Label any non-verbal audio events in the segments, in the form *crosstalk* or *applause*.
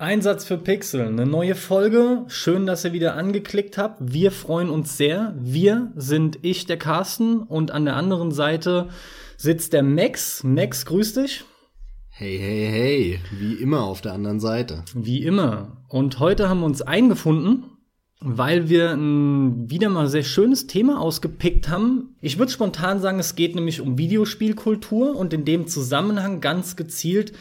Einsatz für Pixel, eine neue Folge. Schön, dass ihr wieder angeklickt habt. Wir freuen uns sehr. Wir sind ich, der Carsten, und an der anderen Seite sitzt der Max. Max, grüß dich. Hey, hey, hey, wie immer auf der anderen Seite. Wie immer. Und heute haben wir uns eingefunden, weil wir ein wieder mal sehr schönes Thema ausgepickt haben. Ich würde spontan sagen, es geht nämlich um Videospielkultur und in dem Zusammenhang ganz gezielt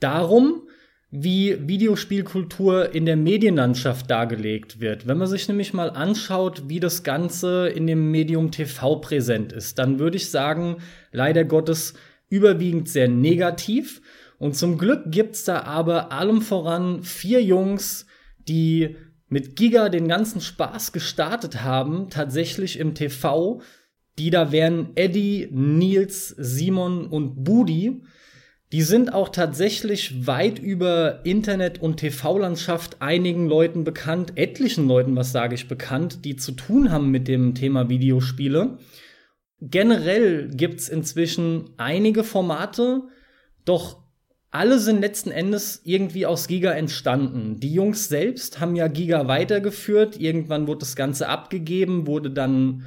darum, wie Videospielkultur in der Medienlandschaft dargelegt wird. Wenn man sich nämlich mal anschaut, wie das Ganze in dem Medium TV präsent ist, dann würde ich sagen, leider Gottes überwiegend sehr negativ. Und zum Glück gibt's da aber allem voran vier Jungs, die mit Giga den ganzen Spaß gestartet haben, tatsächlich im TV. Die da wären Eddie, Nils, Simon und Budi. Die sind auch tatsächlich weit über Internet- und TV-Landschaft einigen Leuten bekannt, etlichen Leuten, was sage ich, bekannt, die zu tun haben mit dem Thema Videospiele. Generell gibt's inzwischen einige Formate, doch alle sind letzten Endes irgendwie aus Giga entstanden. Die Jungs selbst haben ja Giga weitergeführt. Irgendwann wurde das Ganze abgegeben, wurde dann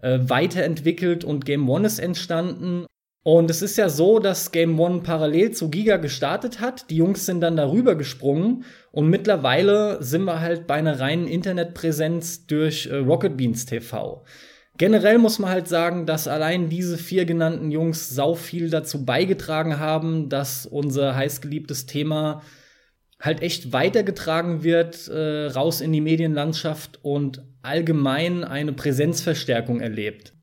äh, weiterentwickelt und Game One ist entstanden. Und es ist ja so, dass Game One parallel zu Giga gestartet hat. Die Jungs sind dann darüber gesprungen und mittlerweile sind wir halt bei einer reinen Internetpräsenz durch äh, Rocket Beans TV. Generell muss man halt sagen, dass allein diese vier genannten Jungs sau viel dazu beigetragen haben, dass unser heißgeliebtes Thema halt echt weitergetragen wird, äh, raus in die Medienlandschaft und allgemein eine Präsenzverstärkung erlebt.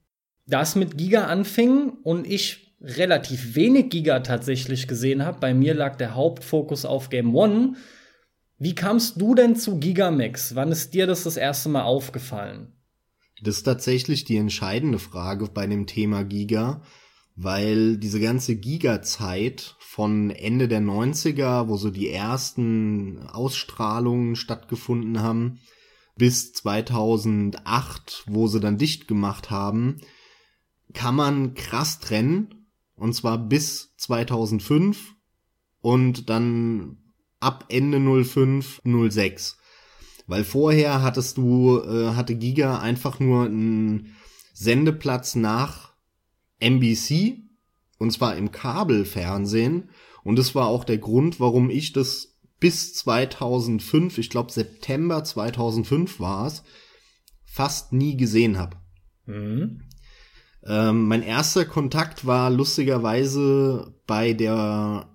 Das mit Giga anfing und ich relativ wenig Giga tatsächlich gesehen habe. Bei mir lag der Hauptfokus auf Game One. Wie kamst du denn zu Gigamax? Wann ist dir das das erste Mal aufgefallen? Das ist tatsächlich die entscheidende Frage bei dem Thema Giga, weil diese ganze Giga-Zeit von Ende der 90er, wo so die ersten Ausstrahlungen stattgefunden haben, bis 2008, wo sie dann dicht gemacht haben, kann man krass trennen und zwar bis 2005 und dann ab Ende 05, 06. Weil vorher hattest du, äh, hatte Giga einfach nur einen Sendeplatz nach NBC und zwar im Kabelfernsehen und das war auch der Grund, warum ich das bis 2005, ich glaube September 2005 war es, fast nie gesehen habe. Mhm. Ähm, mein erster Kontakt war lustigerweise bei der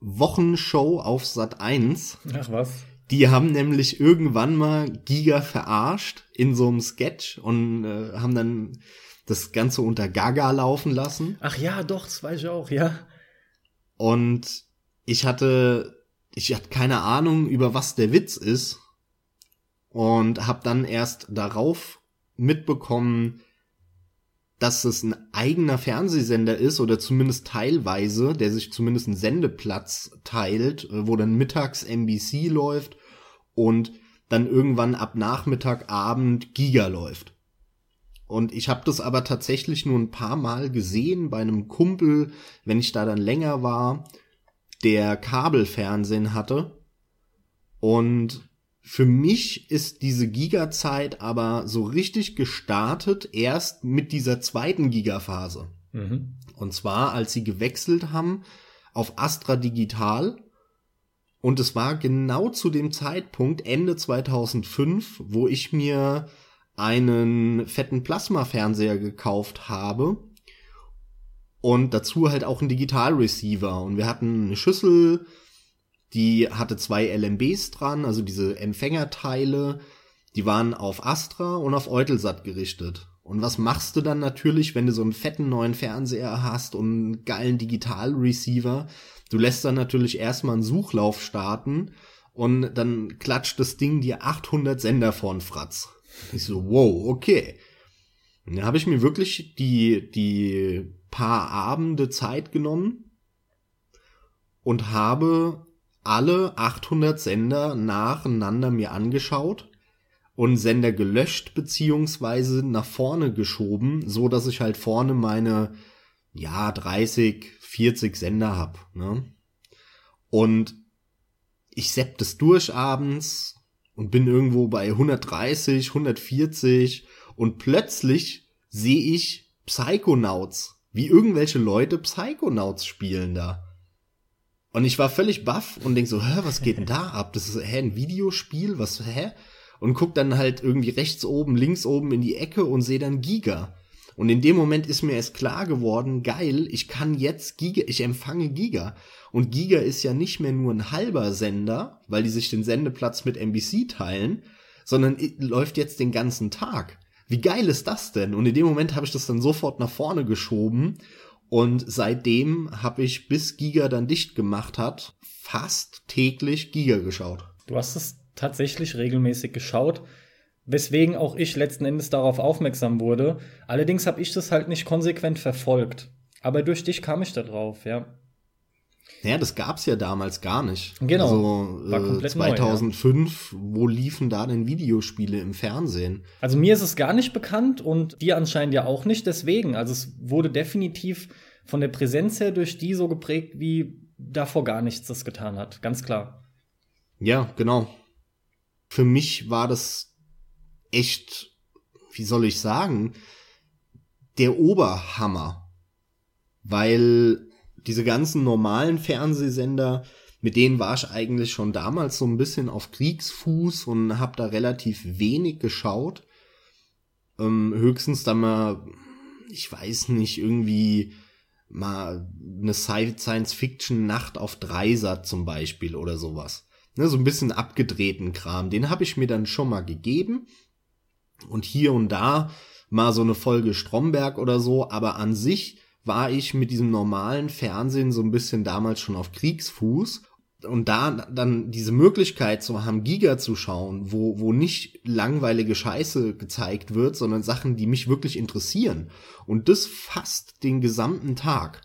Wochenshow auf Sat 1. Ach was. Die haben nämlich irgendwann mal Giga verarscht in so einem Sketch und äh, haben dann das Ganze unter Gaga laufen lassen. Ach ja, doch, das weiß ich auch, ja. Und ich hatte, ich hatte keine Ahnung, über was der Witz ist. Und hab dann erst darauf mitbekommen, dass es ein eigener Fernsehsender ist oder zumindest teilweise, der sich zumindest einen Sendeplatz teilt, äh, wo dann mittags NBC läuft und dann irgendwann ab Nachmittag, Abend Giga läuft. Und ich habe das aber tatsächlich nur ein paar Mal gesehen bei einem Kumpel, wenn ich da dann länger war, der Kabelfernsehen hatte. Und für mich ist diese Giga-Zeit aber so richtig gestartet erst mit dieser zweiten Giga-Phase. Mhm. Und zwar, als sie gewechselt haben auf Astra Digital. Und es war genau zu dem Zeitpunkt, Ende 2005, wo ich mir einen fetten Plasma-Fernseher gekauft habe. Und dazu halt auch einen Digital-Receiver. Und wir hatten eine Schüssel, die hatte zwei LMBs dran, also diese Empfängerteile. Die waren auf Astra und auf Eutelsat gerichtet. Und was machst du dann natürlich, wenn du so einen fetten neuen Fernseher hast und einen geilen Digital-Receiver? Du lässt dann natürlich erstmal einen Suchlauf starten und dann klatscht das Ding dir 800 Sender vorn Fratz. Ich so, wow, okay. Und dann habe ich mir wirklich die, die paar Abende Zeit genommen und habe alle 800 Sender nacheinander mir angeschaut und Sender gelöscht beziehungsweise nach vorne geschoben, so dass ich halt vorne meine ja 30, 40 Sender hab. Ne? Und ich sepp das durch abends und bin irgendwo bei 130, 140 und plötzlich sehe ich Psychonauts, wie irgendwelche Leute Psychonauts spielen da. Und ich war völlig baff und denk so, hä, was geht denn da ab? Das ist hä, ein Videospiel, was, hä? Und guck dann halt irgendwie rechts oben, links oben in die Ecke und sehe dann Giga. Und in dem Moment ist mir erst klar geworden, geil, ich kann jetzt Giga, ich empfange Giga. Und Giga ist ja nicht mehr nur ein halber Sender, weil die sich den Sendeplatz mit NBC teilen, sondern läuft jetzt den ganzen Tag. Wie geil ist das denn? Und in dem Moment habe ich das dann sofort nach vorne geschoben und seitdem habe ich, bis Giga dann dicht gemacht hat, fast täglich Giga geschaut. Du hast es tatsächlich regelmäßig geschaut weswegen auch ich letzten Endes darauf aufmerksam wurde. Allerdings habe ich das halt nicht konsequent verfolgt. Aber durch dich kam ich da drauf, ja. Ja, das gab's ja damals gar nicht. Genau. Also war komplett 2005, neu, ja. wo liefen da denn Videospiele im Fernsehen? Also mir ist es gar nicht bekannt und dir anscheinend ja auch nicht deswegen. Also es wurde definitiv von der Präsenz her durch die so geprägt, wie davor gar nichts das getan hat. Ganz klar. Ja, genau. Für mich war das echt, wie soll ich sagen, der Oberhammer. Weil diese ganzen normalen Fernsehsender, mit denen war ich eigentlich schon damals so ein bisschen auf Kriegsfuß und hab da relativ wenig geschaut. Ähm, höchstens dann mal, ich weiß nicht, irgendwie mal eine Science-Fiction-Nacht auf Dreisat zum Beispiel oder sowas. Ne, so ein bisschen abgedrehten Kram. Den habe ich mir dann schon mal gegeben und hier und da mal so eine Folge Stromberg oder so, aber an sich war ich mit diesem normalen Fernsehen so ein bisschen damals schon auf Kriegsfuß und da dann diese Möglichkeit zu haben, Giga zu schauen, wo, wo nicht langweilige Scheiße gezeigt wird, sondern Sachen, die mich wirklich interessieren. Und das fast den gesamten Tag.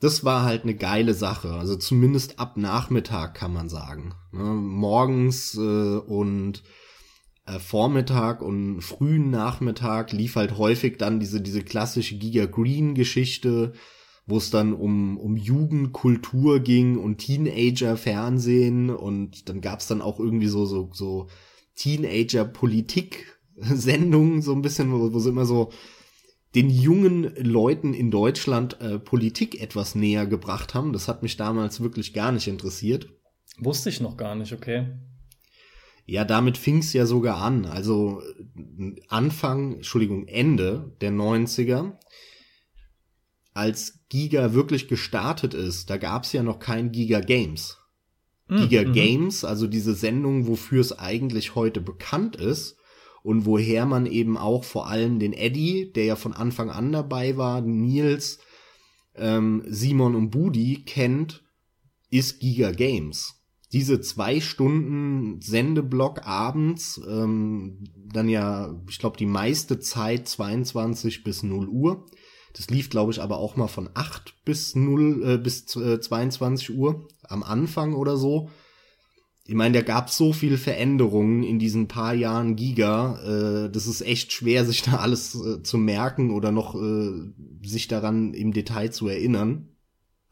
Das war halt eine geile Sache. Also zumindest ab Nachmittag kann man sagen. Ne? Morgens äh, und Vormittag und frühen Nachmittag lief halt häufig dann diese, diese klassische Giga Green Geschichte, wo es dann um, um Jugendkultur ging und Teenager-Fernsehen und dann gab's dann auch irgendwie so, so, so Teenager-Politik-Sendungen, so ein bisschen, wo, wo sie immer so den jungen Leuten in Deutschland äh, Politik etwas näher gebracht haben. Das hat mich damals wirklich gar nicht interessiert. Wusste ich noch gar nicht, okay. Ja, damit fing's ja sogar an. Also Anfang, Entschuldigung, Ende der 90er, als Giga wirklich gestartet ist, da gab's ja noch kein Giga Games. Mhm. Giga mhm. Games, also diese Sendung, wofür es eigentlich heute bekannt ist und woher man eben auch vor allem den Eddie, der ja von Anfang an dabei war, Nils, ähm, Simon und Budi kennt, ist Giga Games diese zwei Stunden Sendeblock abends, ähm, dann ja, ich glaube, die meiste Zeit 22 bis 0 Uhr. Das lief, glaube ich, aber auch mal von 8 bis 0 äh, bis äh, 22 Uhr am Anfang oder so. Ich meine, da gab so viel Veränderungen in diesen paar Jahren Giga. Äh, das ist echt schwer, sich da alles äh, zu merken oder noch äh, sich daran im Detail zu erinnern.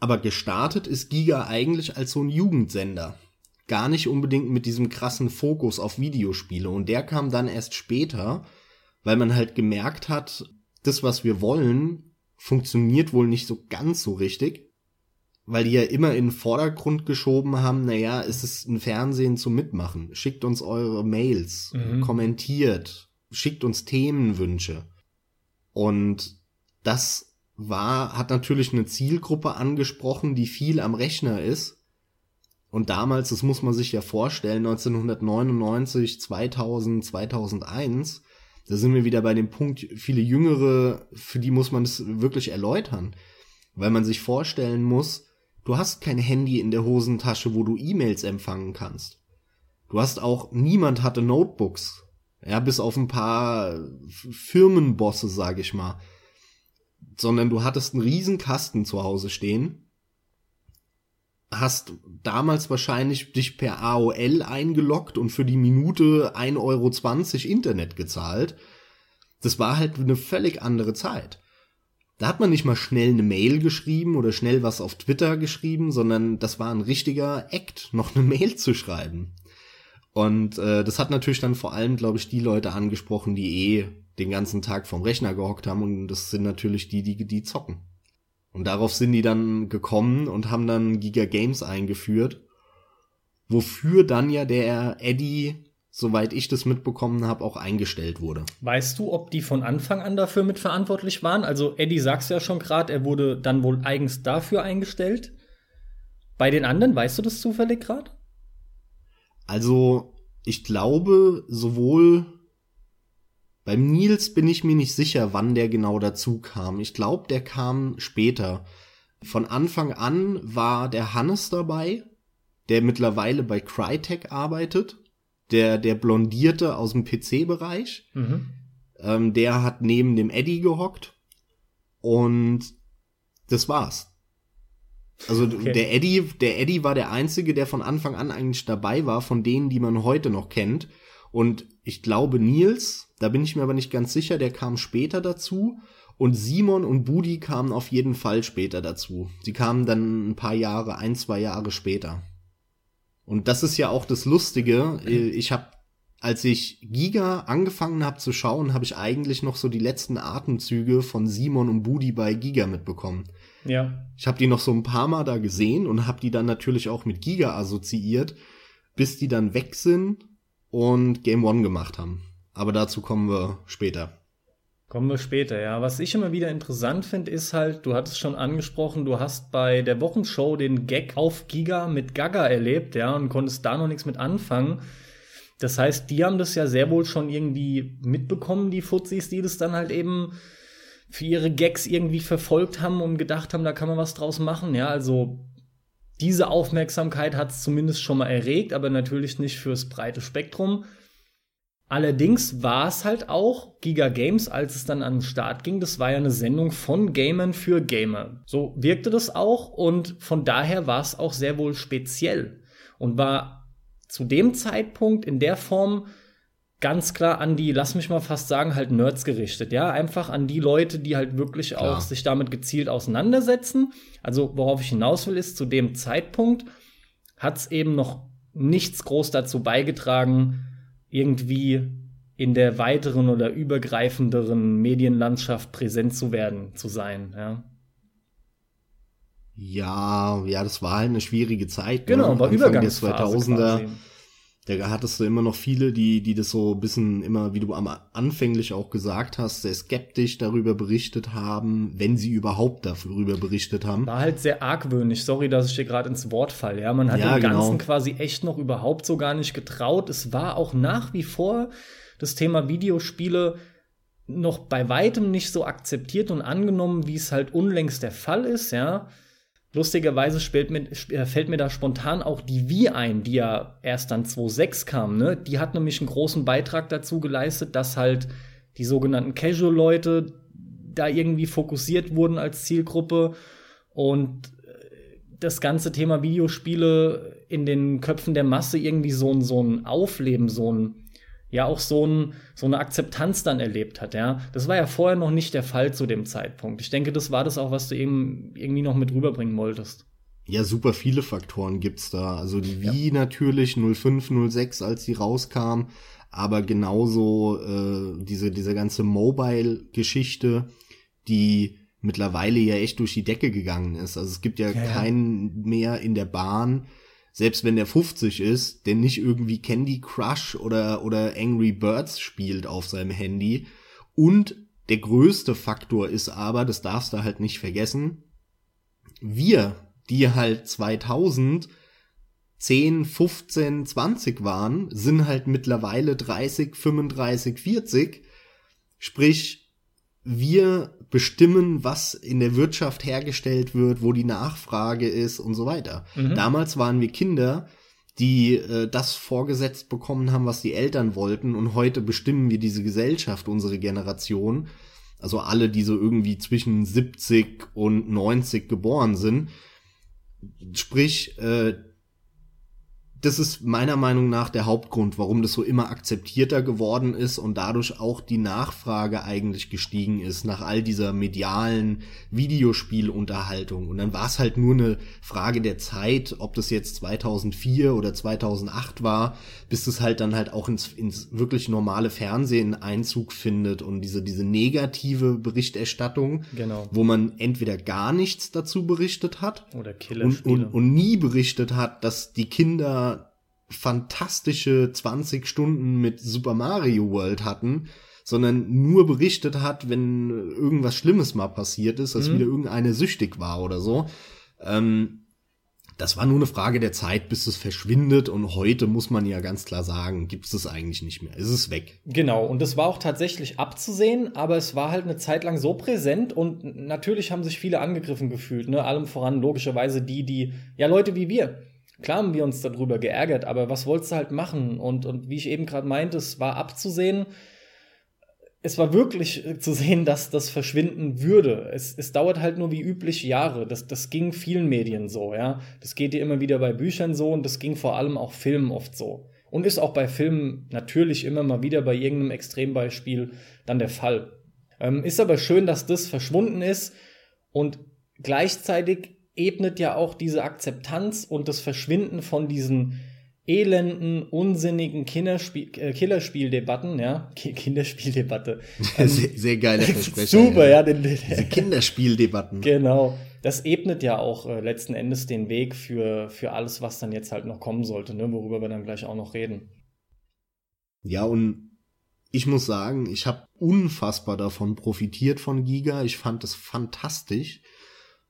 Aber gestartet ist Giga eigentlich als so ein Jugendsender gar nicht unbedingt mit diesem krassen Fokus auf Videospiele. Und der kam dann erst später, weil man halt gemerkt hat, das, was wir wollen, funktioniert wohl nicht so ganz so richtig. Weil die ja immer in den Vordergrund geschoben haben, naja, es ist ein Fernsehen zum Mitmachen. Schickt uns eure Mails, mhm. kommentiert, schickt uns Themenwünsche. Und das war, hat natürlich eine Zielgruppe angesprochen, die viel am Rechner ist und damals, das muss man sich ja vorstellen, 1999, 2000, 2001, da sind wir wieder bei dem Punkt, viele Jüngere, für die muss man das wirklich erläutern. Weil man sich vorstellen muss, du hast kein Handy in der Hosentasche, wo du E-Mails empfangen kannst. Du hast auch, niemand hatte Notebooks. Ja, bis auf ein paar Firmenbosse, sag ich mal. Sondern du hattest einen riesen Kasten zu Hause stehen hast damals wahrscheinlich dich per AOL eingeloggt und für die Minute 1,20 Euro Internet gezahlt. Das war halt eine völlig andere Zeit. da hat man nicht mal schnell eine Mail geschrieben oder schnell was auf Twitter geschrieben, sondern das war ein richtiger Act, noch eine *laughs* Mail zu schreiben. Und äh, das hat natürlich dann vor allem, glaube ich, die Leute angesprochen, die eh den ganzen Tag vom Rechner gehockt haben und das sind natürlich die, die die zocken. Und darauf sind die dann gekommen und haben dann Giga Games eingeführt, wofür dann ja der Eddie soweit ich das mitbekommen habe, auch eingestellt wurde. Weißt du, ob die von Anfang an dafür mitverantwortlich waren? Also Eddie sagst ja schon gerade, er wurde dann wohl eigens dafür eingestellt. Bei den anderen, weißt du das zufällig gerade? Also, ich glaube, sowohl beim Nils bin ich mir nicht sicher, wann der genau dazu kam. Ich glaube, der kam später. Von Anfang an war der Hannes dabei, der mittlerweile bei Crytek arbeitet der, der Blondierte aus dem PC-Bereich. Mhm. Ähm, der hat neben dem Eddie gehockt. Und das war's. Also okay. der Eddie, der Eddie war der einzige, der von Anfang an eigentlich dabei war, von denen, die man heute noch kennt. Und ich glaube Nils, da bin ich mir aber nicht ganz sicher, der kam später dazu. Und Simon und Budi kamen auf jeden Fall später dazu. Sie kamen dann ein paar Jahre, ein, zwei Jahre später. Und das ist ja auch das Lustige. Ich habe, als ich Giga angefangen habe zu schauen, habe ich eigentlich noch so die letzten Atemzüge von Simon und Budi bei Giga mitbekommen. Ja. Ich habe die noch so ein paar Mal da gesehen und habe die dann natürlich auch mit Giga assoziiert, bis die dann weg sind und Game One gemacht haben. Aber dazu kommen wir später. Kommen wir später, ja. Was ich immer wieder interessant finde, ist halt, du hattest schon angesprochen, du hast bei der Wochenshow den Gag auf Giga mit Gaga erlebt, ja, und konntest da noch nichts mit anfangen. Das heißt, die haben das ja sehr wohl schon irgendwie mitbekommen, die Fuzis, die das dann halt eben für ihre Gags irgendwie verfolgt haben und gedacht haben, da kann man was draus machen, ja. Also diese Aufmerksamkeit hat es zumindest schon mal erregt, aber natürlich nicht fürs breite Spektrum. Allerdings war es halt auch Giga Games, als es dann an den Start ging. Das war ja eine Sendung von Gamern für Gamer. So wirkte das auch und von daher war es auch sehr wohl speziell und war zu dem Zeitpunkt in der Form ganz klar an die, lass mich mal fast sagen, halt Nerds gerichtet. Ja, einfach an die Leute, die halt wirklich klar. auch sich damit gezielt auseinandersetzen. Also worauf ich hinaus will, ist, zu dem Zeitpunkt hat es eben noch nichts groß dazu beigetragen, irgendwie in der weiteren oder übergreifenderen Medienlandschaft präsent zu werden, zu sein, ja. Ja, ja, das war halt eine schwierige Zeit. Ne? Genau, ne? war Anfang der 2000er. Quasi. Da hattest du immer noch viele, die, die das so ein bisschen immer, wie du am anfänglich auch gesagt hast, sehr skeptisch darüber berichtet haben, wenn sie überhaupt darüber berichtet haben. War halt sehr argwöhnisch. Sorry, dass ich dir gerade ins Wort falle. Ja, man hat ja, dem Ganzen genau. quasi echt noch überhaupt so gar nicht getraut. Es war auch nach wie vor das Thema Videospiele noch bei weitem nicht so akzeptiert und angenommen, wie es halt unlängst der Fall ist, ja. Lustigerweise mir, äh, fällt mir da spontan auch die Wii ein, die ja erst dann 2006 kam. Ne? Die hat nämlich einen großen Beitrag dazu geleistet, dass halt die sogenannten Casual-Leute da irgendwie fokussiert wurden als Zielgruppe und äh, das ganze Thema Videospiele in den Köpfen der Masse irgendwie so ein, so ein Aufleben, so ein ja auch so, ein, so eine Akzeptanz dann erlebt hat, ja. Das war ja vorher noch nicht der Fall zu dem Zeitpunkt. Ich denke, das war das auch, was du eben irgendwie noch mit rüberbringen wolltest. Ja, super viele Faktoren gibt's da. Also die Wii ja. natürlich 05, 06, als die rauskam, aber genauso äh, diese, diese ganze Mobile-Geschichte, die mittlerweile ja echt durch die Decke gegangen ist. Also es gibt ja, ja keinen mehr in der Bahn, selbst wenn der 50 ist, der nicht irgendwie Candy Crush oder, oder Angry Birds spielt auf seinem Handy. Und der größte Faktor ist aber, das darfst du halt nicht vergessen, wir, die halt 2000 10, 15, 20 waren, sind halt mittlerweile 30, 35, 40. Sprich, wir bestimmen, was in der Wirtschaft hergestellt wird, wo die Nachfrage ist und so weiter. Mhm. Damals waren wir Kinder, die äh, das vorgesetzt bekommen haben, was die Eltern wollten und heute bestimmen wir diese Gesellschaft, unsere Generation. Also alle, die so irgendwie zwischen 70 und 90 geboren sind. Sprich, äh, das ist meiner Meinung nach der Hauptgrund, warum das so immer akzeptierter geworden ist und dadurch auch die Nachfrage eigentlich gestiegen ist nach all dieser medialen Videospielunterhaltung. Und dann war es halt nur eine Frage der Zeit, ob das jetzt 2004 oder 2008 war, bis es halt dann halt auch ins, ins wirklich normale Fernsehen Einzug findet und diese, diese negative Berichterstattung, Genau. wo man entweder gar nichts dazu berichtet hat Oder und, Killerspiele. und, und nie berichtet hat, dass die Kinder fantastische 20 Stunden mit Super Mario World hatten, sondern nur berichtet hat, wenn irgendwas Schlimmes mal passiert ist, dass Mhm. wieder irgendeine süchtig war oder so. Ähm, das war nur eine Frage der Zeit, bis es verschwindet und heute muss man ja ganz klar sagen, gibt es das eigentlich nicht mehr. Es ist weg. Genau, und das war auch tatsächlich abzusehen, aber es war halt eine Zeit lang so präsent und natürlich haben sich viele angegriffen gefühlt, ne? Allem voran logischerweise die, die, ja, Leute wie wir. Klar haben wir uns darüber geärgert, aber was wolltest du halt machen? Und, und wie ich eben gerade meinte, es war abzusehen. Es war wirklich äh, zu sehen, dass das verschwinden würde. Es, es dauert halt nur wie üblich Jahre. Das, das ging vielen Medien so, ja. Das geht dir immer wieder bei Büchern so und das ging vor allem auch Filmen oft so. Und ist auch bei Filmen natürlich immer mal wieder bei irgendeinem Extrembeispiel dann der Fall. Ähm, ist aber schön, dass das verschwunden ist und gleichzeitig ebnet ja auch diese Akzeptanz und das Verschwinden von diesen elenden, unsinnigen Kinderspiel, äh, Killerspieldebatten, ja, Ki Kinderspieldebatte. Ähm, *laughs* sehr, sehr geiler *laughs* Versprecher. super, ja, den, den, Diese Kinderspieldebatten. Genau. Das ebnet ja auch äh, letzten Endes den Weg für, für alles, was dann jetzt halt noch kommen sollte, ne? worüber wir dann gleich auch noch reden. Ja, und ich muss sagen, ich habe unfassbar davon profitiert von Giga. Ich fand es fantastisch.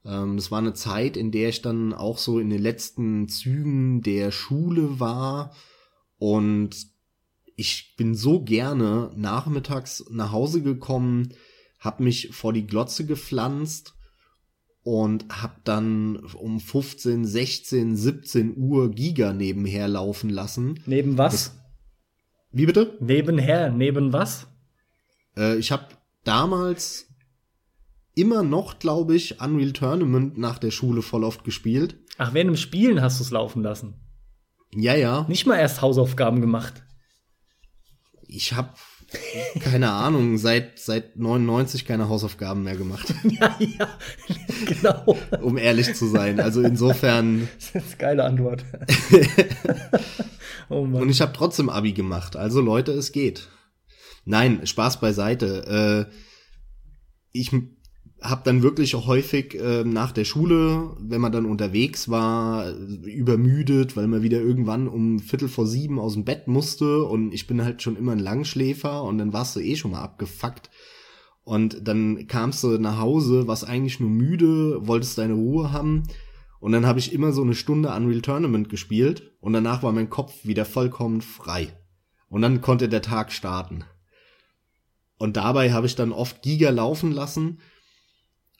Ähm, es war eine Zeit, in der ich dann auch so in den letzten Zügen der Schule war und ich bin so gerne nachmittags nach Hause gekommen, hab mich vor die Glotze gepflanzt und hab dann um 15, 16, 17 Uhr Giga nebenher laufen lassen. Neben was? Wie bitte? Nebenher, neben was? Äh, ich habe damals immer noch, glaube ich, Unreal Tournament nach der Schule voll oft gespielt. Ach, während dem Spielen hast du es laufen lassen. Ja, ja. Nicht mal erst Hausaufgaben gemacht. Ich habe keine Ahnung, seit seit 99 keine Hausaufgaben mehr gemacht, *laughs* ja, ja, genau. um ehrlich zu sein. Also insofern *laughs* Das ist eine geile Antwort. *laughs* oh Mann. und ich habe trotzdem Abi gemacht. Also Leute, es geht. Nein, Spaß beiseite. Äh, ich habe dann wirklich auch häufig äh, nach der Schule, wenn man dann unterwegs war, übermüdet, weil man wieder irgendwann um Viertel vor sieben aus dem Bett musste und ich bin halt schon immer ein Langschläfer und dann warst du eh schon mal abgefuckt. Und dann kamst du nach Hause, warst eigentlich nur müde, wolltest deine Ruhe haben. Und dann habe ich immer so eine Stunde Unreal Tournament gespielt und danach war mein Kopf wieder vollkommen frei. Und dann konnte der Tag starten. Und dabei habe ich dann oft Giga laufen lassen.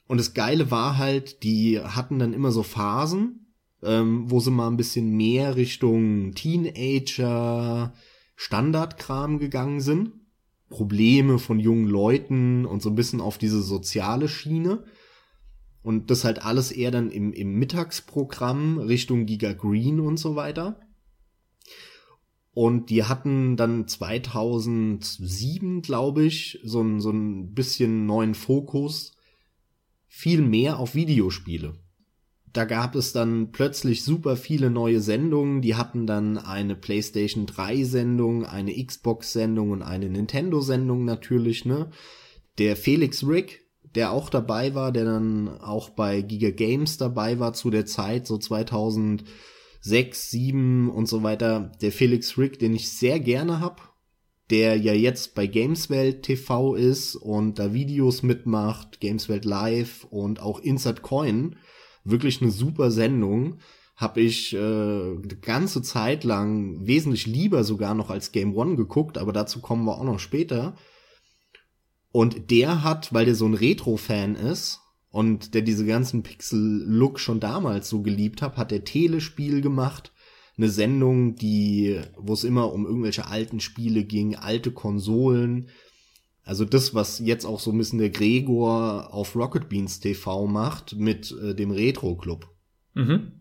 Und das Geile war halt, die hatten dann immer so Phasen, ähm, wo sie mal ein bisschen mehr Richtung Teenager, Standardkram gegangen sind. Probleme von jungen Leuten und so ein bisschen auf diese soziale Schiene. Und das halt alles eher dann im, im Mittagsprogramm Richtung Giga Green und so weiter. Und die hatten dann 2007, glaube ich, so ein, so ein bisschen neuen Fokus, viel mehr auf Videospiele. Da gab es dann plötzlich super viele neue Sendungen. Die hatten dann eine PlayStation 3 Sendung, eine Xbox Sendung und eine Nintendo Sendung natürlich, ne? Der Felix Rick, der auch dabei war, der dann auch bei Giga Games dabei war zu der Zeit, so 2006, 7 und so weiter. Der Felix Rick, den ich sehr gerne hab, der ja jetzt bei Gameswelt TV ist und da Videos mitmacht, Gameswelt Live und auch Insert Coin. Wirklich eine super Sendung. Hab ich äh, ganze Zeit lang wesentlich lieber sogar noch als Game One geguckt, aber dazu kommen wir auch noch später. Und der hat, weil der so ein Retro-Fan ist und der diese ganzen Pixel-Look schon damals so geliebt hat, hat der Telespiel gemacht. Eine Sendung, die, wo es immer um irgendwelche alten Spiele ging, alte Konsolen. Also das, was jetzt auch so ein bisschen der Gregor auf Rocket Beans TV macht mit äh, dem Retro Club. Mhm.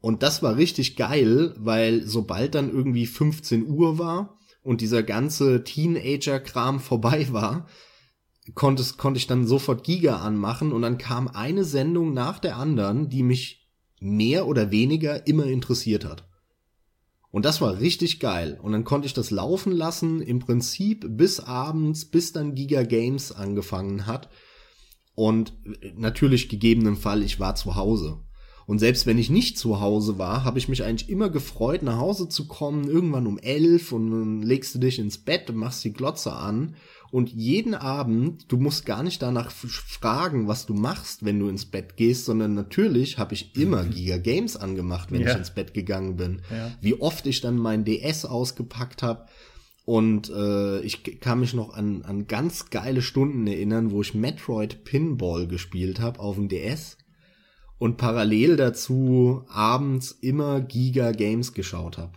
Und das war richtig geil, weil sobald dann irgendwie 15 Uhr war und dieser ganze Teenager-Kram *laughs* vorbei war, konnte, konnte ich dann sofort Giga anmachen und dann kam eine Sendung nach der anderen, die mich mehr oder weniger immer interessiert hat. Und das war richtig geil. Und dann konnte ich das laufen lassen, im Prinzip bis abends, bis dann Giga Games angefangen hat. Und natürlich gegebenen Fall, ich war zu Hause. Und selbst wenn ich nicht zu Hause war, habe ich mich eigentlich immer gefreut, nach Hause zu kommen, irgendwann um elf und dann legst du dich ins Bett und machst die Glotze an und jeden Abend, du musst gar nicht danach fragen, was du machst, wenn du ins Bett gehst, sondern natürlich habe ich immer *laughs* Giga Games angemacht, wenn ja. ich ins Bett gegangen bin. Ja. Wie oft ich dann mein DS ausgepackt habe. Und äh, ich kann mich noch an, an ganz geile Stunden erinnern, wo ich Metroid Pinball gespielt habe auf dem DS und parallel dazu abends immer Giga Games geschaut habe.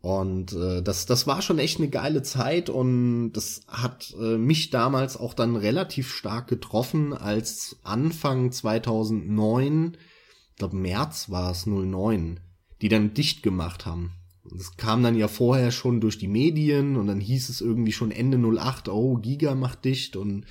Und äh, das, das war schon echt eine geile Zeit und das hat äh, mich damals auch dann relativ stark getroffen, als Anfang 2009, ich glaube März war es 09, die dann dicht gemacht haben. Das kam dann ja vorher schon durch die Medien und dann hieß es irgendwie schon Ende 08, oh, Giga macht dicht und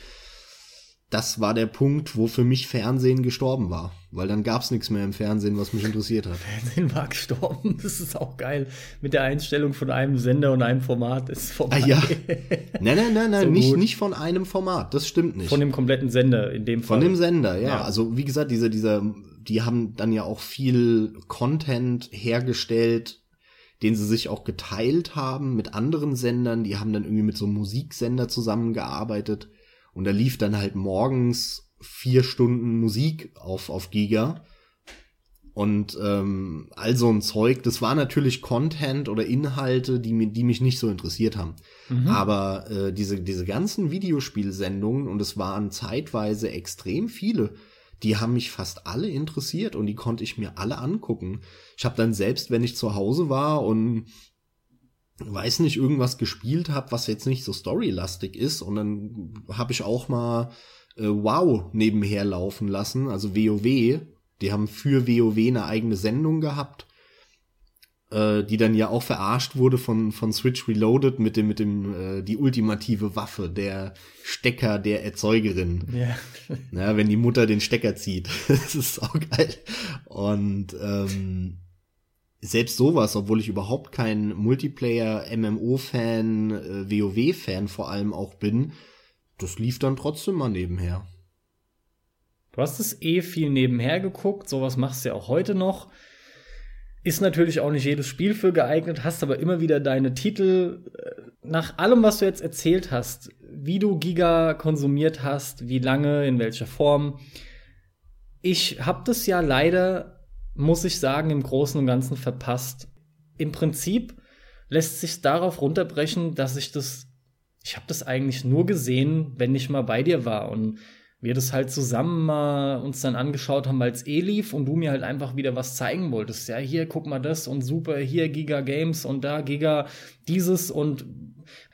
das war der Punkt, wo für mich Fernsehen gestorben war. Weil dann gab's nichts mehr im Fernsehen, was mich interessiert hat. Fernsehen war gestorben, *laughs* das ist auch geil. Mit der Einstellung von einem Sender und einem Format ist vorbei. Ah, ja. *laughs* Nein, nein, nein, nein, so nicht, nicht von einem Format, das stimmt nicht. Von dem kompletten Sender in dem Fall. Von dem Sender, ja. ja. Also wie gesagt, diese, dieser, die haben dann ja auch viel Content hergestellt, den sie sich auch geteilt haben mit anderen Sendern. Die haben dann irgendwie mit so einem Musiksender zusammengearbeitet und da lief dann halt morgens vier Stunden Musik auf, auf Giga. Und ähm, all so ein Zeug, das war natürlich Content oder Inhalte, die, die mich nicht so interessiert haben. Mhm. Aber äh, diese, diese ganzen Videospielsendungen, und es waren zeitweise extrem viele, die haben mich fast alle interessiert und die konnte ich mir alle angucken. Ich habe dann selbst, wenn ich zu Hause war und weiß nicht, irgendwas gespielt habe, was jetzt nicht so storylastig ist. Und dann habe ich auch mal äh, Wow nebenher laufen lassen, also WoW. Die haben für WoW eine eigene Sendung gehabt, äh, die dann ja auch verarscht wurde von, von Switch Reloaded mit dem, mit dem, äh, die ultimative Waffe, der Stecker der Erzeugerin. Ja. *laughs* ja wenn die Mutter den Stecker zieht. *laughs* das ist auch geil. Und ähm, selbst sowas, obwohl ich überhaupt kein Multiplayer-MMO-Fan, äh, WoW-Fan vor allem auch bin, das lief dann trotzdem mal nebenher. Du hast es eh viel nebenher geguckt, sowas machst du ja auch heute noch. Ist natürlich auch nicht jedes Spiel für geeignet, hast aber immer wieder deine Titel. Äh, nach allem, was du jetzt erzählt hast, wie du Giga konsumiert hast, wie lange, in welcher Form. Ich hab das ja leider muss ich sagen, im Großen und Ganzen verpasst. Im Prinzip lässt sich darauf runterbrechen, dass ich das, ich habe das eigentlich nur gesehen, wenn ich mal bei dir war und wir das halt zusammen mal uns dann angeschaut haben, es eh lief und du mir halt einfach wieder was zeigen wolltest. Ja, hier, guck mal das und super, hier Giga Games und da Giga dieses und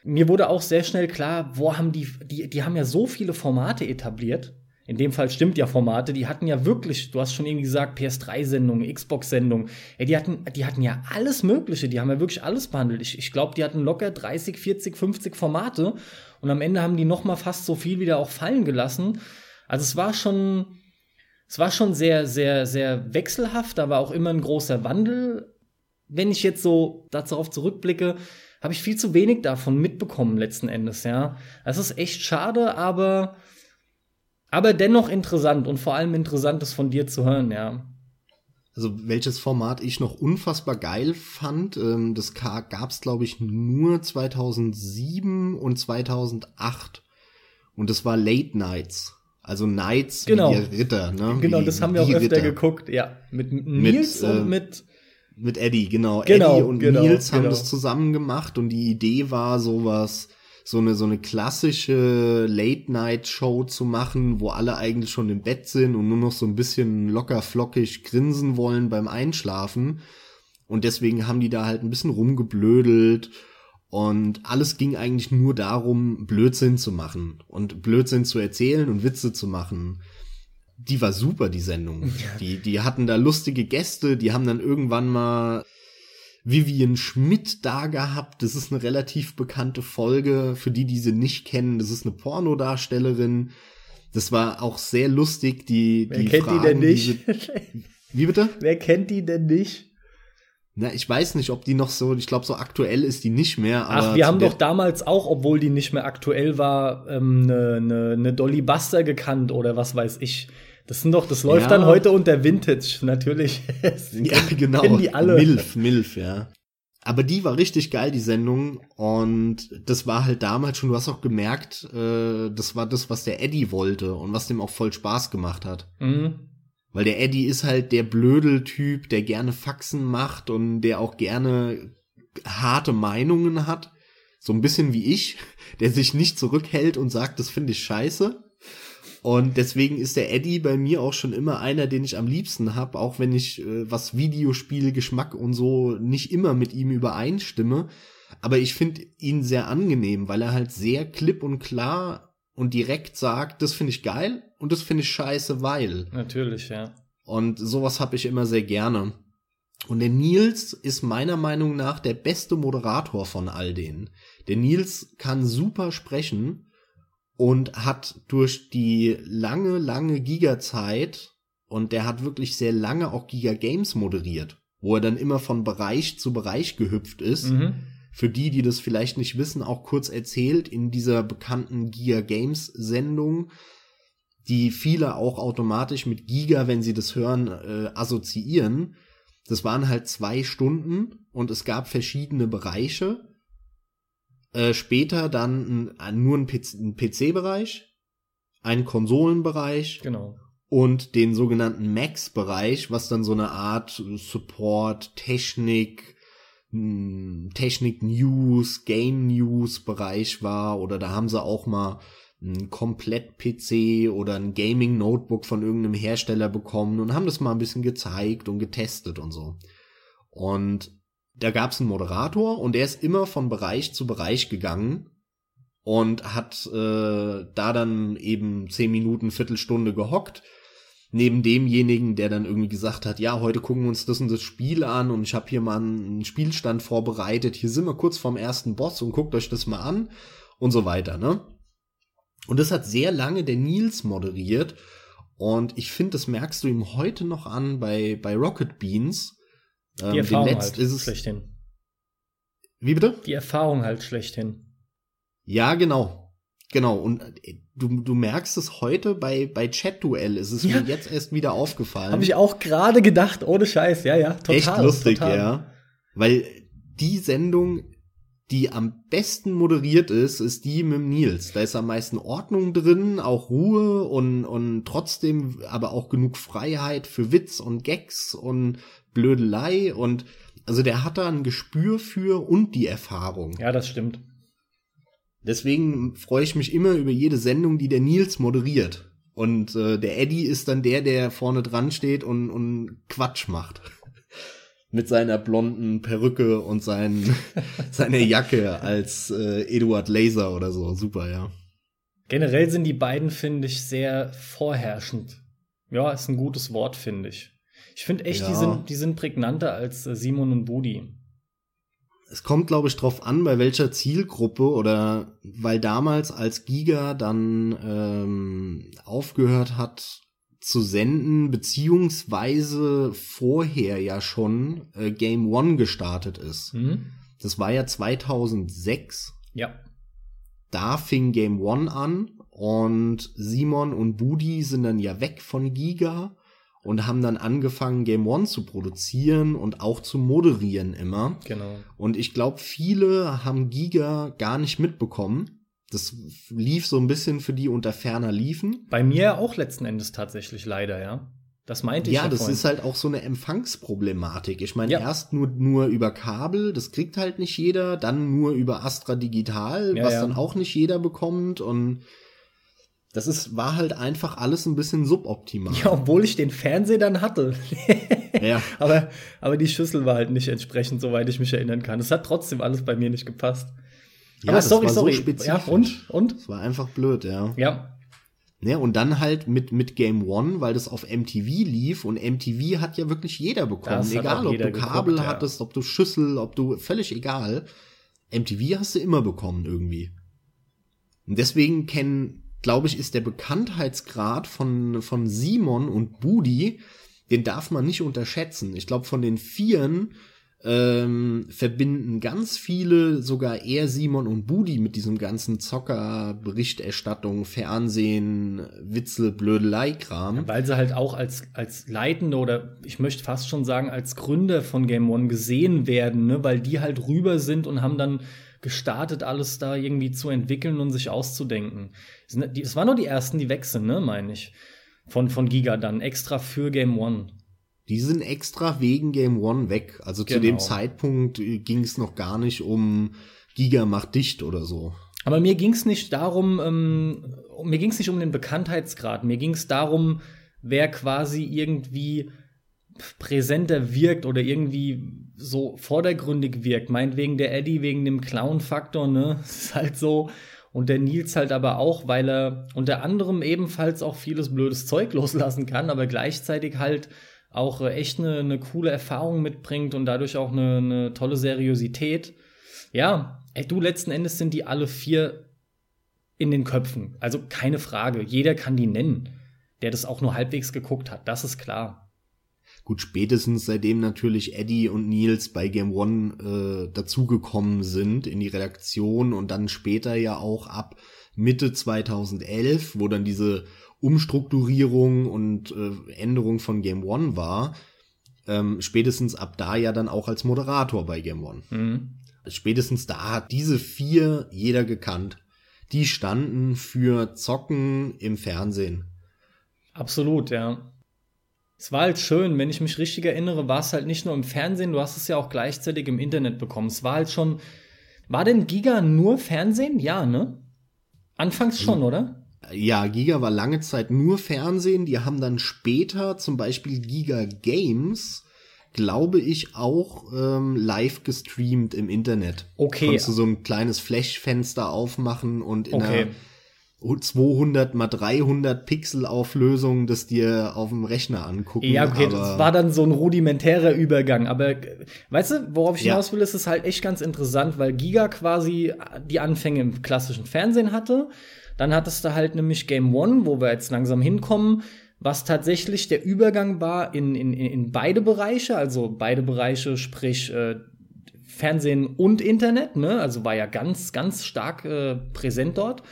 mir wurde auch sehr schnell klar, wo haben die, die, die haben ja so viele Formate etabliert in dem Fall stimmt ja Formate, die hatten ja wirklich, du hast schon irgendwie gesagt, PS3-Sendungen, Xbox-Sendungen, die hatten, die hatten ja alles Mögliche, die haben ja wirklich alles behandelt. Ich, ich glaube, die hatten locker 30, 40, 50 Formate und am Ende haben die noch mal fast so viel wieder auch fallen gelassen. Also es war schon, es war schon sehr, sehr, sehr wechselhaft, da war auch immer ein großer Wandel. Wenn ich jetzt so darauf zurückblicke, habe ich viel zu wenig davon mitbekommen letzten Endes, ja. Es ist echt schade, aber aber dennoch interessant und vor allem interessant, das von dir zu hören, ja. Also welches Format ich noch unfassbar geil fand, ähm, das gab es glaube ich nur 2007 und 2008 und das war Late Nights. Also Nights genau. wie die Ritter, ne? Genau, wie, das haben wir auch öfter Ritter. geguckt, ja. Mit Nils mit, und äh, mit mit Eddie, genau. genau Eddie und genau, Nils haben genau. das zusammen gemacht und die Idee war sowas so eine, so eine klassische Late-Night-Show zu machen, wo alle eigentlich schon im Bett sind und nur noch so ein bisschen locker flockig grinsen wollen beim Einschlafen. Und deswegen haben die da halt ein bisschen rumgeblödelt und alles ging eigentlich nur darum, Blödsinn zu machen und Blödsinn zu erzählen und Witze zu machen. die war super, die Sendung. *laughs* Die, die hatten da lustige Gäste, die haben dann irgendwann mal Vivian Schmidt da gehabt. Das ist eine relativ bekannte Folge. Für die, die sie nicht kennen, das ist eine Pornodarstellerin. Das war auch sehr lustig, die, Wer die kennt Fragen, die denn nicht? diese- Wie bitte? Wer kennt die denn nicht? Na, ich weiß nicht, ob die noch so, ich glaube, so aktuell ist die nicht mehr. Ach, wir haben doch damals auch, obwohl die nicht mehr aktuell war, ähm, ne, ne, ne Dolly Buster gekannt oder was weiß ich. Das sind doch, das läuft Ja. dann heute unter Vintage, natürlich. *laughs* Ja, *laughs* genau. Kennen die alle. Milf, Milf, ja. Aber die war richtig geil, die Sendung. Und das war halt damals schon, du hast auch gemerkt, äh, das war das, was der Eddie wollte und was dem auch voll Spaß gemacht hat. Mhm. Weil der Eddie ist halt der Blödeltyp, der gerne Faxen macht und der auch gerne harte Meinungen hat. So ein bisschen wie ich, *laughs* der sich nicht zurückhält und sagt, das finde ich scheiße. Und deswegen ist der Eddie bei mir auch schon immer einer, den ich am liebsten hab, auch wenn ich äh, was Videospiel, Geschmack und so nicht immer mit ihm übereinstimme. Aber ich finde ihn sehr angenehm, weil er halt sehr klipp und klar und direkt sagt, das finde ich geil und das finde ich scheiße, weil. Natürlich, ja. Und sowas habe ich immer sehr gerne. Und der Nils ist meiner Meinung nach der beste Moderator von all denen. Der Nils kann super sprechen und hat durch die lange, lange Giga-Zeit und der hat wirklich sehr lange auch Giga Games moderiert, wo er dann immer von Bereich zu Bereich gehüpft ist. Mhm. Für die, die das vielleicht nicht wissen, auch kurz erzählt in dieser bekannten Giga Games Sendung, die viele auch automatisch mit Giga, wenn sie das hören, äh, assoziieren. Das waren halt zwei Stunden und es gab verschiedene Bereiche. Äh, später dann ein, nur ein PC-Bereich, ein Konsolenbereich Genau. und den sogenannten Max-Bereich, was dann so eine Art Support, Technik, mh, Technik-News, Game-News-Bereich war. Oder da haben sie auch mal ein Komplett-PC oder ein Gaming-Notebook von irgendeinem Hersteller bekommen und haben das mal ein bisschen gezeigt und getestet und so. Und da gab es einen Moderator und der ist immer von Bereich zu Bereich gegangen und hat äh, da dann eben zehn Minuten, Viertelstunde gehockt. Neben demjenigen, der dann irgendwie gesagt hat, ja, heute gucken wir uns das und das Spiel an und ich habe hier mal einen Spielstand vorbereitet. Hier sind wir kurz vorm ersten Boss und guckt euch das mal an und so weiter, ne? Und das hat sehr lange der Nils moderiert und ich finde, das merkst du ihm heute noch an bei bei Rocket Beans. Die Ähm, Erfahrung halt ist es schlechthin. Wie bitte? Die Erfahrung halt schlechthin. Ja, genau. Genau. Und äh, du, du merkst es heute bei, bei Chat-Duell. Es ist Ja. mir jetzt erst wieder aufgefallen. Habe ich auch gerade gedacht, ohne Scheiß. Ja, ja, total. Echt lustig, total. ja. Weil die Sendung, die am besten moderiert ist, ist die mit Nils. Da ist am meisten Ordnung drin, auch Ruhe und, und trotzdem aber auch genug Freiheit für Witz und Gags und Blödelei und also der hat da ein Gespür für und die Erfahrung. Ja, das stimmt. Deswegen freue ich mich immer über jede Sendung, die der Nils moderiert. Und äh, der Eddie ist dann der, der vorne dran steht und, und Quatsch macht. *laughs* Mit seiner blonden Perücke und sein, *laughs* seiner Jacke als äh, Eduard Laser oder so. Super, ja. Generell sind die beiden, finde ich, sehr vorherrschend. Ja, ist ein gutes Wort, finde ich. Ich finde echt, die, Ja. sind, die sind prägnanter als äh, Simon und Budi. Es kommt, glaube ich, drauf an, bei welcher Zielgruppe oder weil damals, als Giga dann ähm, aufgehört hat zu senden, beziehungsweise vorher ja schon äh, Game One gestartet ist. Hm? Das war ja 2006. Ja. Da fing Game One an und Simon und Budi sind dann ja weg von Giga und haben dann angefangen, Game One zu produzieren und auch zu moderieren immer. Genau. Und ich glaube, viele haben Giga gar nicht mitbekommen. Das lief so ein bisschen für die unter ferner liefen. Bei mir auch letzten Endes tatsächlich leider, ja. Das meinte ich Ja, ja das vorhin. ist halt auch so eine Empfangsproblematik. Ich meine, Ja. erst nur, nur über Kabel, das kriegt halt nicht jeder, dann nur über Astra Digital, Ja, was dann auch nicht jeder bekommt und das ist, war halt einfach alles ein bisschen suboptimal. ja, obwohl ich den Fernseher dann hatte. *laughs* ja. aber, aber die Schüssel war halt nicht entsprechend, soweit ich mich erinnern kann. Es hat trotzdem alles bei mir nicht gepasst. Ja, aber das sorry, war so sorry. spezifisch. ja, und? Und? Das war einfach blöd, ja. Ja. Ne, und dann halt mit, mit Game One, weil das auf MTV lief und MTV hat ja wirklich jeder bekommen. Das egal, auch ob jeder du Kabel geguckt, ja. hattest, ob du Schüssel, ob du, völlig egal. MTV hast du immer bekommen irgendwie. Und deswegen kennen, glaube ich, ist der Bekanntheitsgrad von, von Simon und Budi, den darf man nicht unterschätzen. Ich glaube, von den Vieren ähm, verbinden ganz viele, sogar eher Simon und Budi mit diesem ganzen Zocker, Berichterstattung, Fernsehen, Witzel, Blödelei-Kram. Weil sie halt auch als, als Leitende oder ich möchte fast schon sagen, als Gründer von Game One gesehen werden, ne? weil die halt rüber sind und haben dann gestartet, alles da irgendwie zu entwickeln und sich auszudenken. Es waren nur die ersten, die weg sind, ne, meine ich. Von, von Giga dann, extra für Game One. Die sind extra wegen Game One weg. Also zu Genau. dem Zeitpunkt ging es noch gar nicht um Giga macht dicht oder so. Aber mir ging es nicht darum, ähm, mir ging es nicht um den Bekanntheitsgrad. Mir ging es darum, wer quasi irgendwie präsenter wirkt oder irgendwie so vordergründig wirkt. Meinetwegen der Eddie wegen dem Clown-Faktor, ne? Das *laughs* ist halt so. Und der Nils halt aber auch, weil er unter anderem ebenfalls auch vieles blödes Zeug *laughs* loslassen kann, aber gleichzeitig halt auch äh, echt eine, eine coole Erfahrung mitbringt und dadurch auch eine, eine tolle Seriosität. Ja, ey, du, letzten Endes sind die alle vier in den Köpfen. Also keine Frage. Jeder kann die nennen, der das auch nur halbwegs geguckt hat. Das ist klar. Gut, spätestens seitdem natürlich Eddie und Nils bei Game One äh, dazugekommen sind in die Redaktion und dann später ja auch ab Mitte 2011, wo dann diese Umstrukturierung und äh, Änderung von Game One war, ähm, spätestens ab da ja dann auch als Moderator bei Game One. Mhm. Spätestens da hat diese vier jeder gekannt. Die standen für Zocken im Fernsehen. Absolut, ja. Es war halt schön, wenn ich mich richtig erinnere, war es halt nicht nur im Fernsehen, du hast es ja auch gleichzeitig im Internet bekommen. Es war halt schon. War denn Giga nur Fernsehen? Ja, ne? Anfangs schon, oder? Ja, Giga war lange Zeit nur Fernsehen. Die haben dann später zum Beispiel Giga Games, glaube ich, auch ähm, live gestreamt im Internet. Okay. Konntest du so ein kleines Flashfenster aufmachen und in Okay. einer 200 mal 300 Pixel Auflösung das dir auf dem Rechner angucken. Ja, okay, das war dann so ein rudimentärer Übergang. Aber äh, weißt du, worauf ich Ja. hinaus will, ist es halt echt ganz interessant, weil Giga quasi die Anfänge im klassischen Fernsehen hatte. Dann hattest du halt nämlich Game One, wo wir jetzt langsam hinkommen, was tatsächlich der Übergang war in, in, in beide Bereiche, also beide Bereiche, sprich äh, Fernsehen und Internet, ne? Also war ja ganz, ganz stark äh, präsent dort.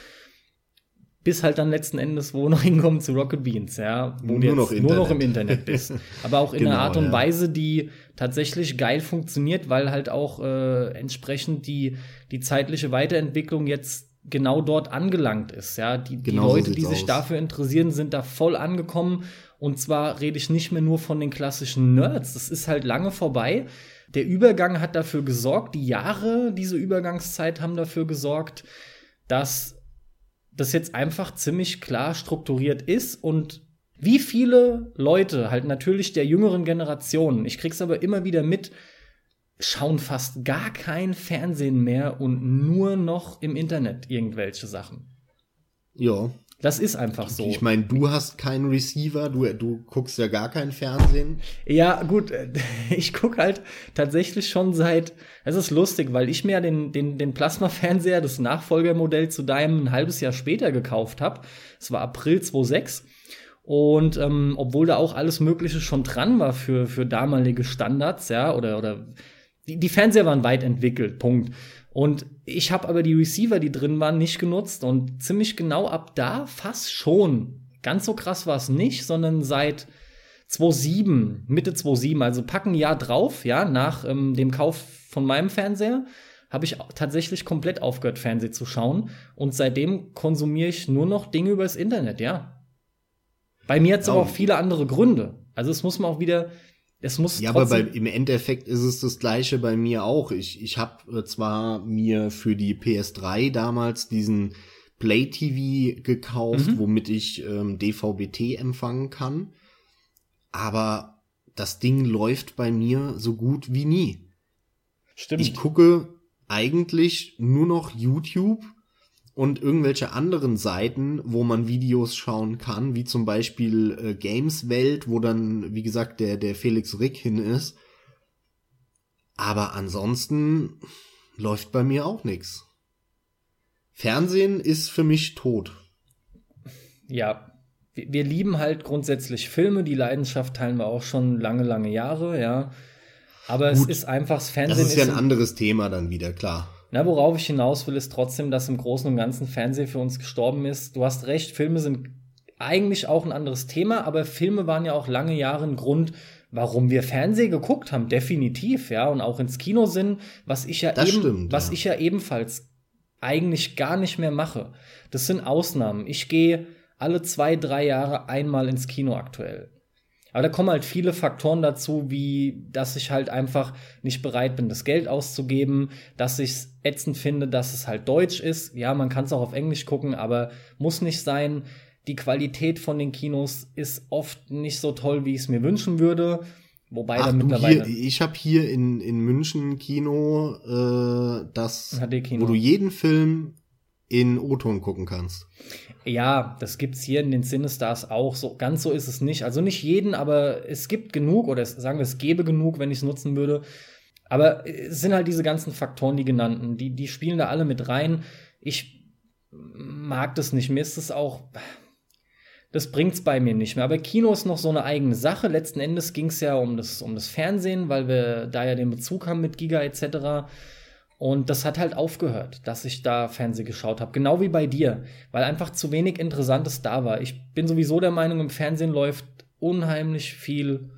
Bis halt dann letzten Endes, wo noch *laughs* hinkommen zu Rocket Beans, ja, wo Nur du jetzt noch nur noch im Internet. Bist. *laughs* Aber auch in Genau, einer Art und ja. Weise, die tatsächlich geil funktioniert, weil halt auch äh, entsprechend die, die zeitliche Weiterentwicklung jetzt genau dort angelangt ist. Ja, die, die Genau so Leute, die sieht's sich aus. dafür interessieren, sind da voll angekommen. Und zwar rede ich nicht mehr nur von den klassischen Nerds. Das ist halt lange vorbei. Der Übergang hat dafür gesorgt, die Jahre, diese Übergangszeit haben dafür gesorgt, dass das jetzt einfach ziemlich klar strukturiert ist und wie viele Leute, halt natürlich der jüngeren Generation, ich krieg's aber immer wieder mit, schauen fast gar kein Fernsehen mehr und nur noch im Internet irgendwelche Sachen. ja. Das ist einfach so. Ich meine, du hast keinen Receiver, du, du guckst ja gar kein Fernsehen. Ja, gut, *laughs* ich guck halt tatsächlich schon seit, es ist lustig, weil ich mir den, den, den Plasma-Fernseher, das Nachfolgermodell zu deinem ein halbes Jahr später gekauft habe. Es war April 2006. Und ähm, obwohl da auch alles Mögliche schon dran war für, für damalige Standards, ja, oder, oder die, die Fernseher waren weit entwickelt, Punkt. Und ich habe aber die Receiver, die drin waren, nicht genutzt. Und ziemlich genau ab da fast schon. Ganz so krass war es nicht, sondern seit 2007, Mitte 2007, also packen Jahr drauf, ja, nach ähm, dem Kauf von meinem Fernseher, habe ich tatsächlich komplett aufgehört, Fernsehen zu schauen. Und seitdem konsumiere ich nur noch Dinge übers Internet, ja. Bei mir hat es aber auch viele andere Gründe. Also es muss man auch wieder, es muss Ja, aber bei, im Endeffekt ist es das gleiche bei mir auch. Ich, ich habe zwar mir für die PS3 damals diesen Play TV gekauft, Mhm. womit ich ähm, DVB-T empfangen kann, aber das Ding läuft bei mir so gut wie nie. stimmt. Ich gucke eigentlich nur noch YouTube und irgendwelche anderen Seiten, wo man Videos schauen kann, wie zum Beispiel äh, Games Welt, wo dann, wie gesagt, der, der Felix Rick hin ist. Aber ansonsten läuft bei mir auch nichts. Fernsehen ist für mich tot. Ja, wir lieben halt grundsätzlich Filme, die Leidenschaft teilen wir auch schon lange, lange Jahre, ja. Aber Gut, es ist einfach, das Fernsehen das ist ja ein anderes Thema dann wieder, klar. Na, worauf ich hinaus will, ist trotzdem, dass im Großen und Ganzen Fernsehen für uns gestorben ist. Du hast recht, Filme sind eigentlich auch ein anderes Thema, aber Filme waren ja auch lange Jahre ein Grund, warum wir Fernsehen geguckt haben, definitiv, ja, und auch ins Kino sind, was ich ja das eben, stimmt, was ja. ich ja ebenfalls eigentlich gar nicht mehr mache. Das sind Ausnahmen. Ich gehe alle zwei, drei Jahre einmal ins Kino aktuell. Aber da kommen halt viele Faktoren dazu, wie dass ich halt einfach nicht bereit bin, das Geld auszugeben, dass ich es ätzend finde, dass es halt Deutsch ist. Ja, man kann es auch auf Englisch gucken, aber muss nicht sein. Die Qualität von den Kinos ist oft nicht so toll, wie ich es mir wünschen würde. Wobei Ach, da mittlerweile. Hier, ich habe hier in, in München Kino, äh, das, HD-Kino. wo du jeden Film in O-Ton gucken kannst. Ja, das gibt's hier in den Cinestars auch. So ganz so ist es nicht. Also nicht jeden, aber es gibt genug oder es, sagen wir, es gäbe genug, wenn ich es nutzen würde. Aber es sind halt diese ganzen Faktoren, die genannten, die die spielen da alle mit rein. Ich mag das nicht. Mir ist es auch das bringt's bei mir nicht mehr. Aber Kino ist noch so eine eigene Sache. Letzten Endes ging's ja um das, um das Fernsehen, weil wir da ja den Bezug haben mit Giga etc. Und das hat halt aufgehört, dass ich da Fernsehen geschaut habe. Genau wie bei dir, weil einfach zu wenig Interessantes da war. Ich bin sowieso der Meinung, im Fernsehen läuft unheimlich viel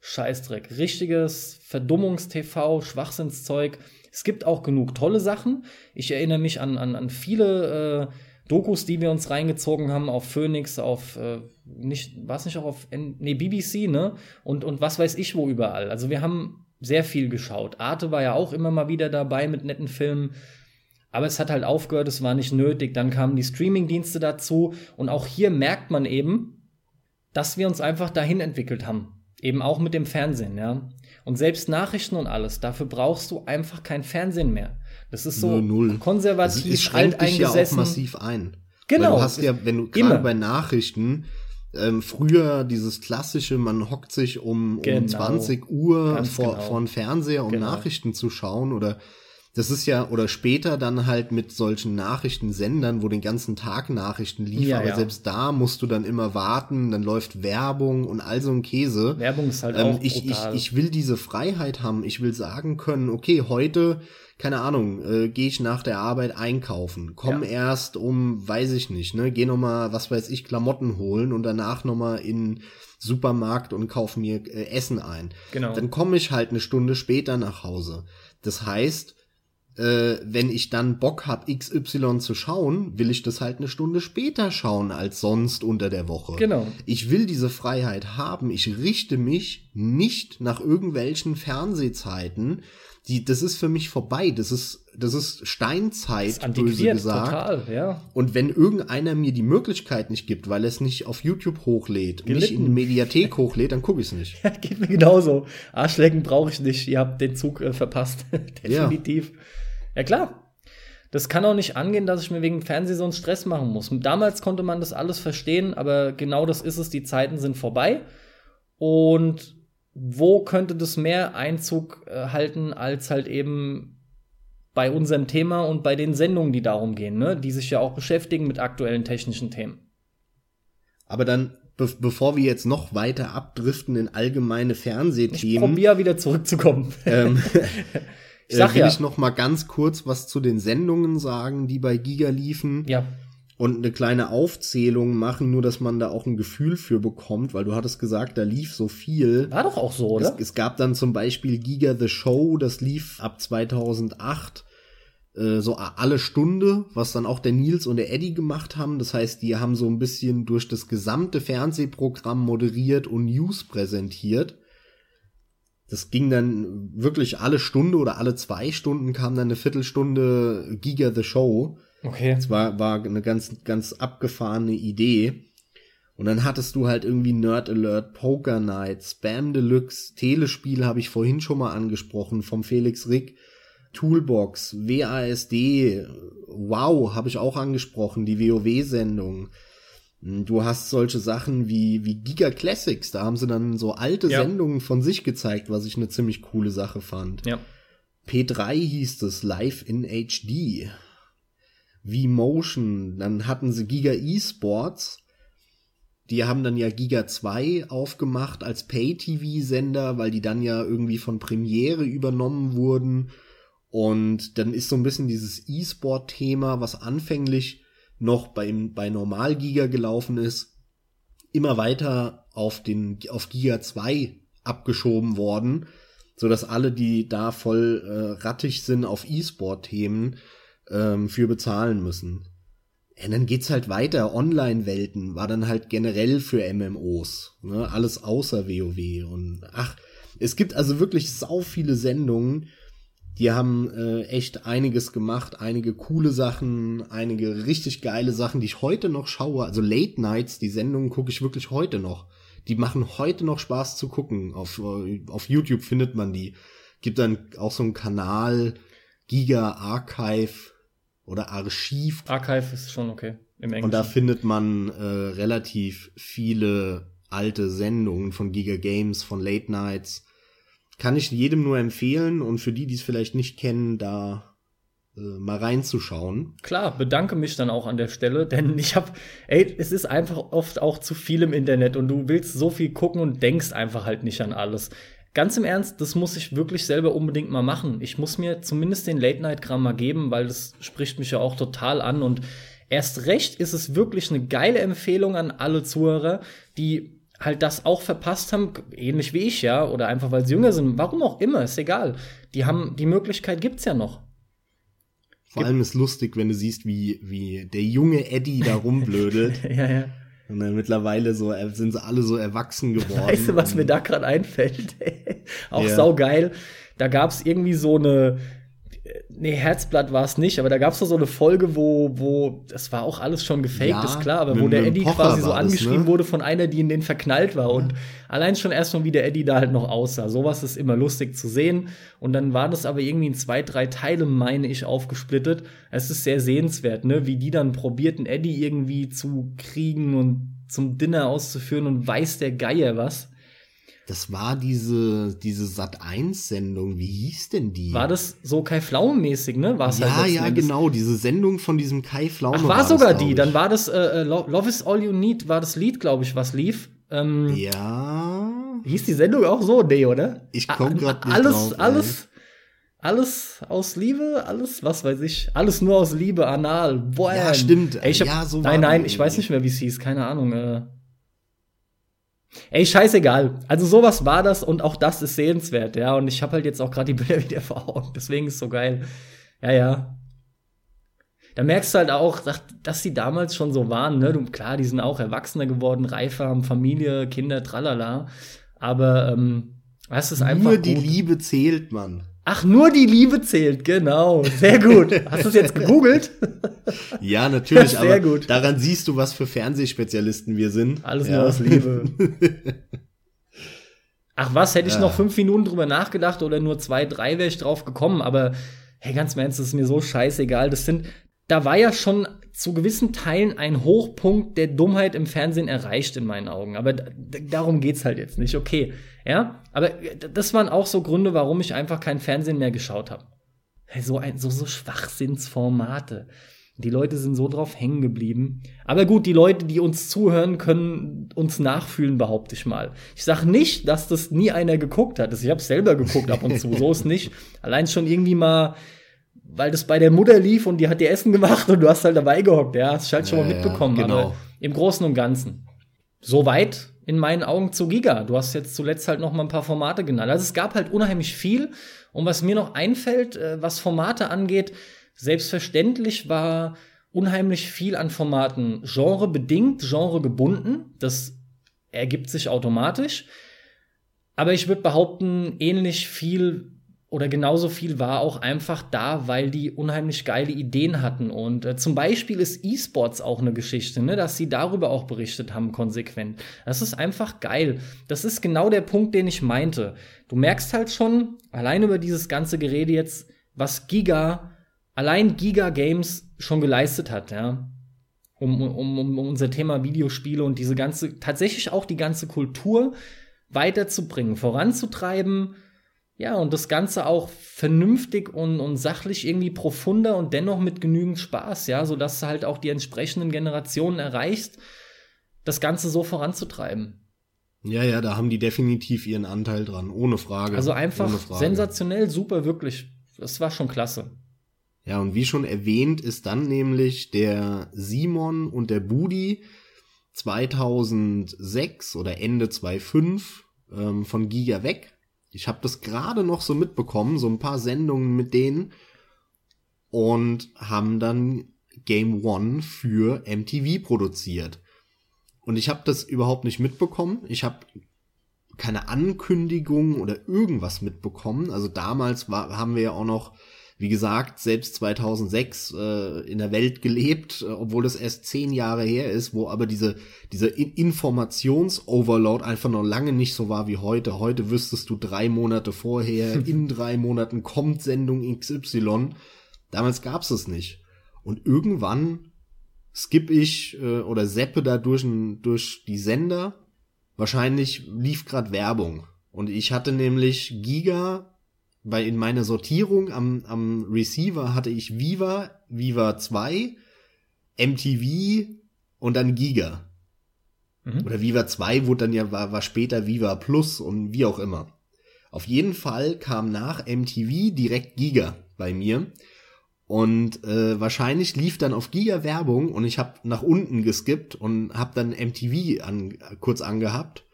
Scheißdreck. Richtiges Verdummungstv, Schwachsinnszeug. Es gibt auch genug tolle Sachen. Ich erinnere mich an, an, an viele äh, Dokus, die wir uns reingezogen haben auf Phoenix, auf äh, nicht, war es nicht auch auf nee, BBC, ne? Und, und was weiß ich wo überall. Also wir haben sehr viel geschaut. Arte war ja auch immer mal wieder dabei mit netten Filmen. Aber es hat halt aufgehört, es war nicht nötig. Dann kamen die Streaming-Dienste dazu. Und auch hier merkt man eben, dass wir uns einfach dahin entwickelt haben. Eben auch mit dem Fernsehen, ja. Und selbst Nachrichten und alles, dafür brauchst du einfach kein Fernsehen mehr. Das ist so null, konservativ, also es schränkt dich ja auch massiv ein. Genau. Weil du hast ja, wenn du gerade bei Nachrichten, ähm, früher dieses klassische, man hockt sich um, genau. um 20 Uhr vor, genau. vor den Fernseher, um genau. Nachrichten zu schauen oder das ist ja, oder später dann halt mit solchen Nachrichtensendern, wo den ganzen Tag Nachrichten liefern, ja, aber ja. selbst da musst du dann immer warten, dann läuft Werbung und all so ein Käse. Werbung ist halt ähm, auch ich, ich, ich will diese Freiheit haben, ich will sagen können, okay, heute keine Ahnung, äh, gehe ich nach der Arbeit einkaufen, komm ja. erst um, weiß ich nicht, ne, geh noch mal, was weiß ich, Klamotten holen und danach noch mal in Supermarkt und kauf mir äh, Essen ein. Genau. Dann komme ich halt eine Stunde später nach Hause. Das heißt, äh, wenn ich dann Bock hab, XY zu schauen, will ich das halt eine Stunde später schauen als sonst unter der Woche. Genau. Ich will diese Freiheit haben. Ich richte mich nicht nach irgendwelchen Fernsehzeiten, die, das ist für mich vorbei. Das ist, das ist Steinzeit, das böse gesagt. Total, ja. Und wenn irgendeiner mir die Möglichkeit nicht gibt, weil er es nicht auf YouTube hochlädt, Gelitten. nicht in die Mediathek hochlädt, dann gucke ich es nicht. *laughs* Ja, geht mir genauso. Arschlecken brauche ich nicht. Ihr habt den Zug äh, verpasst. *laughs* Definitiv. Ja. ja, klar. Das kann auch nicht angehen, dass ich mir wegen Fernsehen so einen Stress machen muss. Damals konnte man das alles verstehen, aber genau das ist es. Die Zeiten sind vorbei. Und wo könnte das mehr Einzug äh, halten als halt eben bei unserem Thema und bei den Sendungen, die darum gehen, ne? die sich ja auch beschäftigen mit aktuellen technischen Themen. Aber dann, be bevor wir jetzt noch weiter abdriften in allgemeine Fernsehthemen. Ich probiere wieder zurückzukommen. Ähm, *laughs* ich sag äh, will ja. ich noch mal ganz kurz was zu den Sendungen sagen, die bei Giga liefen. Ja und eine kleine Aufzählung machen, nur dass man da auch ein Gefühl für bekommt, weil du hattest gesagt, da lief so viel. War doch auch so, oder? Es, es gab dann zum Beispiel Giga the Show, das lief ab 2008 äh, so alle Stunde, was dann auch der Nils und der Eddie gemacht haben. Das heißt, die haben so ein bisschen durch das gesamte Fernsehprogramm moderiert und News präsentiert. Das ging dann wirklich alle Stunde oder alle zwei Stunden kam dann eine Viertelstunde Giga the Show. Okay. Das war, war eine ganz, ganz abgefahrene Idee. Und dann hattest du halt irgendwie Nerd Alert, Poker Night, Spam Deluxe, Telespiel habe ich vorhin schon mal angesprochen vom Felix Rick. Toolbox, WASD, Wow, habe ich auch angesprochen, die WoW-Sendung. Du hast solche Sachen wie, wie Giga Classics, da haben sie dann so alte ja. Sendungen von sich gezeigt, was ich eine ziemlich coole Sache fand. Ja. P3 hieß es, Live in HD. V-Motion, dann hatten sie Giga eSports. Die haben dann ja Giga 2 aufgemacht als Pay-TV-Sender, weil die dann ja irgendwie von Premiere übernommen wurden. Und dann ist so ein bisschen dieses E-Sport-Thema, was anfänglich noch beim, bei Normal-Giga gelaufen ist, immer weiter auf den, auf Giga 2 abgeschoben worden, so dass alle, die da voll äh, rattig sind auf E-Sport-Themen, ähm, für bezahlen müssen. Ja, dann geht's halt weiter. Online-Welten war dann halt generell für MMOs. Ne? Alles außer WoW. Und ach, es gibt also wirklich sau viele Sendungen. Die haben äh, echt einiges gemacht, einige coole Sachen, einige richtig geile Sachen, die ich heute noch schaue. Also Late Nights, die Sendungen gucke ich wirklich heute noch. Die machen heute noch Spaß zu gucken. Auf, äh, auf YouTube findet man die. Gibt dann auch so einen Kanal, Giga Archive oder Archiv. Archive ist schon okay im Englischen. Und da findet man äh, relativ viele alte Sendungen von Giga Games, von Late Nights. Kann ich jedem nur empfehlen und für die, die es vielleicht nicht kennen, da äh, mal reinzuschauen. Klar, bedanke mich dann auch an der Stelle, *laughs* denn ich habe, ey, es ist einfach oft auch zu viel im Internet und du willst so viel gucken und denkst einfach halt nicht an alles ganz im Ernst, das muss ich wirklich selber unbedingt mal machen. Ich muss mir zumindest den Late-Night-Kram mal geben, weil das spricht mich ja auch total an. Und erst recht ist es wirklich eine geile Empfehlung an alle Zuhörer, die halt das auch verpasst haben, ähnlich wie ich, ja, oder einfach weil sie jünger sind, warum auch immer, ist egal. Die haben, die Möglichkeit gibt's ja noch. Vor allem ist lustig, wenn du siehst, wie, wie der junge Eddie da rumblödelt. *laughs* ja, ja. Und dann mittlerweile so äh, sind sie alle so erwachsen *laughs* geworden. Weißt du, was mir da gerade einfällt? *laughs* Auch ja. saugeil. Da gab's irgendwie so eine nee, Herzblatt war es nicht, aber da gab es so eine Folge, wo, wo, das war auch alles schon gefaked, ja, ist klar, aber wo der Eddie quasi so angeschrieben das, ne? wurde von einer, die in den verknallt war. Ja. Und allein schon erstmal, wie der Eddie da halt noch aussah. Sowas ist immer lustig zu sehen. Und dann war das aber irgendwie in zwei, drei Teile, meine ich, aufgesplittet. Es ist sehr sehenswert, ne, wie die dann probierten, Eddie irgendwie zu kriegen und zum Dinner auszuführen und weiß der Geier was. Das war diese, diese Sat1-Sendung. Wie hieß denn die? War das so Kai Pflaume-mäßig, ne? War's ja, halt ja, genau. Diese Sendung von diesem Kai Pflaume. Ach, war, war sogar das, die. Dann war das äh, äh Love is All You Need, war das Lied, glaube ich, was lief. Ähm, ja. Hieß die Sendung auch so? Nee, oder? Ich komm grad nicht Alles, drauf, alles, alles aus Liebe, alles, was weiß ich, alles nur aus Liebe, anal. Boah, ja, stimmt. Ey, ich hab, ja, so nein, nein, ich weiß nicht mehr, wie es hieß, keine Ahnung. Äh, Ey, scheißegal. Also sowas war das und auch das ist sehenswert, ja. Und ich habe halt jetzt auch gerade die *laughs* Bilder wieder vor Augen. Deswegen ist es so geil. Ja, ja. Da merkst du halt auch, dass die damals schon so waren, ne? Du, klar, die sind auch erwachsener geworden, reifer, haben Familie, Kinder, tralala. Aber ähm, das ist einfach. Nur die gut. Liebe zählt, man. Ach, nur die Liebe zählt, genau. Sehr gut. Hast du es jetzt gegoogelt? *laughs* ja, natürlich, Sehr aber gut. daran siehst du, was für Fernsehspezialisten wir sind. Alles ja. nur aus Liebe. *laughs* Ach was, hätte ich ja. noch fünf Minuten drüber nachgedacht oder nur zwei, drei wäre ich drauf gekommen, aber hey, ganz im Ernst, das ist mir so scheißegal. Das sind, da war ja schon zu gewissen Teilen ein Hochpunkt der Dummheit im Fernsehen erreicht in meinen Augen. Aber darum geht's halt jetzt nicht. Okay, ja, aber das waren auch so Gründe, warum ich einfach kein Fernsehen mehr geschaut habe. So ein, so, so Schwachsinnsformate. Die Leute sind so drauf hängen geblieben. Aber gut, die Leute, die uns zuhören, können uns nachfühlen, behaupte ich mal. Ich sag nicht, dass das nie einer geguckt hat. Ich habe selber geguckt ab und zu, so ist nicht. *laughs* Allein schon irgendwie mal, weil das bei der Mutter lief und die hat dir Essen gemacht und du hast halt dabei gehockt. Ja, hast du halt schon mal mitbekommen. Genau. Aber im Großen und Ganzen. Soweit in meinen Augen zu Giga. Du hast jetzt zuletzt halt noch mal ein paar Formate genannt. Also es gab halt unheimlich viel. Und was mir noch einfällt, äh, was Formate angeht, selbstverständlich war unheimlich viel an Formaten genrebedingt, genregebunden. Das ergibt sich automatisch. Aber ich würde behaupten, ähnlich viel oder genauso viel war auch einfach da, weil die unheimlich geile Ideen hatten. Und äh, zum Beispiel ist E-Sports auch eine Geschichte, ne, dass sie darüber auch berichtet haben, konsequent. Das ist einfach geil. Das ist genau der Punkt, den ich meinte. Du merkst halt schon, allein über dieses ganze Gerede jetzt, was Giga, allein Giga Games schon geleistet hat, ja. Um, um, um unser Thema Videospiele und diese ganze, tatsächlich auch die ganze Kultur weiterzubringen, voranzutreiben, ja, und das Ganze auch vernünftig und, und sachlich irgendwie profunder und dennoch mit genügend Spaß, ja, sodass du halt auch die entsprechenden Generationen erreichst, das Ganze so voranzutreiben. Ja, ja, da haben die definitiv ihren Anteil dran, ohne Frage. Also einfach sensationell, super, wirklich. Das war schon klasse. Ja, und wie schon erwähnt, ist dann nämlich der Simon und der Budi 2006 oder Ende 2005 ähm, von Giga weg. Ich habe das gerade noch so mitbekommen, so ein paar Sendungen mit denen und haben dann Game One für MTV produziert. Und ich habe das überhaupt nicht mitbekommen. Ich habe keine Ankündigung oder irgendwas mitbekommen. Also damals war, haben wir ja auch noch, wie gesagt, selbst 2006 äh, in der Welt gelebt, äh, obwohl das erst zehn Jahre her ist, wo aber diese, diese Informations-Overload einfach noch lange nicht so war wie heute. Heute wüsstest du drei Monate vorher, *laughs* in drei Monaten kommt Sendung XY. Damals gab's es nicht. Und irgendwann skippe ich äh, oder seppe da durch, durch die Sender. Wahrscheinlich lief gerade Werbung. Und ich hatte nämlich Giga, weil in meiner Sortierung am, am Receiver hatte ich Viva, Viva 2, MTV und dann Giga. Mhm. Oder Viva 2 wurde dann ja, war, war später Viva Plus und wie auch immer. Auf jeden Fall kam nach MTV direkt Giga bei mir. Und äh, wahrscheinlich lief dann auf Giga Werbung und ich habe nach unten geskippt und habe dann MTV an, kurz angehabt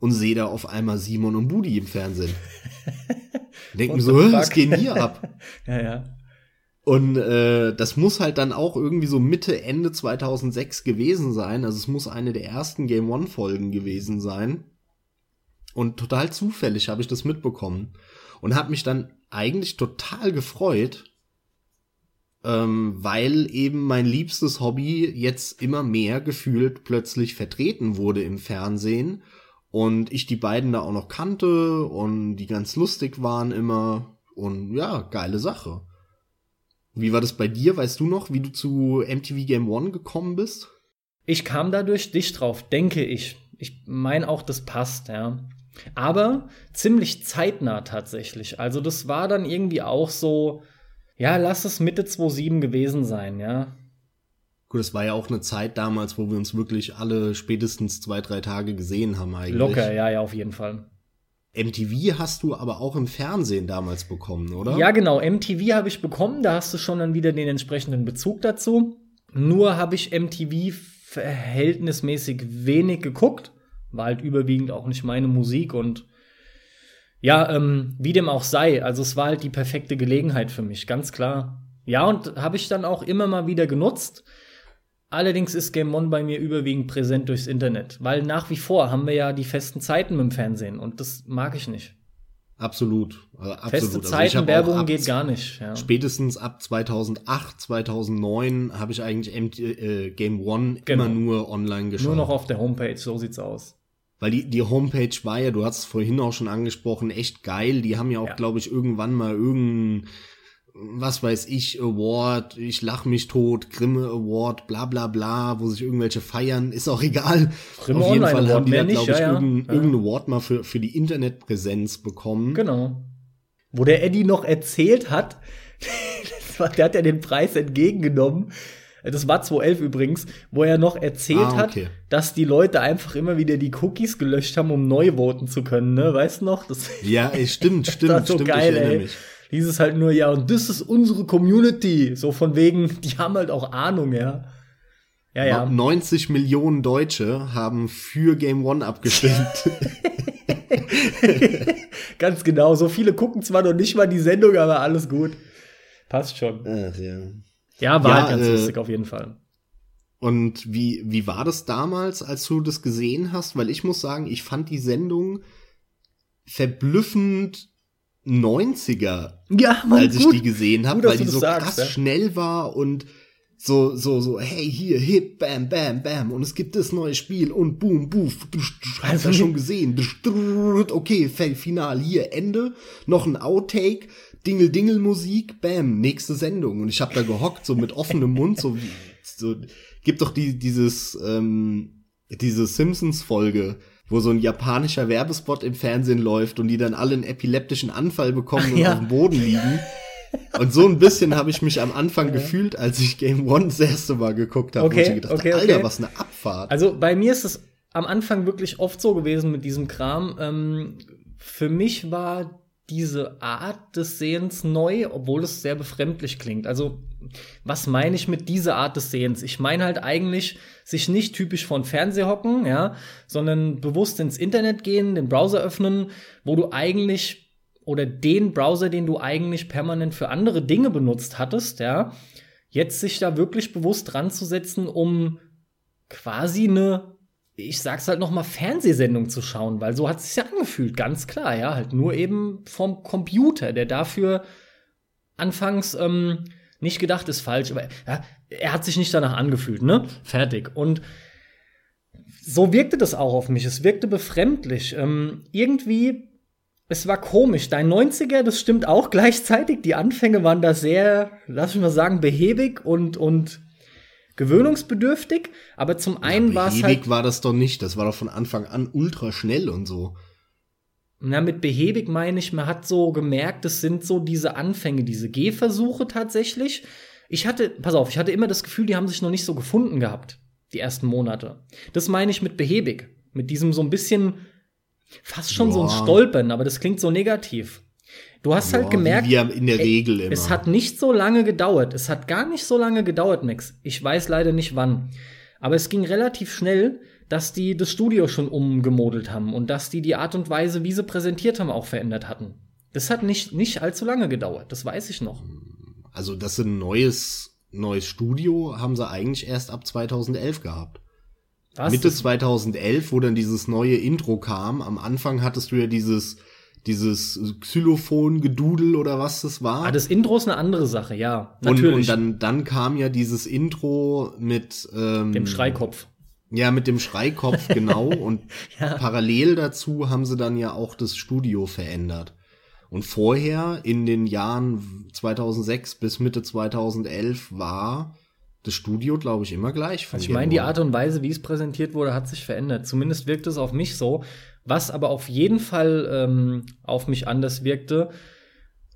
und sehe da auf einmal Simon und Budi im Fernsehen. *laughs* Denk mir so, was geht hier ab? *laughs* ja, ja. Und äh, das muss halt dann auch irgendwie so Mitte, Ende 2006 gewesen sein. Also es muss eine der ersten Game One Folgen gewesen sein. Und total zufällig habe ich das mitbekommen und habe mich dann eigentlich total gefreut, ähm, weil eben mein liebstes Hobby jetzt immer mehr gefühlt plötzlich vertreten wurde im Fernsehen und ich die beiden da auch noch kannte und die ganz lustig waren immer und ja, geile Sache. Wie war das bei dir? Weißt du noch, wie du zu MTV Game One gekommen bist? Ich kam dadurch dich drauf, denke ich. Ich meine auch, das passt, ja. Aber ziemlich zeitnah tatsächlich. Also das war dann irgendwie auch so, ja, lass es Mitte 2007 gewesen sein, ja. Gut, es war ja auch eine Zeit damals, wo wir uns wirklich alle spätestens zwei, drei Tage gesehen haben eigentlich. Locker, ja, ja, auf jeden Fall. MTV hast du aber auch im Fernsehen damals bekommen, oder? Ja, genau. MTV habe ich bekommen. Da hast du schon dann wieder den entsprechenden Bezug dazu. Nur habe ich MTV verhältnismäßig wenig geguckt. War halt überwiegend auch nicht meine Musik und ja, ähm, wie dem auch sei, also es war halt die perfekte Gelegenheit für mich, ganz klar. Ja, und habe ich dann auch immer mal wieder genutzt. Allerdings ist Game One bei mir überwiegend präsent durchs Internet, weil nach wie vor haben wir ja die festen Zeiten mit dem Fernsehen und das mag ich nicht. Absolut. Also absolut. Feste Zeiten, also Werbung geht gar nicht. Ja. Spätestens ab 2008, 2009 habe ich eigentlich äh, Game One genau. immer nur online geschaut. Nur noch auf der Homepage, so sieht's aus. Weil die, die Homepage war ja, du hast es vorhin auch schon angesprochen, echt geil. Die haben ja auch, ja. glaube ich, irgendwann mal irgendein, was weiß ich, Award, ich lach mich tot, Grimme Award, bla bla bla, wo sich irgendwelche feiern, ist auch egal. Grimme Auf jeden Fall haben die da, glaube ich, ja, ja. irgendein Award mal für, für die Internetpräsenz bekommen. Genau. Wo der Eddie noch erzählt hat, *laughs* der hat ja den Preis entgegengenommen das war 2011 übrigens, wo er noch erzählt ah, okay. hat, dass die Leute einfach immer wieder die Cookies gelöscht haben, um neu voten zu können, ne? Weißt du noch? Das ja, stimmt, *laughs* stimmt, das so stimmt, geil, ey. Mich. Dieses halt nur, ja, und das ist unsere Community. So von wegen, *laughs* die haben halt auch Ahnung, ja. Ja, ja. 90 Millionen Deutsche haben für Game One abgestimmt. *laughs* Ganz genau. So viele gucken zwar noch nicht mal die Sendung, aber alles gut. Passt schon. Ach, ja. Ja, war ja, halt ganz äh, lustig auf jeden Fall. Und wie, wie war das damals, als du das gesehen hast? Weil ich muss sagen, ich fand die Sendung verblüffend 90er, ja, Mann, als ich die gesehen habe, weil die so sagst, krass ja. schnell war und so, so, so, hey, hier, hit, bam, bam, bam, und es gibt das neue Spiel und boom, du hast ja schon gesehen, okay, Final, hier, Ende, noch ein Outtake, Dingel-Dingel-Musik, bam, nächste Sendung. Und ich habe da gehockt, so mit offenem Mund, so wie, so, gibt doch die, dieses, ähm, diese Simpsons-Folge, wo so ein japanischer Werbespot im Fernsehen läuft und die dann alle einen epileptischen Anfall bekommen und Ja. auf dem Boden liegen. Und so ein bisschen habe ich mich am Anfang gefühlt, als ich Game One das erste Mal geguckt habe. Okay, ich mir gedacht, okay, Alter, okay. was eine Abfahrt. Also bei mir ist es am Anfang wirklich oft so gewesen mit diesem Kram. Ähm, für mich war diese Art des Sehens neu, obwohl es sehr befremdlich klingt. Also, was meine ich mit dieser Art des Sehens? Ich meine halt eigentlich, sich nicht typisch vor den Fernseher hocken, ja, sondern bewusst ins Internet gehen, den Browser öffnen, wo du eigentlich oder den Browser, den du eigentlich permanent für andere Dinge benutzt hattest, ja, jetzt sich da wirklich bewusst dran zu setzen, um quasi eine, ich sag's halt noch mal, Fernsehsendung zu schauen, weil so hat es sich ja angefühlt, ganz klar, ja, halt nur eben vom Computer, der dafür anfangs ähm, nicht gedacht ist falsch, aber ja, er hat sich nicht danach angefühlt, ne? Fertig. Und so wirkte das auch auf mich. Es wirkte befremdlich. Ähm, irgendwie, es war komisch. Dein 90er, das stimmt auch *laughs* gleichzeitig. Die Anfänge waren da sehr, lass mich mal sagen, behäbig und, und gewöhnungsbedürftig. Aber zum einen war es halt. Ewig war das doch nicht. Das war doch von Anfang an ultra schnell und so. Na, mit behäbig meine ich, man hat so gemerkt, es sind so diese Anfänge, diese Gehversuche tatsächlich. Ich hatte, pass auf, ich hatte immer das Gefühl, die haben sich noch nicht so gefunden gehabt, die ersten Monate. Das meine ich mit behäbig. Mit diesem so ein bisschen, fast schon so ein. Stolpern, aber das klingt so negativ. Du hast Ja, halt gemerkt, Wie wir in der Regel immer. es hat nicht so lange gedauert. Es hat gar nicht so lange gedauert, Max. Ich weiß leider nicht wann. Aber es ging relativ schnell, dass die das Studio schon umgemodelt haben und dass die die Art und Weise, wie sie präsentiert haben, auch verändert hatten. Das hat nicht, nicht allzu lange gedauert. Das weiß ich noch. also das ist ein neues, neues Studio haben sie eigentlich erst ab 2011 gehabt. Was? Mitte Das- 2011, wo dann dieses neue Intro kam. Am Anfang hattest du ja dieses, dieses Xylophon-Gedudel oder was das war. ah, das Intro ist eine andere Sache, ja. und, Natürlich. und dann, dann kam ja dieses Intro mit ähm, dem Schreikopf. Ja, mit dem Schreikopf, genau. *laughs* Und Ja. parallel dazu haben sie dann ja auch das Studio verändert. Und vorher, in den Jahren 2006 bis Mitte 2011, war das Studio, glaube ich, immer gleich. Also ich meine, die. Art und Weise, wie es präsentiert wurde, hat sich verändert. Zumindest wirkt es auf mich so. Was aber auf jeden Fall ähm, auf mich anders wirkte,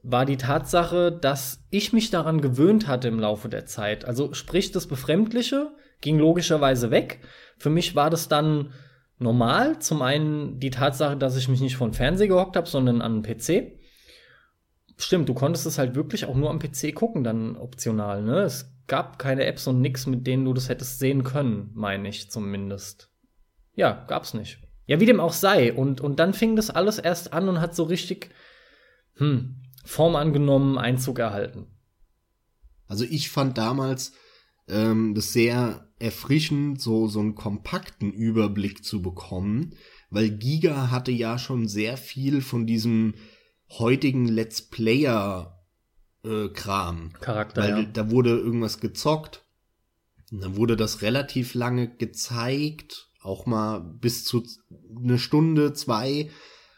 war die Tatsache, dass ich mich daran gewöhnt hatte im Laufe der Zeit. Also sprich, das Befremdliche ging logischerweise weg. Für mich war das dann normal. Zum einen die Tatsache, dass ich mich nicht vor den Fernseher gehockt habe, sondern an den PC. Stimmt, du konntest es halt wirklich auch nur am PC gucken, dann optional, ne? Es gab keine Apps und nix, mit denen du das hättest sehen können, meine ich zumindest. Ja, gab's nicht. Ja, wie dem auch sei. Und, und dann fing das alles erst an und hat so richtig, hm, Form angenommen, Einzug erhalten. Also ich fand damals ähm, das sehr erfrischend, so, so einen kompakten Überblick zu bekommen, weil Giga hatte ja schon sehr viel von diesem heutigen Let's Player äh, Kram. Charakter, Weil ja. da wurde irgendwas gezockt. Dann wurde das relativ lange gezeigt, auch mal bis zu eine Stunde, zwei,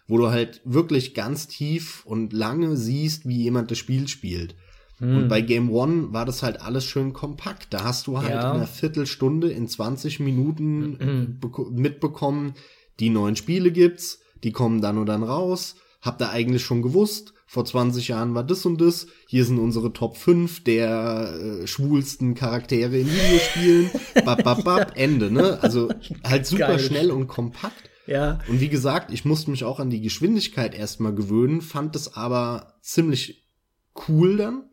wo du halt wirklich ganz tief und lange siehst, wie jemand das Spiel spielt. Hm. Und bei Game One war das halt alles schön kompakt. Da hast du halt Ja. in einer Viertelstunde, in 20 Minuten beko- mitbekommen, die neuen Spiele gibt's, die kommen dann und dann raus. Habt ihr eigentlich schon gewusst, vor 20 Jahren war das und das. Hier sind unsere Top 5 der äh, schwulsten Charaktere in Videospielen. *laughs* bap, bap, bap, Ende, ne? Also halt super Geil. schnell und kompakt. ja. Und wie gesagt, ich musste mich auch an die Geschwindigkeit erstmal gewöhnen, fand es aber ziemlich cool dann.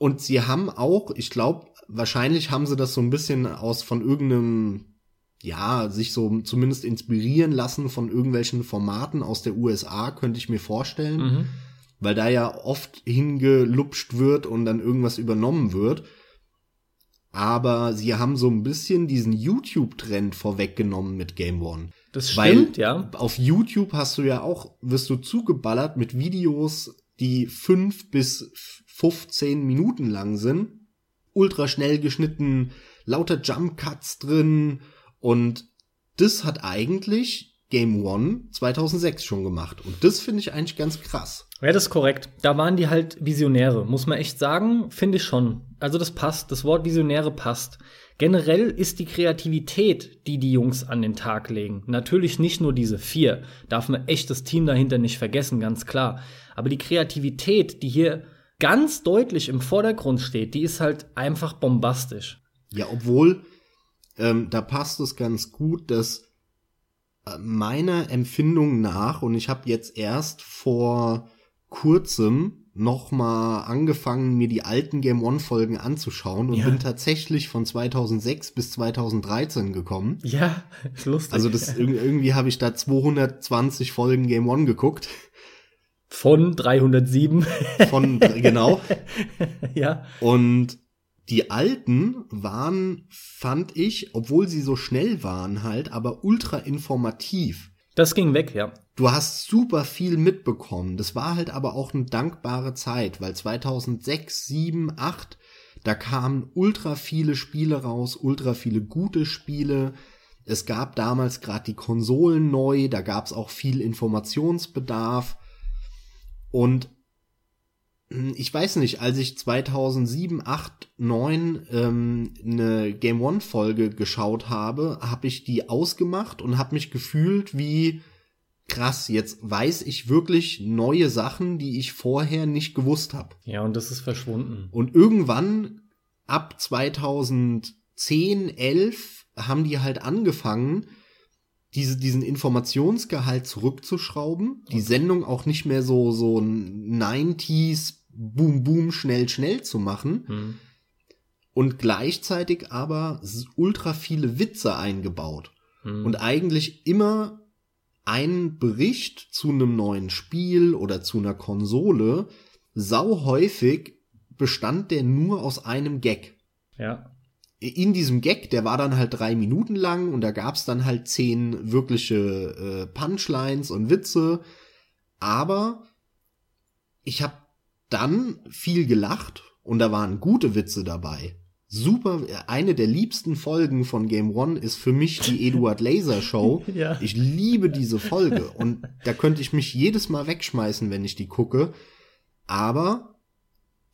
Und sie haben auch, ich glaube, wahrscheinlich haben sie das so ein bisschen aus von irgendeinem, ja, sich so zumindest inspirieren lassen von irgendwelchen Formaten aus der USA, könnte ich mir vorstellen. Mhm. Weil da ja oft hingelupscht wird und dann irgendwas übernommen wird. Aber sie haben so ein bisschen diesen YouTube-Trend vorweggenommen mit Game One. Das Weil stimmt, ja. auf YouTube hast du ja auch, wirst du zugeballert mit Videos, die fünf bis 15 Minuten lang sind. Ultra schnell geschnitten, lauter Jump Cuts drin und das hat eigentlich Game One 2006 schon gemacht. Und das finde ich eigentlich ganz krass. Ja, das ist korrekt. Da waren die halt Visionäre, muss man echt sagen, finde ich schon. Also das passt, das Wort Visionäre passt. Generell ist die Kreativität, die die Jungs an den Tag legen, natürlich nicht nur diese vier. Darf man echt das Team dahinter nicht vergessen, ganz klar. Aber die Kreativität, die hier ganz deutlich im Vordergrund steht, die ist halt einfach bombastisch. Ja, obwohl ähm, da passt es ganz gut, dass äh, meiner Empfindung nach, und ich habe jetzt erst vor kurzem noch mal angefangen, mir die alten Game One Folgen anzuschauen und Ja. bin tatsächlich von 2006 bis 2013 gekommen. Ja, *laughs* ist lustig. Also das irg- irgendwie habe ich da 220 Folgen Game One geguckt. Von 307. Von genau. *laughs* ja. Und die alten waren, fand ich, obwohl sie so schnell waren halt, aber ultra informativ. Das ging weg, ja. Du hast super viel mitbekommen. Das war halt aber auch eine dankbare Zeit, weil 2006, 7, 8, da kamen ultra viele Spiele raus, ultra viele gute Spiele. Es gab damals gerade die Konsolen neu, da gab es auch viel Informationsbedarf. Und hm, ich weiß nicht, als ich 2007, 8, 9 ähm, eine Game One Folge geschaut habe, habe ich die ausgemacht und habe mich gefühlt wie krass, jetzt weiß ich wirklich neue Sachen, die ich vorher nicht gewusst habe. Ja, und das ist verschwunden. Und irgendwann ab 2010, 11 haben die halt angefangen, diese, diesen Informationsgehalt zurückzuschrauben, die Sendung auch nicht mehr so, so 90s boom, boom, schnell, schnell zu machen Hm. und gleichzeitig aber ultra viele Witze eingebaut Hm. und eigentlich immer einen Bericht zu einem neuen Spiel oder zu einer Konsole sau häufig bestand der nur aus einem Gag. ja. In diesem Gag, der war dann halt drei Minuten lang und da gab's dann halt zehn wirkliche äh, Punchlines und Witze. Aber ich habe dann viel gelacht und da waren gute Witze dabei. Super, eine der liebsten Folgen von Game One ist für mich die *laughs* Eduard Laser Show. Ja. Ich liebe diese Folge und da könnte ich mich jedes Mal wegschmeißen, wenn ich die gucke. Aber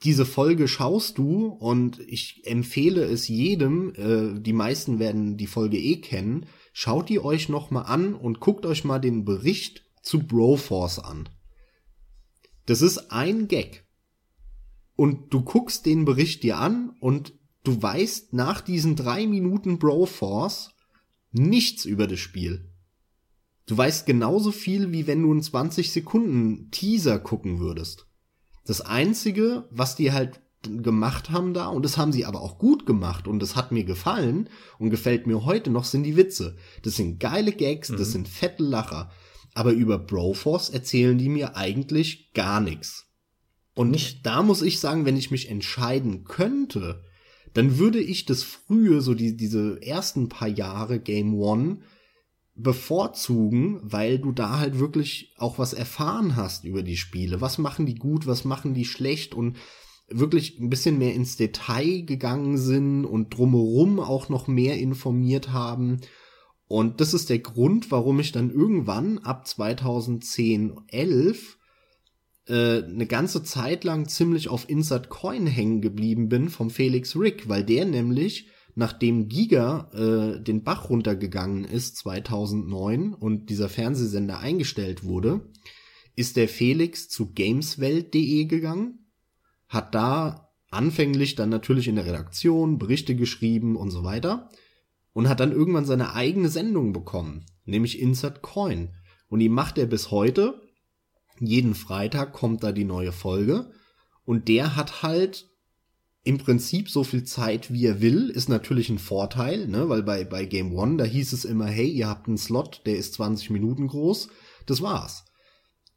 diese Folge schaust du und ich empfehle es jedem, äh, die meisten werden die Folge eh kennen, schaut die euch noch mal an und guckt euch mal den Bericht zu Broforce an. Das ist ein Gag. Und du guckst den Bericht dir an und du weißt nach diesen drei Minuten Broforce nichts über das Spiel. Du weißt genauso viel, wie wenn du einen 20 Sekunden Teaser gucken würdest. Das einzige, was die halt gemacht haben da, und das haben sie aber auch gut gemacht, und das hat mir gefallen und gefällt mir heute noch, sind die Witze. Das sind geile Gags, das sind fette Lacher. Aber über Broforce erzählen die mir eigentlich gar nichts. Und Nicht- da muss ich sagen, wenn ich mich entscheiden könnte, dann würde ich das frühe, so die, diese ersten paar Jahre Game One, bevorzugen, weil du da halt wirklich auch was erfahren hast über die Spiele. Was machen die gut, was machen die schlecht und wirklich ein bisschen mehr ins Detail gegangen sind und drumherum auch noch mehr informiert haben. Und das ist der Grund, warum ich dann irgendwann ab 2010, 11 äh, eine ganze Zeit lang ziemlich auf Insert Coin hängen geblieben bin vom Felix Rick, weil der nämlich nachdem Giga äh, den Bach runtergegangen ist 2009 und dieser Fernsehsender eingestellt wurde, ist der Felix zu gameswelt.de gegangen, hat da anfänglich dann natürlich in der Redaktion Berichte geschrieben und so weiter und hat dann irgendwann seine eigene Sendung bekommen, nämlich Insert Coin. Und die macht er bis heute. Jeden Freitag kommt da die neue Folge und der hat halt im Prinzip so viel Zeit, wie er will, ist natürlich ein Vorteil, ne? weil bei, bei Game One, da hieß es immer, hey, ihr habt einen Slot, der ist 20 Minuten groß, das war's.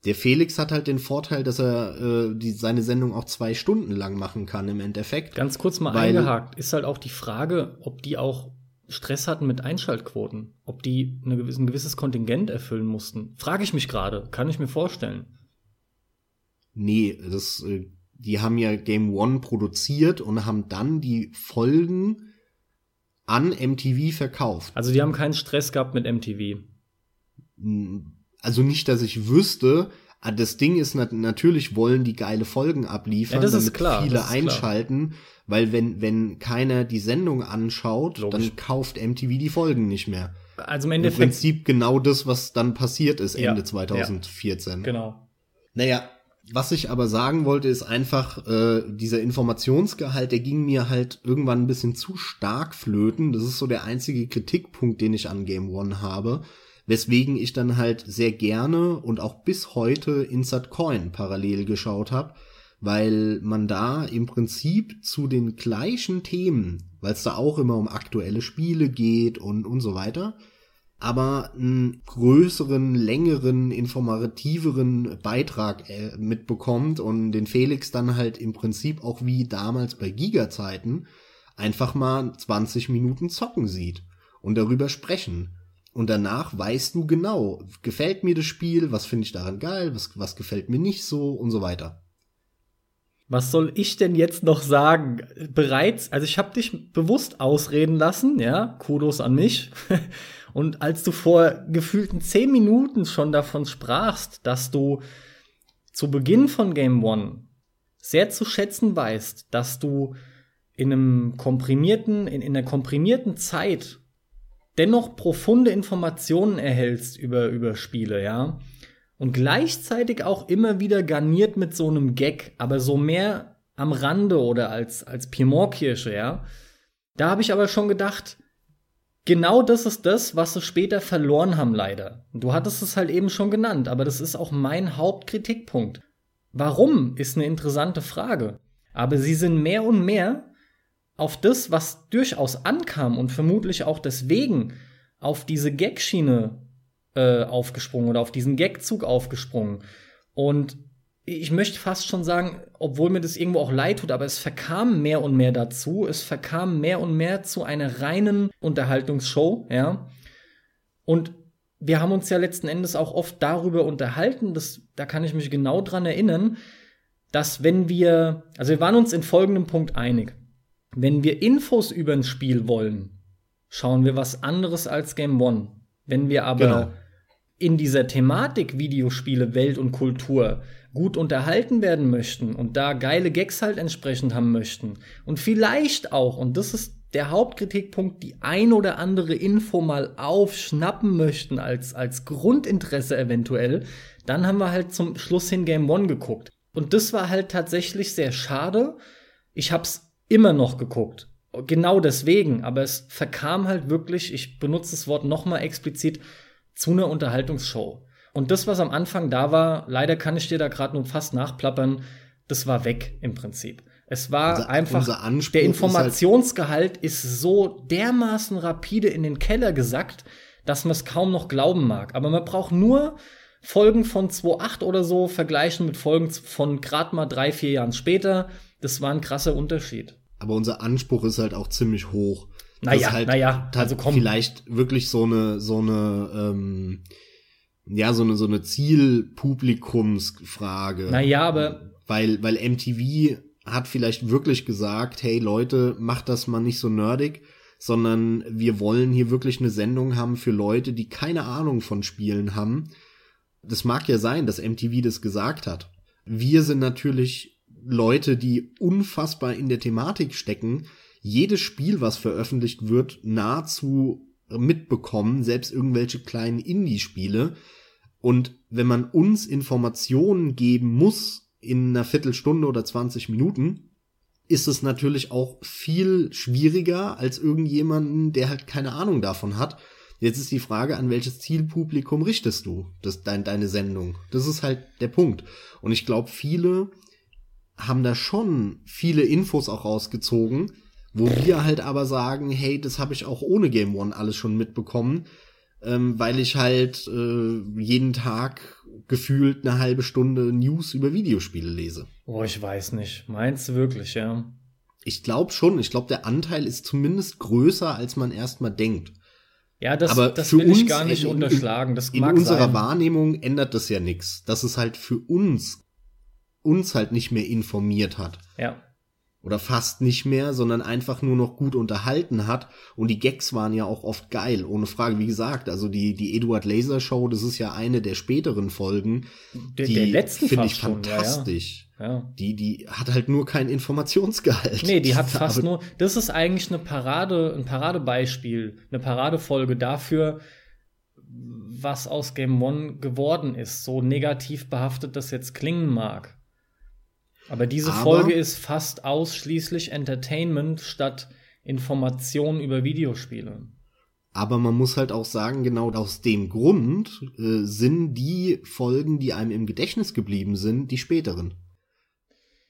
Der Felix hat halt den Vorteil, dass er äh, die, seine Sendung auch zwei Stunden lang machen kann im Endeffekt. Ganz kurz mal Weil- eingehakt. Ist halt auch die Frage, ob die auch Stress hatten mit Einschaltquoten. Ob die eine ein gewisses Kontingent erfüllen mussten. Frage ich mich gerade. Kann ich mir vorstellen. Nee, das, äh, die haben ja Game One produziert und haben dann die Folgen an MTV verkauft. Also die haben keinen Stress gehabt mit MTV. also nicht, dass ich wüsste, ah, das Ding ist natürlich wollen die geile Folgen abliefern, Ja, das ist damit klar, viele einschalten, weil wenn wenn keiner die Sendung anschaut, Logisch. dann kauft MTV die Folgen nicht mehr. Also im Im Endeffekt, Prinzip genau das, was dann passiert ist Ja, Ende ja. 2014. genau. Naja, was ich aber sagen wollte, ist einfach, äh, dieser Informationsgehalt, der ging mir halt irgendwann ein bisschen zu stark flöten. Das ist so der einzige Kritikpunkt, den ich an Game One habe. Weswegen ich dann halt sehr gerne und auch bis heute Insert Coin parallel geschaut habe, weil man da im Prinzip zu den gleichen Themen, weil es da auch immer um aktuelle Spiele geht und, und so weiter, aber einen größeren, längeren, informativeren Beitrag äh, mitbekommt und den Felix dann halt im Prinzip auch wie damals bei Giga-Zeiten einfach mal 20 Minuten zocken sieht und darüber sprechen. Und danach weißt du genau, gefällt mir das Spiel, was finde ich daran geil, was, was gefällt mir nicht so und so weiter. Was soll ich denn jetzt noch sagen? Bereits, also ich habe dich bewusst ausreden lassen, ja, Kudos an mich. *laughs* Und als du vor gefühlten zehn Minuten schon davon sprachst, dass du zu Beginn von Game One sehr zu schätzen weißt, dass du in einem komprimierten, in, in einer komprimierten Zeit dennoch profunde Informationen erhältst über, über Spiele, ja. Und gleichzeitig auch immer wieder garniert mit so einem Gag, aber so mehr am Rande oder als, als Piemont-Kirsche, ja. Da habe ich aber schon gedacht, genau das ist das, was sie später verloren haben, leider. Du hattest es halt eben schon genannt, aber das ist auch mein Hauptkritikpunkt. Warum ist eine interessante Frage. Aber sie sind mehr und mehr auf das, was durchaus ankam und vermutlich auch deswegen auf diese Gag-Schiene äh, aufgesprungen oder auf diesen Gagzug aufgesprungen. Und ich möchte fast schon sagen, obwohl mir das irgendwo auch leid tut, aber es verkam mehr und mehr dazu. Es verkam mehr und mehr zu einer reinen Unterhaltungsshow, ja. Und wir haben uns ja letzten Endes auch oft darüber unterhalten, das, da kann ich mich genau dran erinnern, dass wenn wir, also wir waren uns in folgendem Punkt einig. Wenn wir Infos über ein Spiel wollen, schauen wir was anderes als Game One. Wenn wir aber Genau. In dieser Thematik Videospiele, Welt und Kultur gut unterhalten werden möchten und da geile Gags halt entsprechend haben möchten und vielleicht auch, und das ist der Hauptkritikpunkt, die ein oder andere Info mal aufschnappen möchten als, als Grundinteresse eventuell, dann haben wir halt zum Schluss hin Game One geguckt. Und das war halt tatsächlich sehr schade. Ich hab's immer noch geguckt. Genau deswegen, aber es verkam halt wirklich, ich benutze das Wort nochmal explizit, zu einer Unterhaltungsshow. Und das, was am Anfang da war, leider kann ich dir da gerade nur fast nachplappern, das war weg im Prinzip. Es war Unser- einfach, unser der ist halt- Informationsgehalt ist, so dermaßen rapide in den Keller gesackt, dass man es kaum noch glauben mag. Aber man braucht nur Folgen von 2.8 oder so vergleichen mit Folgen von gerade mal drei, vier Jahren später. Das war ein krasser Unterschied. Aber unser Anspruch ist halt auch ziemlich hoch. Naja, halt naja, also komm. vielleicht wirklich so eine, so eine, ähm, ja, so eine, so eine Zielpublikumsfrage. Naja, aber Weil, weil MTV hat vielleicht wirklich gesagt, hey Leute, macht das mal nicht so nerdig, sondern wir wollen hier wirklich eine Sendung haben für Leute, die keine Ahnung von Spielen haben. Das mag ja sein, dass MTV das gesagt hat. Wir sind natürlich Leute, die unfassbar in der Thematik stecken, jedes Spiel, was veröffentlicht wird, nahezu mitbekommen, selbst irgendwelche kleinen Indie-Spiele. Und wenn man uns Informationen geben muss in einer Viertelstunde oder 20 Minuten, ist es natürlich auch viel schwieriger als irgendjemanden, der halt keine Ahnung davon hat. Jetzt ist die Frage, an welches Zielpublikum richtest du das, dein, deine Sendung? Das ist halt der Punkt. Und ich glaube, viele haben da schon viele Infos auch rausgezogen, wo wir halt aber sagen, hey, das habe ich auch ohne Game One alles schon mitbekommen, ähm, weil ich halt äh, jeden Tag gefühlt eine halbe Stunde News über Videospiele lese. oh, ich weiß nicht. Meinst du wirklich, ja? Ich glaube schon, ich glaube, der Anteil ist zumindest größer, als man erstmal denkt. Ja, das, Aber das will ich gar nicht in- unterschlagen. Das In mag unserer sein. Wahrnehmung ändert das ja nichts. Dass es halt für uns uns halt nicht mehr informiert hat. Ja. Oder fast nicht mehr, sondern einfach nur noch gut unterhalten hat. Und die Gags waren ja auch oft geil, ohne Frage. Wie gesagt, also die, die Eduard Laser Show, das ist ja eine der späteren Folgen. Der, die der letzten finde ich schon, fantastisch. Ja, ja. Die, die hat halt nur keinen Informationsgehalt. Nee, die hat *laughs* fast Aber nur. Das ist eigentlich eine Parade, ein Paradebeispiel, eine Paradefolge dafür, was aus Game One geworden ist. So negativ behaftet das jetzt klingen mag. Aber diese Aber- Folge ist fast ausschließlich Entertainment statt Information über Videospiele. Aber man muss halt auch sagen, genau aus dem Grund äh, sind die Folgen, die einem im Gedächtnis geblieben sind, die späteren.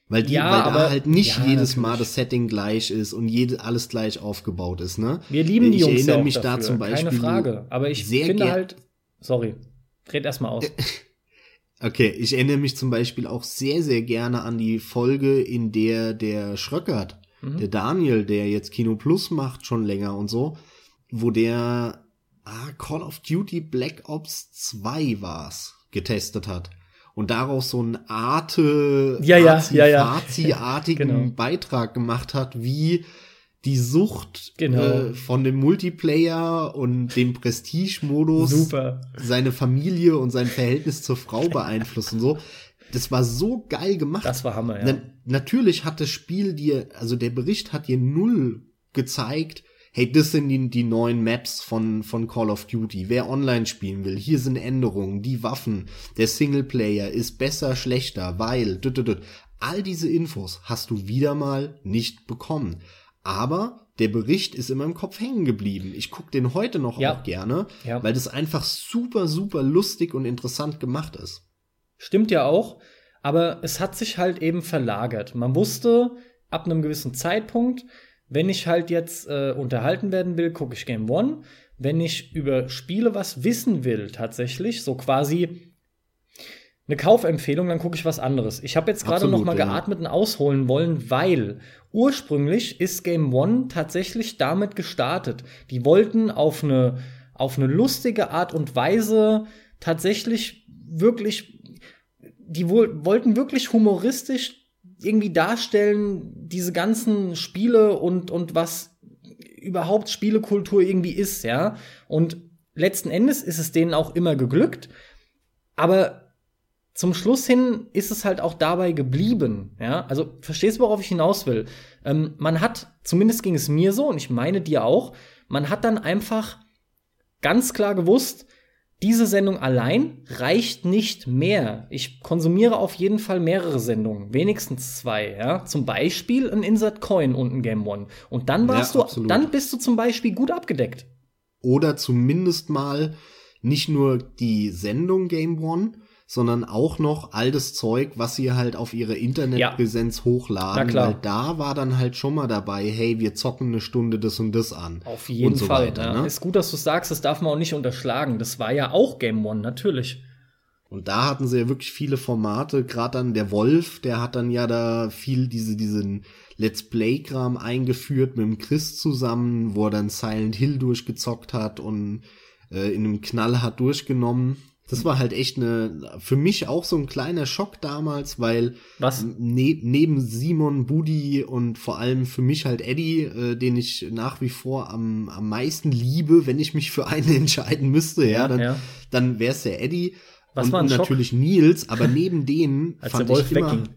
Weil die, Ja, weil aber- da halt nicht ja, jedes Mal natürlich. das Setting gleich ist und jede, alles gleich aufgebaut ist, ne? Wir lieben die ich Jungs erinnere ja mich dafür, da zum Beispiel keine Frage. Aber ich finde halt, sorry, red erst mal aus. *laughs* Okay, ich erinnere mich zum Beispiel auch sehr, sehr gerne an die Folge, in der der Schröckert, Mhm. der Daniel, der jetzt Kino Plus macht, schon länger und so, wo der ah, Call of Duty Black Ops 2 war's, getestet hat. Und daraus so einen Arte, Ja, ja, Azi- ja, ja. Fazi-artigen *laughs* Genau. Beitrag gemacht hat, wie die Sucht Genau. äh, von dem Multiplayer und dem Prestige-Modus seine Familie und sein Verhältnis zur Frau beeinflussen. So, das war so geil gemacht. Das war Hammer, ja. Na, natürlich hat das Spiel dir, also der Bericht hat dir null gezeigt, hey, das sind die, die neuen Maps von, von Call of Duty. Wer online spielen will, hier sind Änderungen, die Waffen, der Singleplayer ist besser, schlechter, weil, düt, düt, düt. all diese Infos hast du wieder mal nicht bekommen. Aber der Bericht ist in meinem Kopf hängen geblieben. Ich gucke den heute noch Ja. auch gerne, Ja. weil das einfach super, super lustig und interessant gemacht ist. Stimmt ja auch, aber es hat sich halt eben verlagert. Man wusste ab einem gewissen Zeitpunkt, wenn ich halt jetzt äh, unterhalten werden will, gucke ich Game One. Wenn ich über Spiele was wissen will, tatsächlich, so quasi eine Kaufempfehlung, dann gucke ich was anderes. Ich habe jetzt gerade noch mal geatmet und ausholen wollen, weil ursprünglich ist Game One tatsächlich damit gestartet. Die wollten auf eine auf eine lustige Art und Weise tatsächlich wirklich die wohl, wollten wirklich humoristisch irgendwie darstellen, diese ganzen Spiele und, und was überhaupt Spielekultur irgendwie ist, ja. Und letzten Endes ist es denen auch immer geglückt. Aber zum Schluss hin ist es halt auch dabei geblieben, ja. Also, verstehst du, worauf ich hinaus will? Ähm, man hat, zumindest ging es mir so, und ich meine dir auch, man hat dann einfach ganz klar gewusst, diese Sendung allein reicht nicht mehr. Ich konsumiere auf jeden Fall mehrere Sendungen, wenigstens zwei, ja. Zum Beispiel ein Insert Coin und ein Game One. Und dann warst Ja, du, absolut. dann bist du zum Beispiel gut abgedeckt. Oder zumindest mal nicht nur die Sendung Game One, sondern auch noch all das Zeug, was sie halt auf ihre Internetpräsenz Na hochladen. klar. Weil da war dann halt schon mal dabei, hey, wir zocken eine Stunde das und das an. Auf jeden so Fall. Weiter, ja. ne? Ist gut, dass du sagst, das darf man auch nicht unterschlagen. Das war ja auch Game One, natürlich. Und da hatten sie ja wirklich viele Formate, gerade dann der Wolf, der hat dann ja da viel diese, diesen Let's Play-Kram eingeführt mit dem Chris zusammen, wo er dann Silent Hill durchgezockt hat und äh, in einem Knall hat durchgenommen. Das war halt echt eine, für mich auch so ein kleiner Schock damals, weil Was? ne, neben Simon, Budi und vor allem für mich halt Eddie, äh, den ich nach wie vor am, am meisten liebe, wenn ich mich für einen *laughs* entscheiden müsste, ja, dann, ja. dann wäre es der Eddie Was und, war ein und Schock? natürlich Nils, aber neben denen *laughs* fand ich immer, wegging.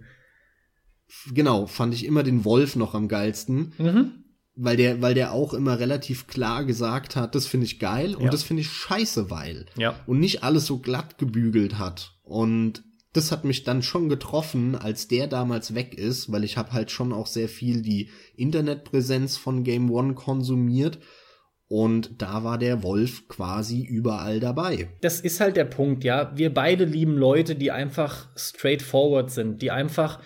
genau, fand ich immer den Wolf noch am geilsten, Mhm. Weil der, weil der auch immer relativ klar gesagt hat, das finde ich geil und Ja. das finde ich scheiße, weil Ja. und nicht alles so glatt gebügelt hat und das hat mich dann schon getroffen, als der damals weg ist, weil ich habe halt schon auch sehr viel die Internetpräsenz von Game One konsumiert und da war der Wolf quasi überall dabei. Das ist halt der Punkt, ja. Wir beide lieben Leute, die einfach straightforward sind, die einfach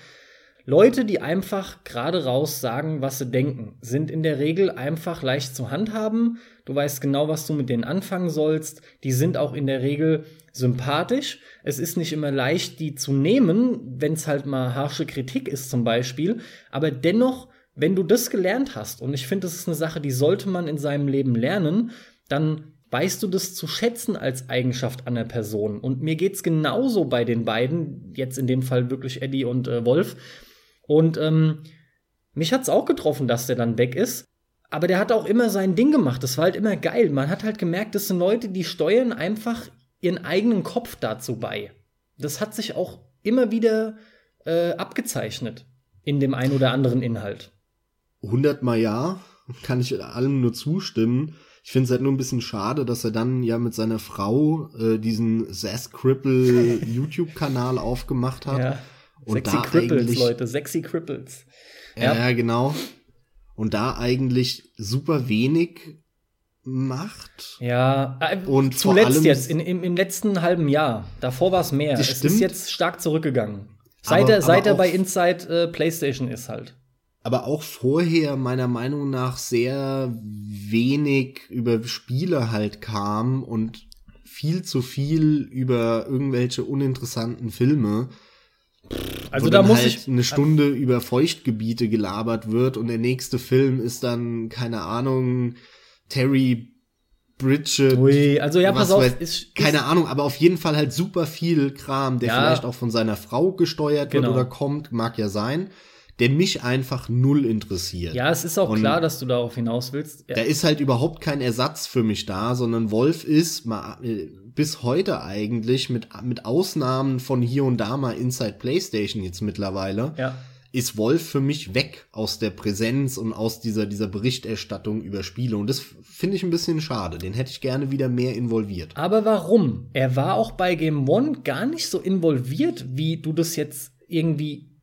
Leute, die einfach gerade raus sagen, was sie denken, sind in der Regel einfach leicht zu handhaben. Du weißt genau, was du mit denen anfangen sollst. Die sind auch in der Regel sympathisch. Es ist nicht immer leicht, die zu nehmen, wenn es halt mal harsche Kritik ist zum Beispiel. Aber dennoch, wenn du das gelernt hast, und ich finde, das ist eine Sache, die sollte man in seinem Leben lernen, dann weißt du das zu schätzen als Eigenschaft der Person. Und mir geht's genauso bei den beiden, jetzt in dem Fall wirklich Eddie und äh, Wolf. Und ähm, Mich hat's auch getroffen, dass der dann weg ist. Aber der hat auch immer sein Ding gemacht. Das war halt immer geil. Man hat halt gemerkt, das sind Leute, die steuern einfach ihren eigenen Kopf dazu bei. Das hat sich auch immer wieder äh, abgezeichnet in dem ein oder anderen Inhalt. Hundertmal ja, kann ich allem nur zustimmen. Ich finde es halt nur ein bisschen schade, dass er dann ja mit seiner Frau äh, diesen Sass Cripple *laughs* YouTube-Kanal aufgemacht hat. Ja. Und Sexy Cripples, Leute, Sexy Cripples. Ja. ja, genau. Und da eigentlich super wenig macht. Ja, äh, und zuletzt jetzt, in, im, im letzten halben Jahr. Davor war es mehr. Es stimmt. ist jetzt stark zurückgegangen. Seit aber, er, seit er bei Inside äh, PlayStation ist halt. Aber auch vorher meiner Meinung nach sehr wenig über Spiele halt kam und viel zu viel über irgendwelche uninteressanten Filme. Also da muss halt ich eine Stunde über Feuchtgebiete gelabert wird und der nächste Film ist dann keine Ahnung Terry Bridget. Ui, also ja, pass auf, weiß, ist, keine ist, Ahnung, aber auf jeden Fall halt super viel Kram, der ja, vielleicht auch von seiner Frau gesteuert genau. wird oder kommt, mag ja sein, der mich einfach null interessiert. Ja, es ist auch Und klar, dass du darauf hinaus willst. Ja. Da ist halt überhaupt kein Ersatz für mich da, sondern Wolf ist mal, äh, bis heute eigentlich mit mit Ausnahmen von hier und da mal Inside PlayStation jetzt mittlerweile. Ja ist Wolf für mich weg aus der Präsenz und aus dieser, dieser Berichterstattung über Spiele. Und das finde ich ein bisschen schade. Den hätte ich gerne wieder mehr involviert. Aber warum? Er war auch bei Game One gar nicht so involviert, wie du das jetzt irgendwie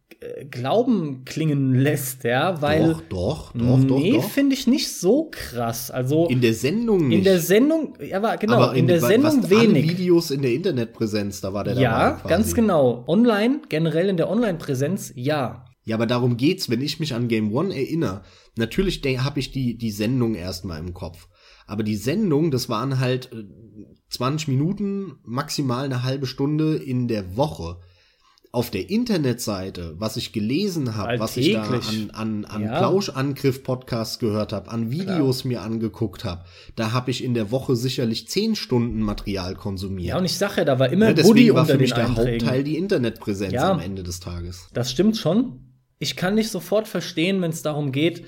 Glauben klingen lässt, ja, weil. Doch, doch, doch, nee, finde ich nicht so krass. Also. In der Sendung nicht. In der Sendung, ja, war, genau, aber in, in der Sendung wenig. Videos in der Internetpräsenz, da war der Ja, dabei ganz genau. Online, generell in der Online-Präsenz, ja. Ja, aber darum geht's, wenn ich mich an Game One erinnere. Natürlich habe ich die, die Sendung erstmal im Kopf. Aber die Sendung, das waren halt 20 äh, Minuten, maximal eine halbe Stunde in der Woche. Auf der Internetseite, was ich gelesen habe, was ich da an, an, an ja. Plauschangriff-Podcasts gehört habe, an Videos Klar. mir angeguckt habe, da habe ich in der Woche sicherlich 10 Stunden Material konsumiert. Ja, und ich sage ja, da war immer ja, Buddy war für mich der Einträgen. Hauptteil die Internetpräsenz ja, am Ende des Tages. Das stimmt schon ich kann nicht sofort verstehen, wenn es darum geht,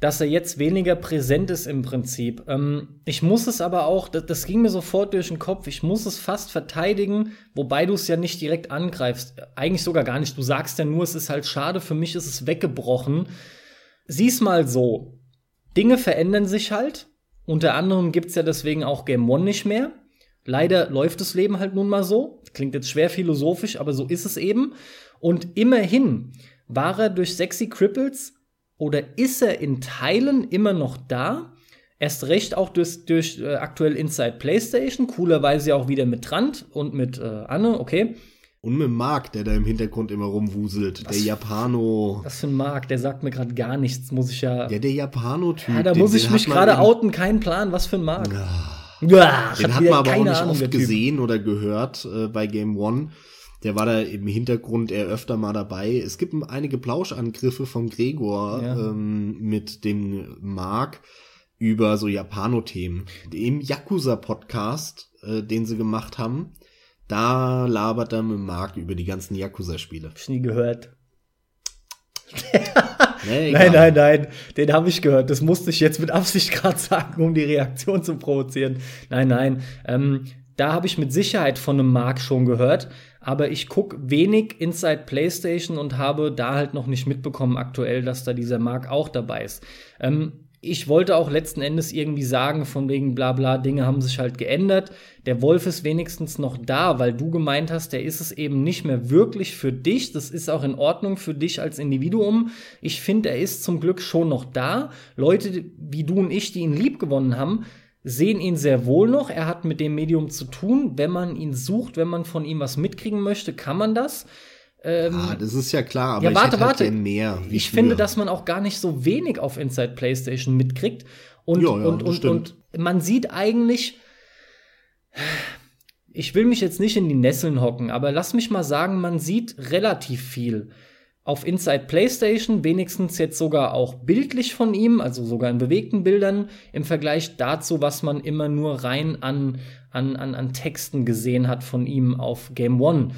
dass er jetzt weniger präsent ist im Prinzip. Ähm, ich muss es aber auch, das, das, ging mir sofort durch den Kopf, ich muss es fast verteidigen, wobei du es ja nicht direkt angreifst. Eigentlich sogar gar nicht. Du sagst ja nur, es ist halt schade, für mich ist es weggebrochen. Sieh's mal so. Dinge verändern sich halt. Unter anderem gibt's ja deswegen auch Game One nicht mehr. Leider läuft das Leben halt nun mal so. Klingt jetzt schwer philosophisch, aber so ist es eben. Und immerhin war er durch Sexy Cripples oder ist er in Teilen immer noch da? Erst recht auch durch, durch äh, aktuell Inside PlayStation, coolerweise auch wieder mit Trant und mit äh, Anne, okay. Und mit Mark, der da im Hintergrund immer rumwuselt. Was der Japano. Was für ein Mark, der sagt mir gerade gar nichts, muss ich ja. Ja, der Japano-Typ. Ja, da den, muss ich mich gerade outen, keinen Plan, was für ein Mark. Ja. Ja, den hat man aber auch nicht Ahnung, oft gesehen oder gehört äh, bei Game One. Der war da im Hintergrund eher öfter mal dabei. Es gibt einige Plauschangriffe von Gregor ja. ähm, mit dem Mark über so Japano-Themen. Im Yakuza-Podcast, äh, den sie gemacht haben, da labert er mit Mark über die ganzen Yakuza-Spiele. Hab ich nie gehört. *laughs* nee, nein, nein, nein, den habe ich gehört. Das musste ich jetzt mit Absicht *laughs* gerade sagen, um die Reaktion zu provozieren. Nein, nein. Ähm, da habe ich mit Sicherheit von einem Mark schon gehört, aber ich gucke wenig Inside PlayStation und habe da halt noch nicht mitbekommen aktuell, dass da dieser Mark auch dabei ist. Ähm, ich wollte auch letzten Endes irgendwie sagen, von wegen bla bla, Dinge haben sich halt geändert. Der Wolf ist wenigstens noch da, weil du gemeint hast, der ist es eben nicht mehr wirklich für dich. Das ist auch in Ordnung für dich als Individuum. Ich finde, er ist zum Glück schon noch da. Leute wie du und ich, die ihn lieb gewonnen haben, sehen ihn sehr wohl noch. Er hat mit dem Medium zu tun. Wenn man ihn sucht, wenn man von ihm was mitkriegen möchte, kann man das. Ähm, ah, das ist ja klar, aber ja, warte, ich warte. Halt mehr. ich früher. finde, dass man auch gar nicht so wenig auf Inside PlayStation mitkriegt. Und, ja, ja, und, und, und man sieht eigentlich, ich will mich jetzt nicht in die Nesseln hocken, aber lass mich mal sagen, man sieht relativ viel auf Inside PlayStation, wenigstens jetzt sogar auch bildlich von ihm, also sogar in bewegten Bildern, im Vergleich dazu, was man immer nur rein an, an, an, an Texten gesehen hat von ihm auf Game One.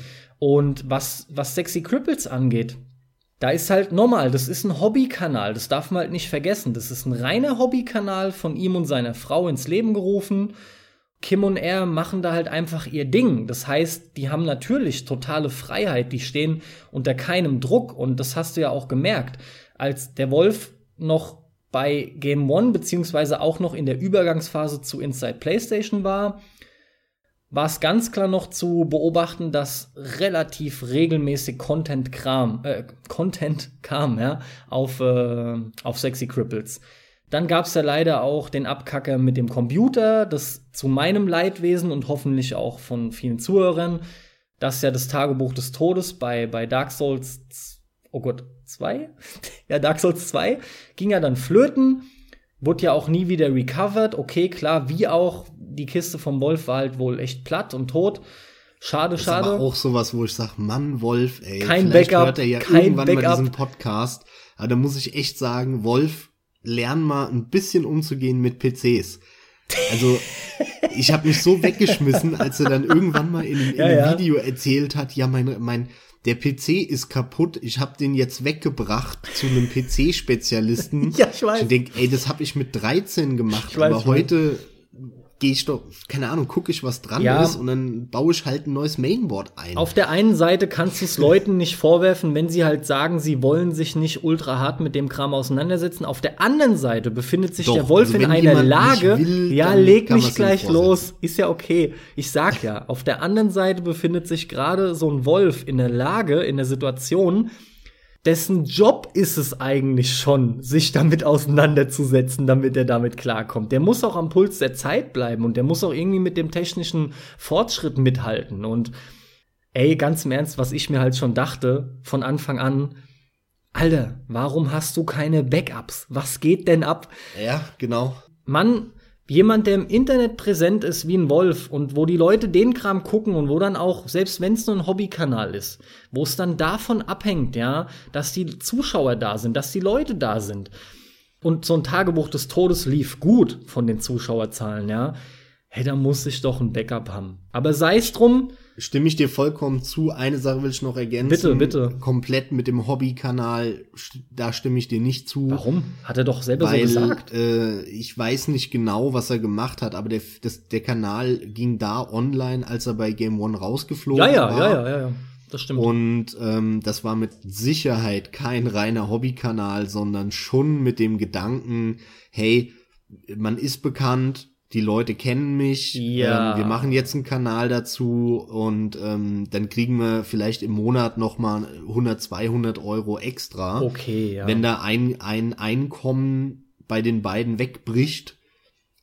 Und was, was Sexy Cripples angeht, da ist halt normal, das ist ein Hobbykanal, das darf man halt nicht vergessen. Das ist ein reiner Hobbykanal von ihm und seiner Frau ins Leben gerufen. Kim und er machen da halt einfach ihr Ding. Das heißt, die haben natürlich totale Freiheit, die stehen unter keinem Druck und das hast du ja auch gemerkt. Als der Wolf noch bei Game One beziehungsweise auch noch in der Übergangsphase zu Inside PlayStation war, war es ganz klar noch zu beobachten, dass relativ regelmäßig Content kam, äh, Content kam, ja, auf, äh, auf Sexy Cripples. Dann gab es ja leider auch den Abkacker mit dem Computer, das zu meinem Leidwesen und hoffentlich auch von vielen Zuhörern, dass ja das Tagebuch des Todes bei, bei Dark Souls, oh Gott, 2? *laughs* ja, Dark Souls 2 ging ja dann flöten Wurde ja auch nie wieder recovered. Okay, klar, wie auch. Die Kiste vom Wolf war halt wohl echt platt und tot. Schade, das schade. Ist aber auch sowas, wo ich sag, Mann, Wolf, ey. Kein Backup, hört er ja kein irgendwann Backup. mal diesen Podcast. Aber da muss ich echt sagen, Wolf, lern mal ein bisschen umzugehen mit PCs. Also, ich habe mich so weggeschmissen, als er dann irgendwann mal in, in Ja, einem ja. Video erzählt hat, ja, mein, mein, der PC ist kaputt, ich habe den jetzt weggebracht zu einem PC-Spezialisten. *laughs* Ja, ich weiß. Ich denk, ey, das habe ich mit 13 gemacht, Ich weiß, aber heute gehe ich doch, keine Ahnung, gucke ich, was dran Ja. ist und dann baue ich halt ein neues Mainboard ein. Auf der einen Seite kannst du es Leuten nicht vorwerfen, wenn sie halt sagen, sie wollen sich nicht ultra hart mit dem Kram auseinandersetzen. Auf der anderen Seite befindet sich Doch, der Wolf also in einer Lage. will, ja, leg mich gleich los. Ist ja okay. Ich sag ja, auf der anderen Seite befindet sich gerade so ein Wolf in der Lage, in der Situation, dessen Job ist es eigentlich schon, sich damit auseinanderzusetzen, damit er damit klarkommt. Der muss auch am Puls der Zeit bleiben und der muss auch irgendwie mit dem technischen Fortschritt mithalten. Und ey, ganz im Ernst, was ich mir halt schon dachte von Anfang an, Alter, warum hast du keine Backups? Was geht denn ab? ja, genau. Mann, jemand, der im Internet präsent ist wie ein Wolf und wo die Leute den Kram gucken und wo dann auch, selbst wenn es nur ein Hobbykanal ist, wo es dann davon abhängt, ja, dass die Zuschauer da sind, dass die Leute da sind. Und so ein Tagebuch des Todes lief gut von den Zuschauerzahlen, ja. Hey, da muss ich doch ein Backup haben. Aber sei es drum, Stimme ich dir vollkommen zu. Eine Sache will ich noch ergänzen. Bitte, bitte. Komplett mit dem Hobbykanal, da stimme ich dir nicht zu. warum? Hat er doch selber Weil so gesagt. äh, ich weiß nicht genau, was er gemacht hat, aber der, das, der Kanal ging da online, als er bei Game One rausgeflogen Ja, ja, war. ja, ja, ja, ja. Das stimmt. Und ähm, das war mit Sicherheit kein reiner Hobbykanal, sondern schon mit dem Gedanken, hey, man ist bekannt, die Leute kennen mich, Ja. ähm, wir machen jetzt einen Kanal dazu und ähm, dann kriegen wir vielleicht im Monat noch mal 100, 200 Euro extra. okay, ja. Wenn da ein, ein Einkommen bei den beiden wegbricht,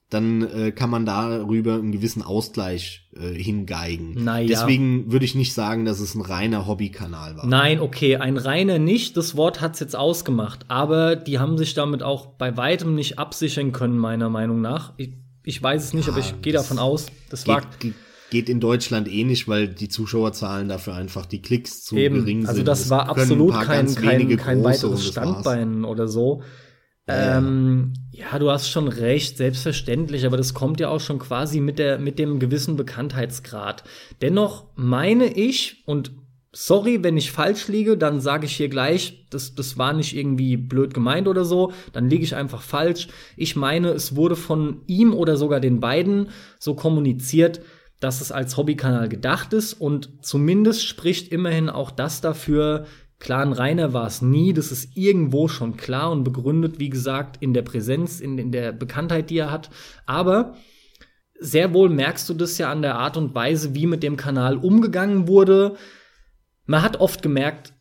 dann äh, kann man darüber einen gewissen Ausgleich äh, hingeigen. Na ja. Deswegen würde ich nicht sagen, dass es ein reiner Hobbykanal war. Nein, okay, ein reiner nicht. Das Wort hat's jetzt ausgemacht. Aber die haben sich damit auch bei weitem nicht absichern können, meiner Meinung nach. Ich, ich weiß es nicht, Ja, aber ich gehe davon aus. Das war Geht, ge- geht in Deutschland eh nicht, weil die Zuschauerzahlen dafür einfach die Klicks zu eben. gering sind. Also das Es war absolut kein, kein, kein weiteres das war's. Standbein oder so. Ja, ähm, ja, du hast schon recht, selbstverständlich, aber das kommt ja auch schon quasi mit, der, mit dem gewissen Bekanntheitsgrad. Dennoch meine ich, und sorry, wenn ich falsch liege, dann sage ich hier gleich, das, das war nicht irgendwie blöd gemeint oder so, dann liege ich einfach falsch. Ich meine, es wurde von ihm oder sogar den beiden so kommuniziert, dass es als Hobbykanal gedacht ist und zumindest spricht immerhin auch das dafür, Klar, ein Reiner war es nie, das ist irgendwo schon klar und begründet, wie gesagt, in der Präsenz, in, in der Bekanntheit, die er hat. Aber sehr wohl merkst du das ja an der Art und Weise, wie mit dem Kanal umgegangen wurde. Man hat oft gemerkt,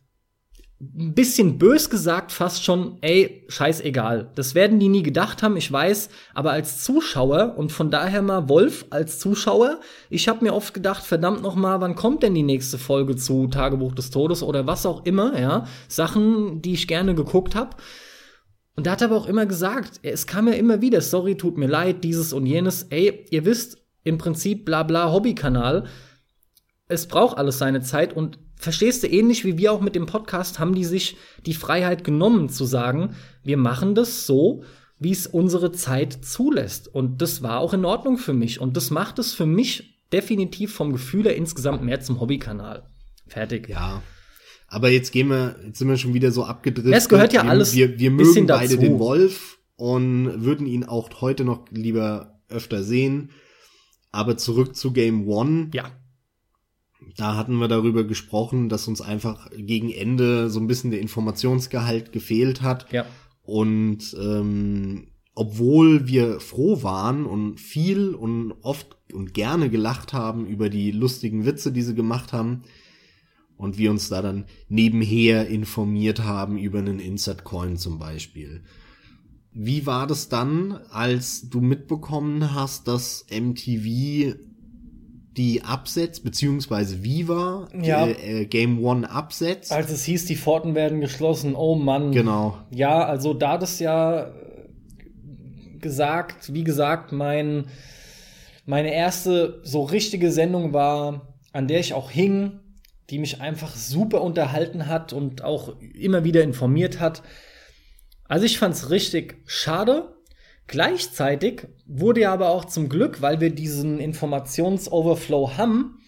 ein bisschen bös gesagt fast schon, ey, scheißegal. Das werden die nie gedacht haben, ich weiß, aber als Zuschauer und von daher mal Wolf als Zuschauer, ich habe mir oft gedacht, verdammt noch mal, wann kommt denn die nächste Folge zu Tagebuch des Todes oder was auch immer, ja? Sachen, die ich gerne geguckt habe. Und da hat er aber auch immer gesagt, es kam ja immer wieder, sorry, tut mir leid, dieses und jenes. Ey, ihr wisst, im Prinzip bla bla Hobbykanal. Es braucht alles seine Zeit und verstehst du, ähnlich wie wir auch mit dem Podcast, haben die sich die Freiheit genommen zu sagen, wir machen das so, wie es unsere Zeit zulässt. Und das war auch in Ordnung für mich. Und das macht es für mich definitiv vom Gefühl her insgesamt mehr zum Hobbykanal. Fertig. Ja. Aber jetzt gehen wir, jetzt sind wir schon wieder so abgedriftet. Es gehört ja wir, alles Wir, wir mögen beide dazu. den Wolf und würden ihn auch heute noch lieber öfter sehen. Aber zurück zu Game One. Ja. Da hatten wir darüber gesprochen, dass uns einfach gegen Ende so ein bisschen der Informationsgehalt gefehlt hat. Ja. Und ähm, obwohl wir froh waren und viel und oft und gerne gelacht haben über die lustigen Witze, die sie gemacht haben, und wir uns da dann nebenher informiert haben über einen Insert Coin zum Beispiel. Wie war das dann, als du mitbekommen hast, dass MTV die absetzt, beziehungsweise Viva Ja. äh, äh, Game One absetzt? Als es hieß, die Pforten werden geschlossen, oh Mann. Genau. Ja, also da das ja äh, gesagt, wie gesagt, mein, meine erste so richtige Sendung war, an der ich auch hing, die mich einfach super unterhalten hat und auch immer wieder informiert hat. Also ich fand's richtig schade. Gleichzeitig wurde ja aber auch zum Glück, weil wir diesen Informationsoverflow haben,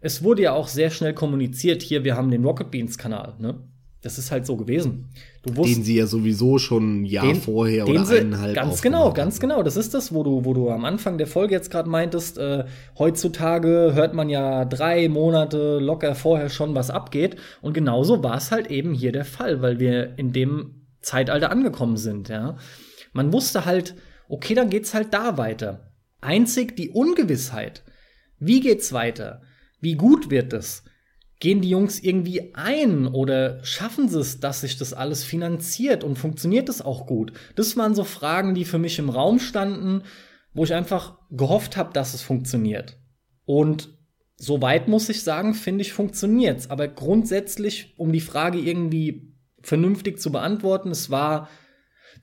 es wurde ja auch sehr schnell kommuniziert, hier, wir haben den Rocket Beans Kanal, ne? Das ist halt so gewesen. Du Den sie ja sowieso schon ein Jahr den- vorher den oder sie- eineinhalb Ganz genau, ganz genau. Das ist das, wo du, wo du am Anfang der Folge jetzt gerade meintest, äh, heutzutage hört man ja drei Monate locker vorher schon, was abgeht. Und genauso war es halt eben hier der Fall, weil wir in dem Zeitalter angekommen sind, ja. Man wusste halt, okay, dann geht's halt da weiter. Einzig die Ungewissheit. Wie geht's weiter? Wie gut wird es? Gehen die Jungs irgendwie ein oder schaffen sie es, dass sich das alles finanziert und funktioniert es auch gut? Das waren so Fragen, die für mich im Raum standen, wo ich einfach gehofft habe, dass es funktioniert. Und soweit muss ich sagen, finde ich, funktioniert's. Aber grundsätzlich, um die Frage irgendwie vernünftig zu beantworten, es war,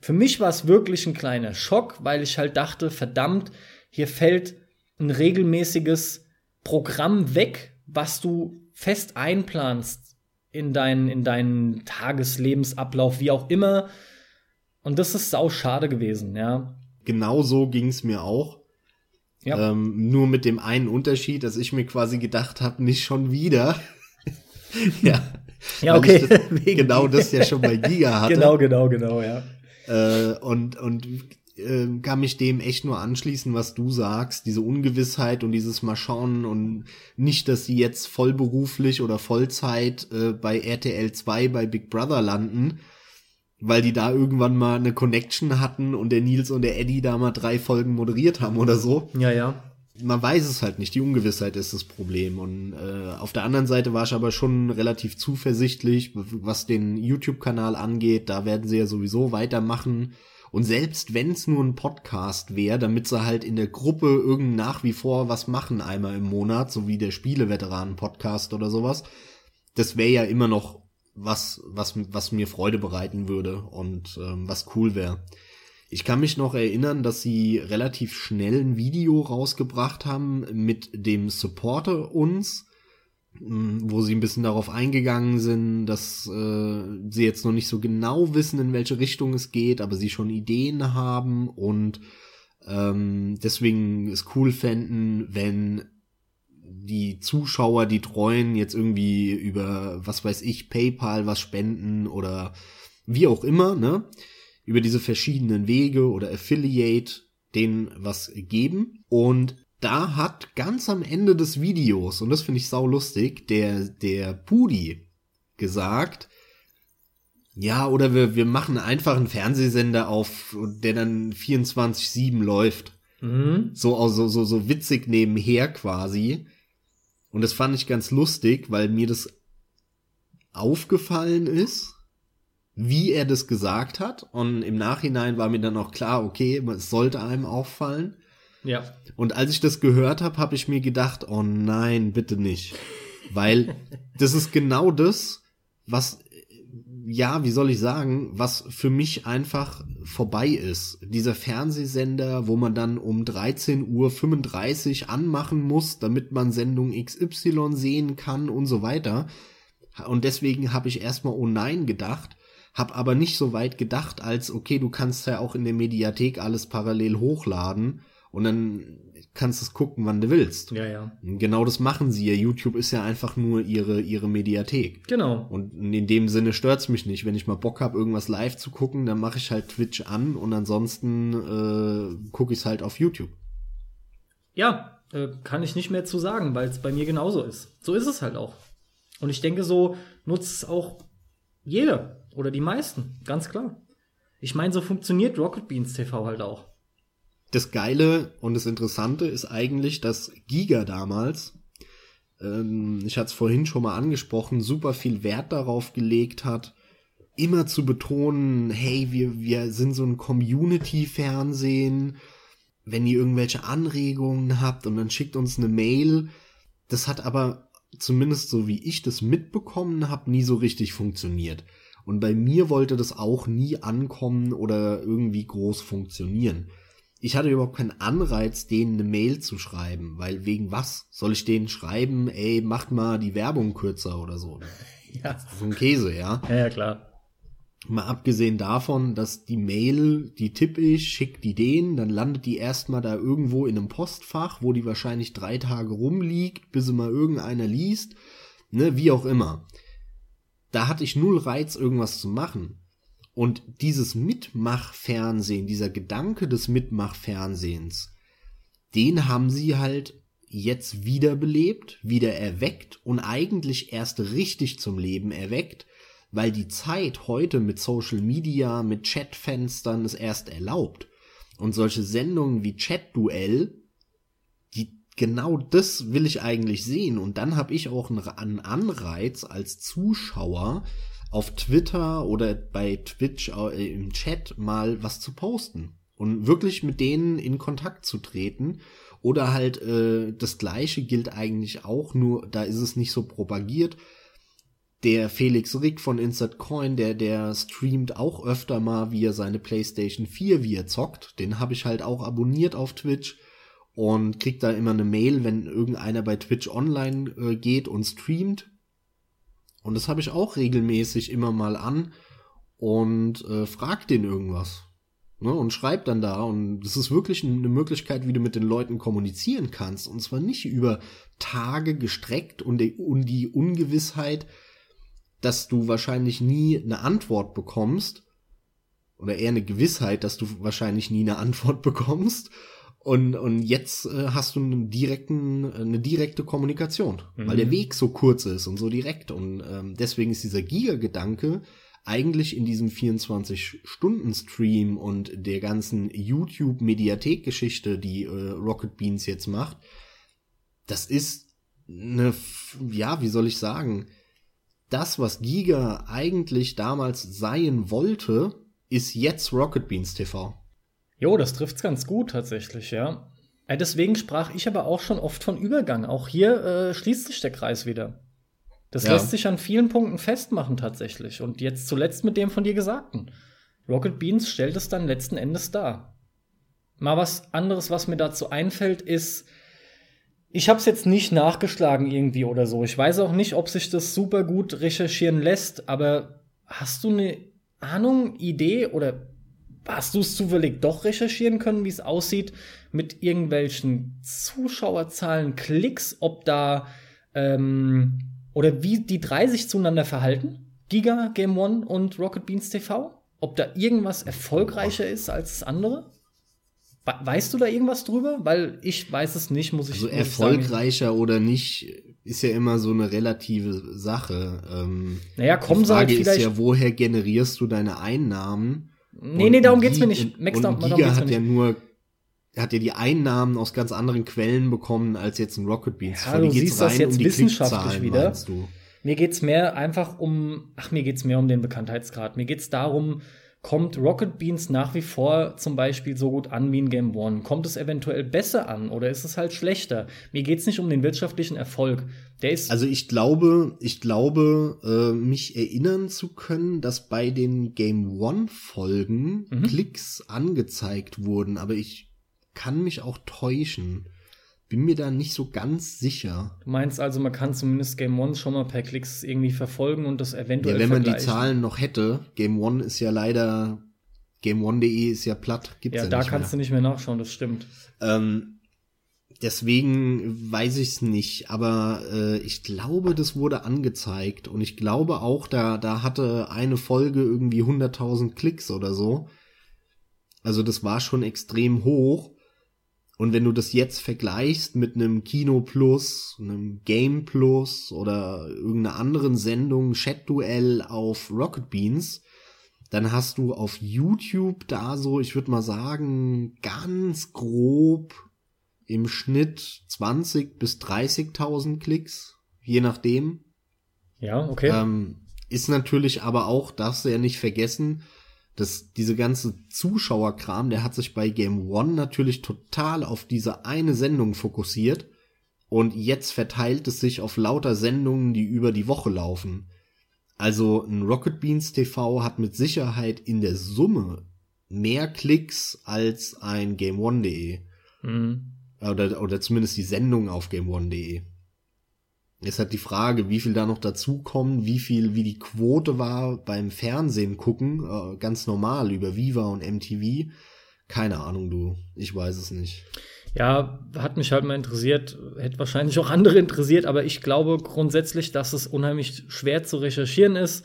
für mich war es wirklich ein kleiner Schock, weil ich halt dachte, verdammt, hier fällt ein regelmäßiges Programm weg, was du fest einplanst in deinen, in deinen Tageslebensablauf, wie auch immer. Und das ist sau schade gewesen, ja. Genau so ging's mir auch. Ja. Ähm, nur mit dem einen Unterschied, dass ich mir quasi gedacht habe, nicht schon wieder. *laughs* ja. Ja, okay. Das, genau das ja schon bei Giga *laughs* hatte. Genau, genau, genau, ja. Äh, und und äh, kann mich dem echt nur anschließen, was du sagst. Diese Ungewissheit und dieses Mal schauen und nicht, dass sie jetzt vollberuflich oder Vollzeit äh, bei RTL 2 bei Big Brother landen, weil die da irgendwann mal eine Connection hatten und der Nils und der Eddie da mal drei Folgen moderiert haben oder so. Ja, ja. Man weiß es halt nicht. Die Ungewissheit ist das Problem. Und äh, auf der anderen Seite war ich aber schon relativ zuversichtlich, was den YouTube-Kanal angeht. Da werden sie ja sowieso weitermachen. Und selbst wenn es nur ein Podcast wäre, damit sie halt in der Gruppe irgend nach wie vor was machen einmal im Monat, so wie der Spieleveteranen-Podcast oder sowas, das wäre ja immer noch was, was, was mir Freude bereiten würde und ähm, was cool wäre. Ich kann mich noch erinnern, dass sie relativ schnell ein Video rausgebracht haben mit dem Supporter uns, mh, wo sie ein bisschen darauf eingegangen sind, dass äh, sie jetzt noch nicht so genau wissen, in welche Richtung es geht, aber sie schon Ideen haben und ähm, deswegen es cool fänden, wenn die Zuschauer, die treuen, jetzt irgendwie über, was weiß ich, PayPal was spenden oder wie auch immer, ne? Über diese verschiedenen Wege oder Affiliate denen was geben. Und da hat ganz am Ende des Videos, und das finde ich sau lustig, der, der Pudi gesagt, ja, oder wir, wir machen einfach einen Fernsehsender auf, der dann 24-7 läuft. Mhm. So, so, so, so witzig nebenher quasi. Und das fand ich ganz lustig, weil mir das aufgefallen ist, wie er das gesagt hat. Und im Nachhinein war mir dann auch klar, okay, es sollte einem auffallen. Ja. Und als ich das gehört habe, habe ich mir gedacht, oh nein, bitte nicht. Weil *laughs* das ist genau das, was, ja, wie soll ich sagen, was für mich einfach vorbei ist. Dieser Fernsehsender, wo man dann um 13.35 Uhr anmachen muss, damit man Sendung XY sehen kann und so weiter. Und deswegen habe ich erstmal oh nein gedacht, habe aber nicht so weit gedacht, als okay, du kannst ja auch in der Mediathek alles parallel hochladen und dann kannst du es gucken, wann du willst. Ja, ja. Genau das machen sie ja. YouTube ist ja einfach nur ihre, ihre Mediathek. Genau. Und in dem Sinne stört's mich nicht. Wenn ich mal Bock habe, irgendwas live zu gucken, dann mache ich halt Twitch an und ansonsten äh, gucke ich halt auf YouTube. Ja, äh, kann ich nicht mehr zu sagen, weil es bei mir genauso ist. So ist es halt auch. Und ich denke, so nutzt es auch jeder oder die meisten, ganz klar. Ich meine, so funktioniert Rocket Beans TV halt auch. Das Geile und das Interessante ist eigentlich, dass Giga damals, ähm, ich hatte es vorhin schon mal angesprochen, super viel Wert darauf gelegt hat, immer zu betonen, hey, wir, wir sind so ein Community-Fernsehen, wenn ihr irgendwelche Anregungen habt und dann schickt uns eine Mail. Das hat aber, zumindest so wie ich das mitbekommen habe, nie so richtig funktioniert. Und bei mir wollte das auch nie ankommen oder irgendwie groß funktionieren ich hatte überhaupt keinen Anreiz, denen eine Mail zu schreiben, weil wegen was soll ich denen schreiben, ey, macht mal die Werbung kürzer oder so. *laughs* Ja. So ein Käse, ja. Ja, ja, klar. Mal abgesehen davon, dass die Mail, die tippe ich, schick die denen, dann landet die erstmal da irgendwo in einem Postfach, wo die wahrscheinlich drei Tage rumliegt, bis sie mal irgendeiner liest, ne, wie auch immer. Da hatte ich null Reiz, irgendwas zu machen. Und dieses Mitmachfernsehen, dieser Gedanke des Mitmachfernsehens, den haben sie halt jetzt wiederbelebt, wieder erweckt und eigentlich erst richtig zum Leben erweckt, weil die Zeit heute mit Social Media, mit Chatfenstern es erst erlaubt. Und solche Sendungen wie Chat-Duell, die genau das will ich eigentlich sehen. Und dann habe ich auch einen Anreiz als Zuschauer, auf Twitter oder bei Twitch äh, im Chat mal was zu posten und wirklich mit denen in Kontakt zu treten. Oder halt äh, das gleiche gilt eigentlich auch, nur da ist es nicht so propagiert. Der Felix Rick von Insert Coin, der, der streamt auch öfter mal, wie er seine PlayStation 4, wie er zockt. Den habe ich halt auch abonniert auf Twitch und kriegt da immer eine Mail, wenn irgendeiner bei Twitch online äh, geht und streamt und das habe ich auch regelmäßig immer mal an und äh, frag den irgendwas. Ne, und schreib dann da. Und das ist wirklich eine Möglichkeit, wie du mit den Leuten kommunizieren kannst. Und zwar nicht über Tage gestreckt und die, und die Ungewissheit, dass du wahrscheinlich nie eine Antwort bekommst. Oder eher eine Gewissheit, dass du wahrscheinlich nie eine Antwort *laughs* bekommst. Und, und jetzt äh, hast du einen direkten, eine direkte Kommunikation, mhm. weil der Weg so kurz ist und so direkt. Und ähm, deswegen ist dieser Giga-Gedanke eigentlich in diesem 24-Stunden-Stream und der ganzen YouTube-Mediathek-Geschichte, die äh, Rocket Beans jetzt macht, das ist eine, ja, wie soll ich sagen, das, was Giga eigentlich damals sein wollte, ist jetzt Rocket Beans TV. Jo, das trifft's ganz gut tatsächlich, ja. ja. Deswegen sprach ich aber auch schon oft von Übergang. Auch hier äh, schließt sich der Kreis wieder. Das ja. lässt sich an vielen Punkten festmachen tatsächlich. Und jetzt zuletzt mit dem von dir Gesagten. Rocket Beans stellt es dann letzten Endes dar. Mal was anderes, was mir dazu einfällt, ist, ich habe es jetzt nicht nachgeschlagen irgendwie oder so. Ich weiß auch nicht, ob sich das super gut recherchieren lässt, aber hast du eine Ahnung, Idee oder Hast du es zufällig doch recherchieren können, wie es aussieht mit irgendwelchen Zuschauerzahlen, Klicks, ob da ähm, oder wie die drei sich zueinander verhalten? Giga, Game One und Rocket Beans TV? Ob da irgendwas erfolgreicher ist als das andere? Weißt du da irgendwas drüber? Weil ich weiß es nicht, muss ich Also erfolgreicher sagen. oder nicht, ist ja immer so eine relative Sache. Ähm, naja, kommen sie halt vielleicht. ist ja, woher generierst du deine Einnahmen? Nee, nee, darum geht's mir nicht. Max, und darum, Giga darum hat ja nur hat ja die Einnahmen aus ganz anderen Quellen bekommen als jetzt ein Rocket Beans. Ja, du siehst das jetzt um wissenschaftlich wieder. Mir geht's mehr einfach um, ach, mir geht's mehr um den Bekanntheitsgrad. Mir geht's darum, Kommt Rocket Beans nach wie vor zum Beispiel so gut an wie in Game One? Kommt es eventuell besser an oder ist es halt schlechter? Mir geht es nicht um den wirtschaftlichen Erfolg. Der ist also ich glaube, ich glaube, äh, mich erinnern zu können, dass bei den Game One Folgen mhm. Klicks angezeigt wurden, aber ich kann mich auch täuschen bin mir da nicht so ganz sicher. Du meinst also, man kann zumindest Game One schon mal per Klicks irgendwie verfolgen und das eventuell Ja, wenn man die Zahlen noch hätte. Game One ist ja leider GameOne.de ist ja platt, gibt's ja, ja da nicht kannst mehr. du nicht mehr nachschauen, das stimmt. Ähm, deswegen weiß ich es nicht, aber äh, ich glaube, das wurde angezeigt und ich glaube auch, da da hatte eine Folge irgendwie 100.000 Klicks oder so. Also das war schon extrem hoch. Und wenn du das jetzt vergleichst mit einem Kino Plus, einem Game Plus oder irgendeiner anderen Sendung, Chat-Duell auf Rocket Beans, dann hast du auf YouTube da so, ich würde mal sagen, ganz grob im Schnitt 20 bis 30.000 Klicks, je nachdem. Ja, okay. Ähm, ist natürlich aber auch, darfst du ja nicht vergessen, dass diese ganze Zuschauerkram, der hat sich bei Game One natürlich total auf diese eine Sendung fokussiert und jetzt verteilt es sich auf lauter Sendungen, die über die Woche laufen. Also ein Rocket Beans TV hat mit Sicherheit in der Summe mehr Klicks als ein Game One.de. Mhm. Oder, oder zumindest die Sendung auf GameOne.de. Ist halt die Frage, wie viel da noch dazukommen, wie viel, wie die Quote war beim Fernsehen gucken, äh, ganz normal über Viva und MTV. Keine Ahnung, du. Ich weiß es nicht. Ja, hat mich halt mal interessiert, hätte wahrscheinlich auch andere interessiert, aber ich glaube grundsätzlich, dass es unheimlich schwer zu recherchieren ist.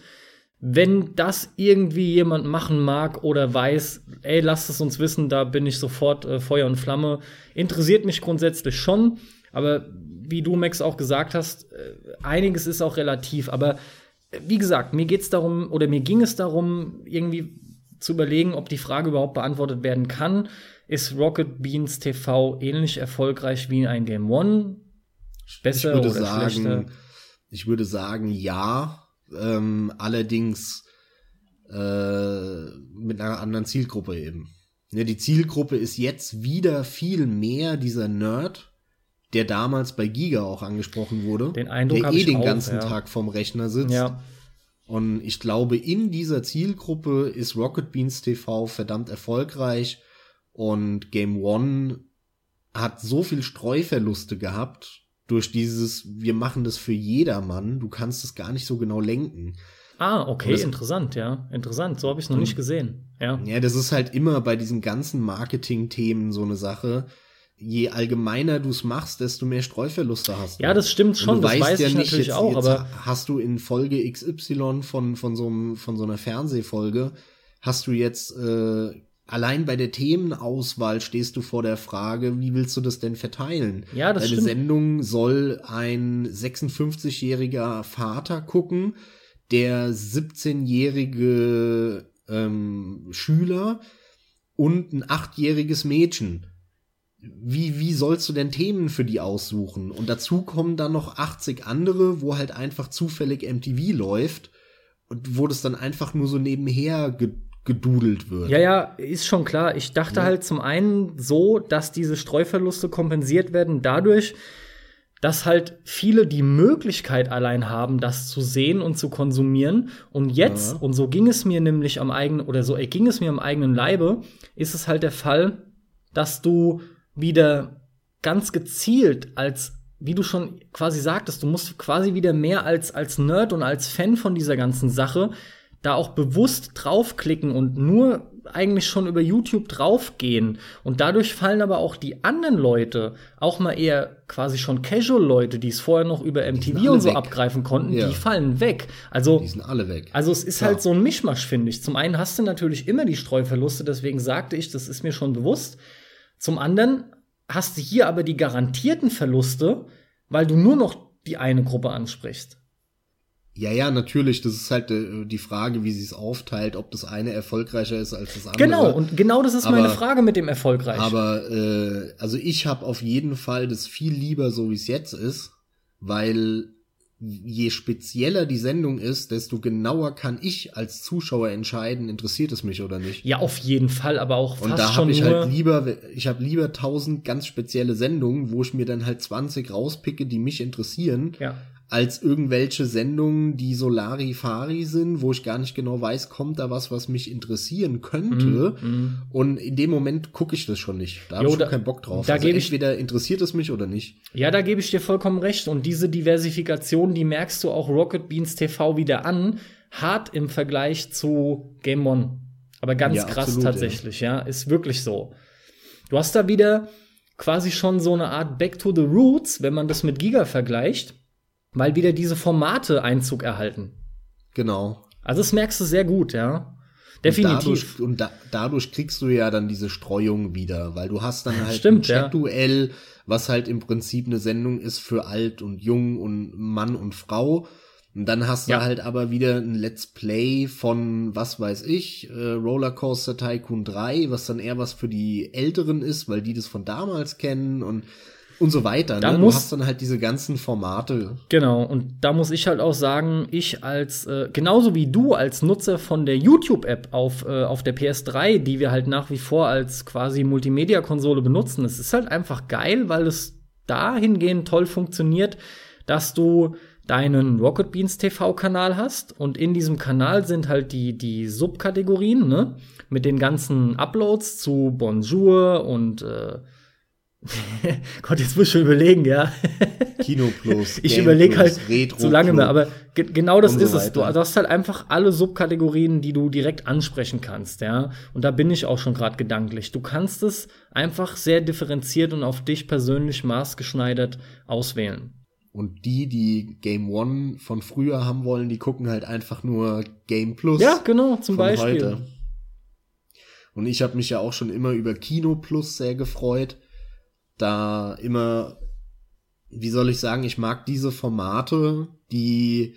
Wenn das irgendwie jemand machen mag oder weiß, ey, lasst es uns wissen, da bin ich sofort äh, Feuer und Flamme. Interessiert mich grundsätzlich schon, aber wie du, Max, auch gesagt hast, äh, einiges ist auch relativ. Aber äh, wie gesagt, mir geht's darum, oder mir ging es darum, irgendwie zu überlegen, ob die Frage überhaupt beantwortet werden kann. Ist Rocket Beans TV ähnlich erfolgreich wie ein Game One? Besser ich würde oder sagen, schlechter? Ich würde sagen, ja. Ähm, allerdings äh, mit einer anderen Zielgruppe eben. Ja, die Zielgruppe ist jetzt wieder viel mehr dieser Nerd, der damals bei Giga auch angesprochen wurde, den Eindruck der eh den auch, ganzen ja. Tag vorm Rechner sitzt. Ja. Und ich glaube, in dieser Zielgruppe ist Rocket Beans TV verdammt erfolgreich und Game One hat so viel Streuverluste gehabt durch dieses, wir machen das für jedermann, du kannst es gar nicht so genau lenken. Ah, okay, interessant, ja. Interessant, so habe ich es noch nicht gesehen. Ja. ja, das ist halt immer bei diesen ganzen Marketing-Themen so eine Sache je allgemeiner du es machst, desto mehr Streuverluste hast du. Ja, das stimmt schon, das weiß ja ich natürlich jetzt, auch, jetzt aber hast du in Folge XY von von so einem von so einer Fernsehfolge hast du jetzt äh, allein bei der Themenauswahl stehst du vor der Frage, wie willst du das denn verteilen? Ja, das Deine stimmt. Sendung soll ein 56-jähriger Vater gucken, der 17-jährige ähm, Schüler und ein achtjähriges Mädchen wie, wie sollst du denn Themen für die aussuchen? Und dazu kommen dann noch 80 andere, wo halt einfach zufällig MTV läuft und wo das dann einfach nur so nebenher gedudelt wird. Ja, ja, ist schon klar. Ich dachte ja. halt zum einen so, dass diese Streuverluste kompensiert werden dadurch, dass halt viele die Möglichkeit allein haben, das zu sehen und zu konsumieren. Und jetzt, ja. und so ging es mir nämlich am eigenen, oder so ging es mir am eigenen Leibe, ist es halt der Fall, dass du wieder ganz gezielt als wie du schon quasi sagtest, du musst quasi wieder mehr als, als Nerd und als Fan von dieser ganzen Sache da auch bewusst draufklicken und nur eigentlich schon über YouTube draufgehen. Und dadurch fallen aber auch die anderen Leute, auch mal eher quasi schon Casual-Leute, die es vorher noch über MTV und so weg. abgreifen konnten, ja. die fallen weg. Also, die sind alle weg. Also es ist Klar. halt so ein Mischmasch, finde ich. Zum einen hast du natürlich immer die Streuverluste, deswegen sagte ich, das ist mir schon bewusst. Zum anderen hast du hier aber die garantierten Verluste, weil du nur noch die eine Gruppe ansprichst. Ja, ja, natürlich. Das ist halt äh, die Frage, wie sie es aufteilt, ob das eine erfolgreicher ist als das andere. Genau, und genau das ist aber, meine Frage mit dem erfolgreich. Aber äh, also ich habe auf jeden Fall das viel lieber so, wie es jetzt ist, weil je spezieller die Sendung ist, desto genauer kann ich als Zuschauer entscheiden, interessiert es mich oder nicht. Ja, auf jeden Fall, aber auch fast Und da habe ich halt lieber, ich habe lieber tausend ganz spezielle Sendungen, wo ich mir dann halt 20 rauspicke, die mich interessieren, ja als irgendwelche Sendungen, die Solari-Fari sind, wo ich gar nicht genau weiß, kommt da was, was mich interessieren könnte. Mm, mm. Und in dem Moment gucke ich das schon nicht. Da habe ich schon keinen Bock drauf. Da also entweder interessiert es mich oder nicht. Ja, da gebe ich dir vollkommen recht. Und diese Diversifikation, die merkst du auch Rocket Beans TV wieder an, hart im Vergleich zu Game One. Aber ganz Ja, krass absolut, tatsächlich, ja. Ist wirklich so. Du hast da wieder quasi schon so eine Art Back to the Roots, wenn man das mit Giga vergleicht, weil wieder diese Formate Einzug erhalten. Genau. Also das merkst du sehr gut, ja. Definitiv. Dadurch, und da, dadurch kriegst du ja dann diese Streuung wieder, weil du hast dann *laughs* halt Stimmt, ein ja. Chat-Duell, was halt im Prinzip eine Sendung ist für alt und jung und Mann und Frau. Und dann hast du Ja. halt aber wieder ein Let's Play von, was weiß ich, äh, Rollercoaster Tycoon 3, was dann eher was für die Älteren ist, weil die das von damals kennen und, und so weiter. Da Ne? muss- du hast dann halt diese ganzen Formate. Genau, und da muss ich halt auch sagen, ich als, äh, genauso wie du als Nutzer von der YouTube-App auf, äh, auf der PS3, die wir halt nach wie vor als quasi Multimedia-Konsole benutzen, es ist halt einfach geil, weil es dahingehend toll funktioniert, dass du deinen Rocket Beans TV-Kanal hast und in diesem Kanal sind halt die, die Subkategorien, ne? Mit den ganzen Uploads zu Bonjour und äh, *laughs* Gott, jetzt muss ich schon überlegen, ja. Kino Plus. *laughs* Ich überlege halt Retro zu lange mehr, aber ge genau das so ist es. Du, hast halt einfach alle Subkategorien, die du direkt ansprechen kannst, ja. Und da bin ich auch schon gerade gedanklich. Du kannst es einfach sehr differenziert und auf dich persönlich maßgeschneidert auswählen. Und die, die Game One von früher haben wollen, die gucken halt einfach nur Game Plus. Ja, genau, zum Beispiel. heute. Und ich habe mich ja auch schon immer über Kino Plus sehr gefreut. Da immer, wie soll ich sagen, ich mag diese Formate, die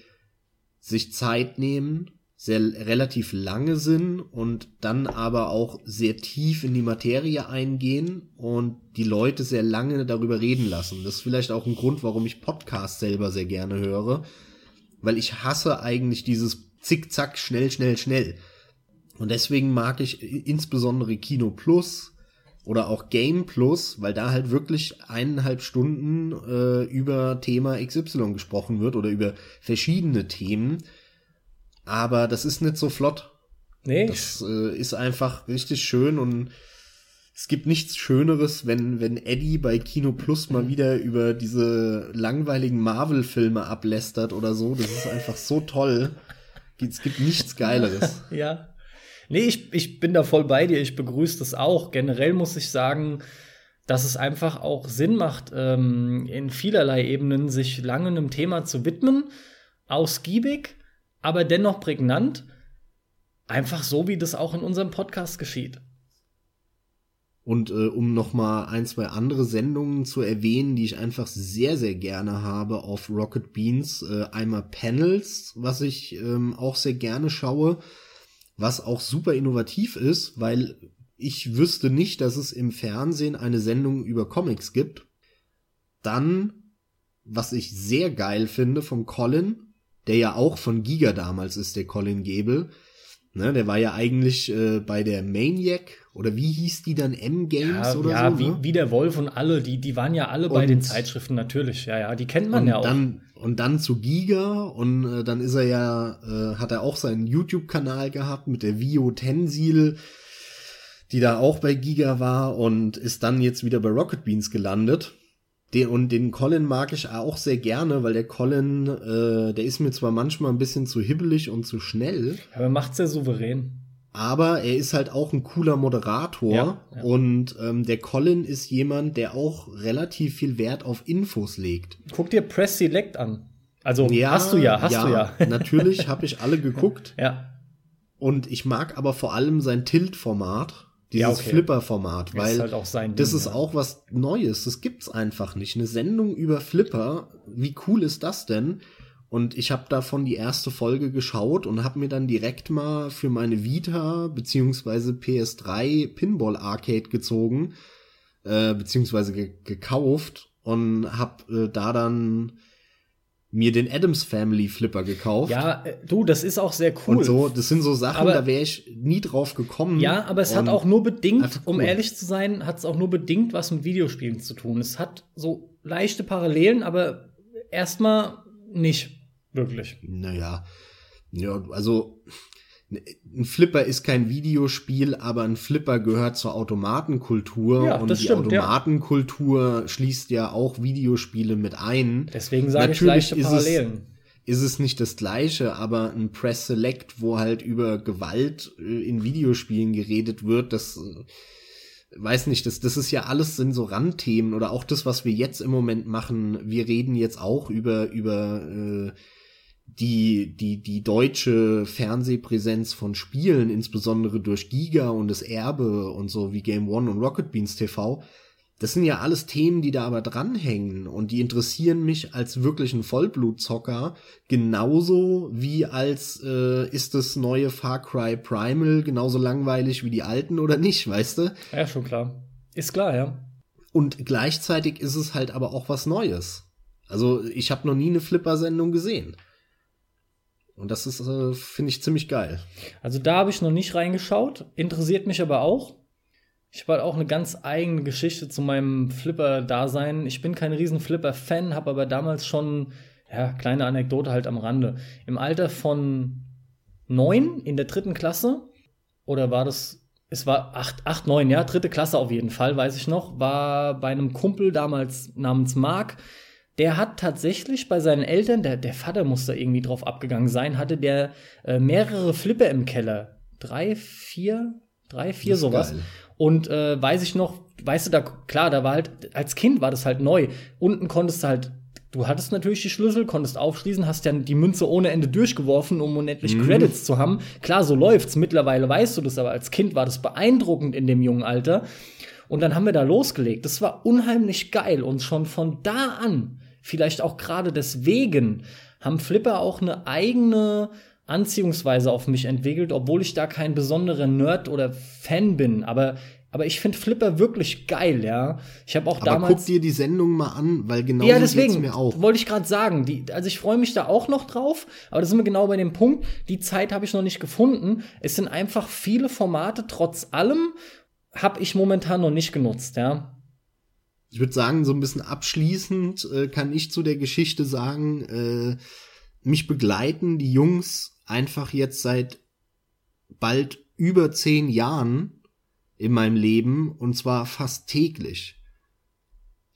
sich Zeit nehmen, sehr relativ lange sind und dann aber auch sehr tief in die Materie eingehen und die Leute sehr lange darüber reden lassen. Das ist vielleicht auch ein Grund, warum ich Podcasts selber sehr gerne höre, weil ich hasse eigentlich dieses Zickzack, schnell, schnell, schnell. Und deswegen mag ich insbesondere Kino Plus oder auch Game Plus, weil da halt wirklich eineinhalb Stunden äh, über Thema XY gesprochen wird oder über verschiedene Themen. Aber das ist nicht so flott. Nee, Das äh, ist einfach richtig schön und es gibt nichts Schöneres, wenn, wenn Eddie bei Kino Plus mal wieder über diese langweiligen Marvel-Filme ablästert oder so. Das ist einfach so toll. Es gibt nichts Geileres. *laughs* Ja. Nee, ich, ich bin da voll bei dir. Ich begrüße das auch. Generell muss ich sagen, dass es einfach auch Sinn macht, ähm, in vielerlei Ebenen sich lange einem Thema zu widmen. Ausgiebig, aber dennoch prägnant. Einfach so, wie das auch in unserem Podcast geschieht. Und äh, um noch mal ein, zwei andere Sendungen zu erwähnen, die ich einfach sehr, sehr gerne habe auf Rocket Beans. Äh, einmal Panels, was ich ähm, auch sehr gerne schaue, was auch super innovativ ist, weil ich wüsste nicht, dass es im Fernsehen eine Sendung über Comics gibt. Dann, was ich sehr geil finde vom Colin, der ja auch von Giga damals ist, der Colin Gebel. Ne, der war ja eigentlich äh, bei der Maniac oder wie hieß die dann M-Games Ja, oder ja so? wie, ne? wie der Wolf und alle, die, die waren ja alle bei Und- den Zeitschriften natürlich. Ja, ja, die kennt man ja auch. dann und dann zu Giga und äh, dann ist er ja äh, hat er auch seinen YouTube Kanal gehabt mit der Vio Tensil die da auch bei Giga war und ist dann jetzt wieder bei Rocket Beans gelandet. Den, und den Colin mag ich auch sehr gerne, weil der Colin, äh, der ist mir zwar manchmal ein bisschen zu hibbelig und zu schnell, aber macht's sehr souverän. Aber er ist halt auch ein cooler Moderator Ja, ja. und ähm, der Colin ist jemand, der auch relativ viel Wert auf Infos legt. Guck dir Press Select an. Also hast du ja, hast du ja. *laughs* *laughs* natürlich habe ich alle geguckt ja. und ich mag aber vor allem sein Tilt-Format, dieses Ja, okay. Flipper-Format, Ist weil halt auch sein das Ding, ist ja. auch was Neues. Das gibt's einfach nicht. Eine Sendung über Flipper, wie cool ist das denn? Und ich habe davon die erste Folge geschaut und habe mir dann direkt mal für meine Vita beziehungsweise PS3 Pinball Arcade gezogen, äh, beziehungsweise ge gekauft und habe äh, da dann mir den Adams Family Flipper gekauft. Ja, äh, du, das ist auch sehr cool. Und so, das sind so Sachen, Aber- da wäre ich nie drauf gekommen. Ja, aber es hat auch nur bedingt, einfach um cool. ehrlich zu sein, hat es auch nur bedingt was mit Videospielen zu tun. Es hat so leichte Parallelen, aber erstmal nicht wirklich. Naja, ja, also ein Flipper ist kein Videospiel, aber ein Flipper gehört zur Automatenkultur Ja, und die stimmt, ja. Automatenkultur schließt ja auch Videospiele mit ein. Deswegen sage ich Natürlich leichte ist es- Parallelen. ist es nicht das gleiche, aber ein Press Select, wo halt über Gewalt äh, in Videospielen geredet wird, das äh, weiß nicht, das, das ist ja alles sind so Randthemen oder auch das, was wir jetzt im Moment machen. Wir reden jetzt auch über, über äh, die, die, die deutsche Fernsehpräsenz von Spielen, insbesondere durch Giga und das Erbe und so wie Game One und Rocket Beans TV. Das sind ja alles Themen, die da aber dranhängen und die interessieren mich als wirklichen Vollblutzocker genauso wie als äh, ist das neue Far Cry Primal genauso langweilig wie die alten oder nicht, weißt du? Ja, schon klar. Ist klar, ja. Und gleichzeitig ist es halt aber auch was Neues. Also ich habe noch nie eine Flipper-Sendung gesehen. Und das ist, äh, finde ich, ziemlich geil. Also da habe ich noch nicht reingeschaut, interessiert mich aber auch. Ich habe halt auch eine ganz eigene Geschichte zu meinem Flipper-Dasein. Ich bin kein riesen Flipper-Fan, habe aber damals schon, ja, kleine Anekdote halt am Rande. Im Alter von neun in der dritten Klasse, oder war das, es war acht, acht, neun, ja, dritte Klasse auf jeden Fall, weiß ich noch, war bei einem Kumpel damals namens Mark, der hat tatsächlich bei seinen Eltern, der, der Vater muss da irgendwie drauf abgegangen sein, hatte der äh, mehrere Flipper im Keller. Drei, vier, drei, vier sowas. Geil. Und äh, weiß ich noch, weißt du, da, klar, da war halt, als Kind war das halt neu. Unten konntest du halt, du hattest natürlich die Schlüssel, konntest aufschließen, hast ja die Münze ohne Ende durchgeworfen, um unendlich mhm. Credits zu haben. Klar, so läuft's. Mittlerweile weißt du das, aber als Kind war das beeindruckend in dem jungen Alter. Und dann haben wir da losgelegt. Das war unheimlich geil. Und schon von da an, vielleicht auch gerade deswegen, haben Flipper auch eine eigene Anziehungsweise auf mich entwickelt, obwohl ich da kein besonderer Nerd oder Fan bin. Aber, aber ich finde Flipper wirklich geil, ja. Ich habe auch aber damals. Guck dir die Sendung mal an, weil genau ja, deswegen mir auch. Wollte ich gerade sagen. Die, also ich freue mich da auch noch drauf, aber da sind wir genau bei dem Punkt. Die Zeit habe ich noch nicht gefunden. Es sind einfach viele Formate, trotz allem habe ich momentan noch nicht genutzt, ja. Ich würde sagen, so ein bisschen abschließend äh, kann ich zu der Geschichte sagen, äh, mich begleiten die Jungs einfach jetzt seit bald über zehn Jahren in meinem Leben und zwar fast täglich.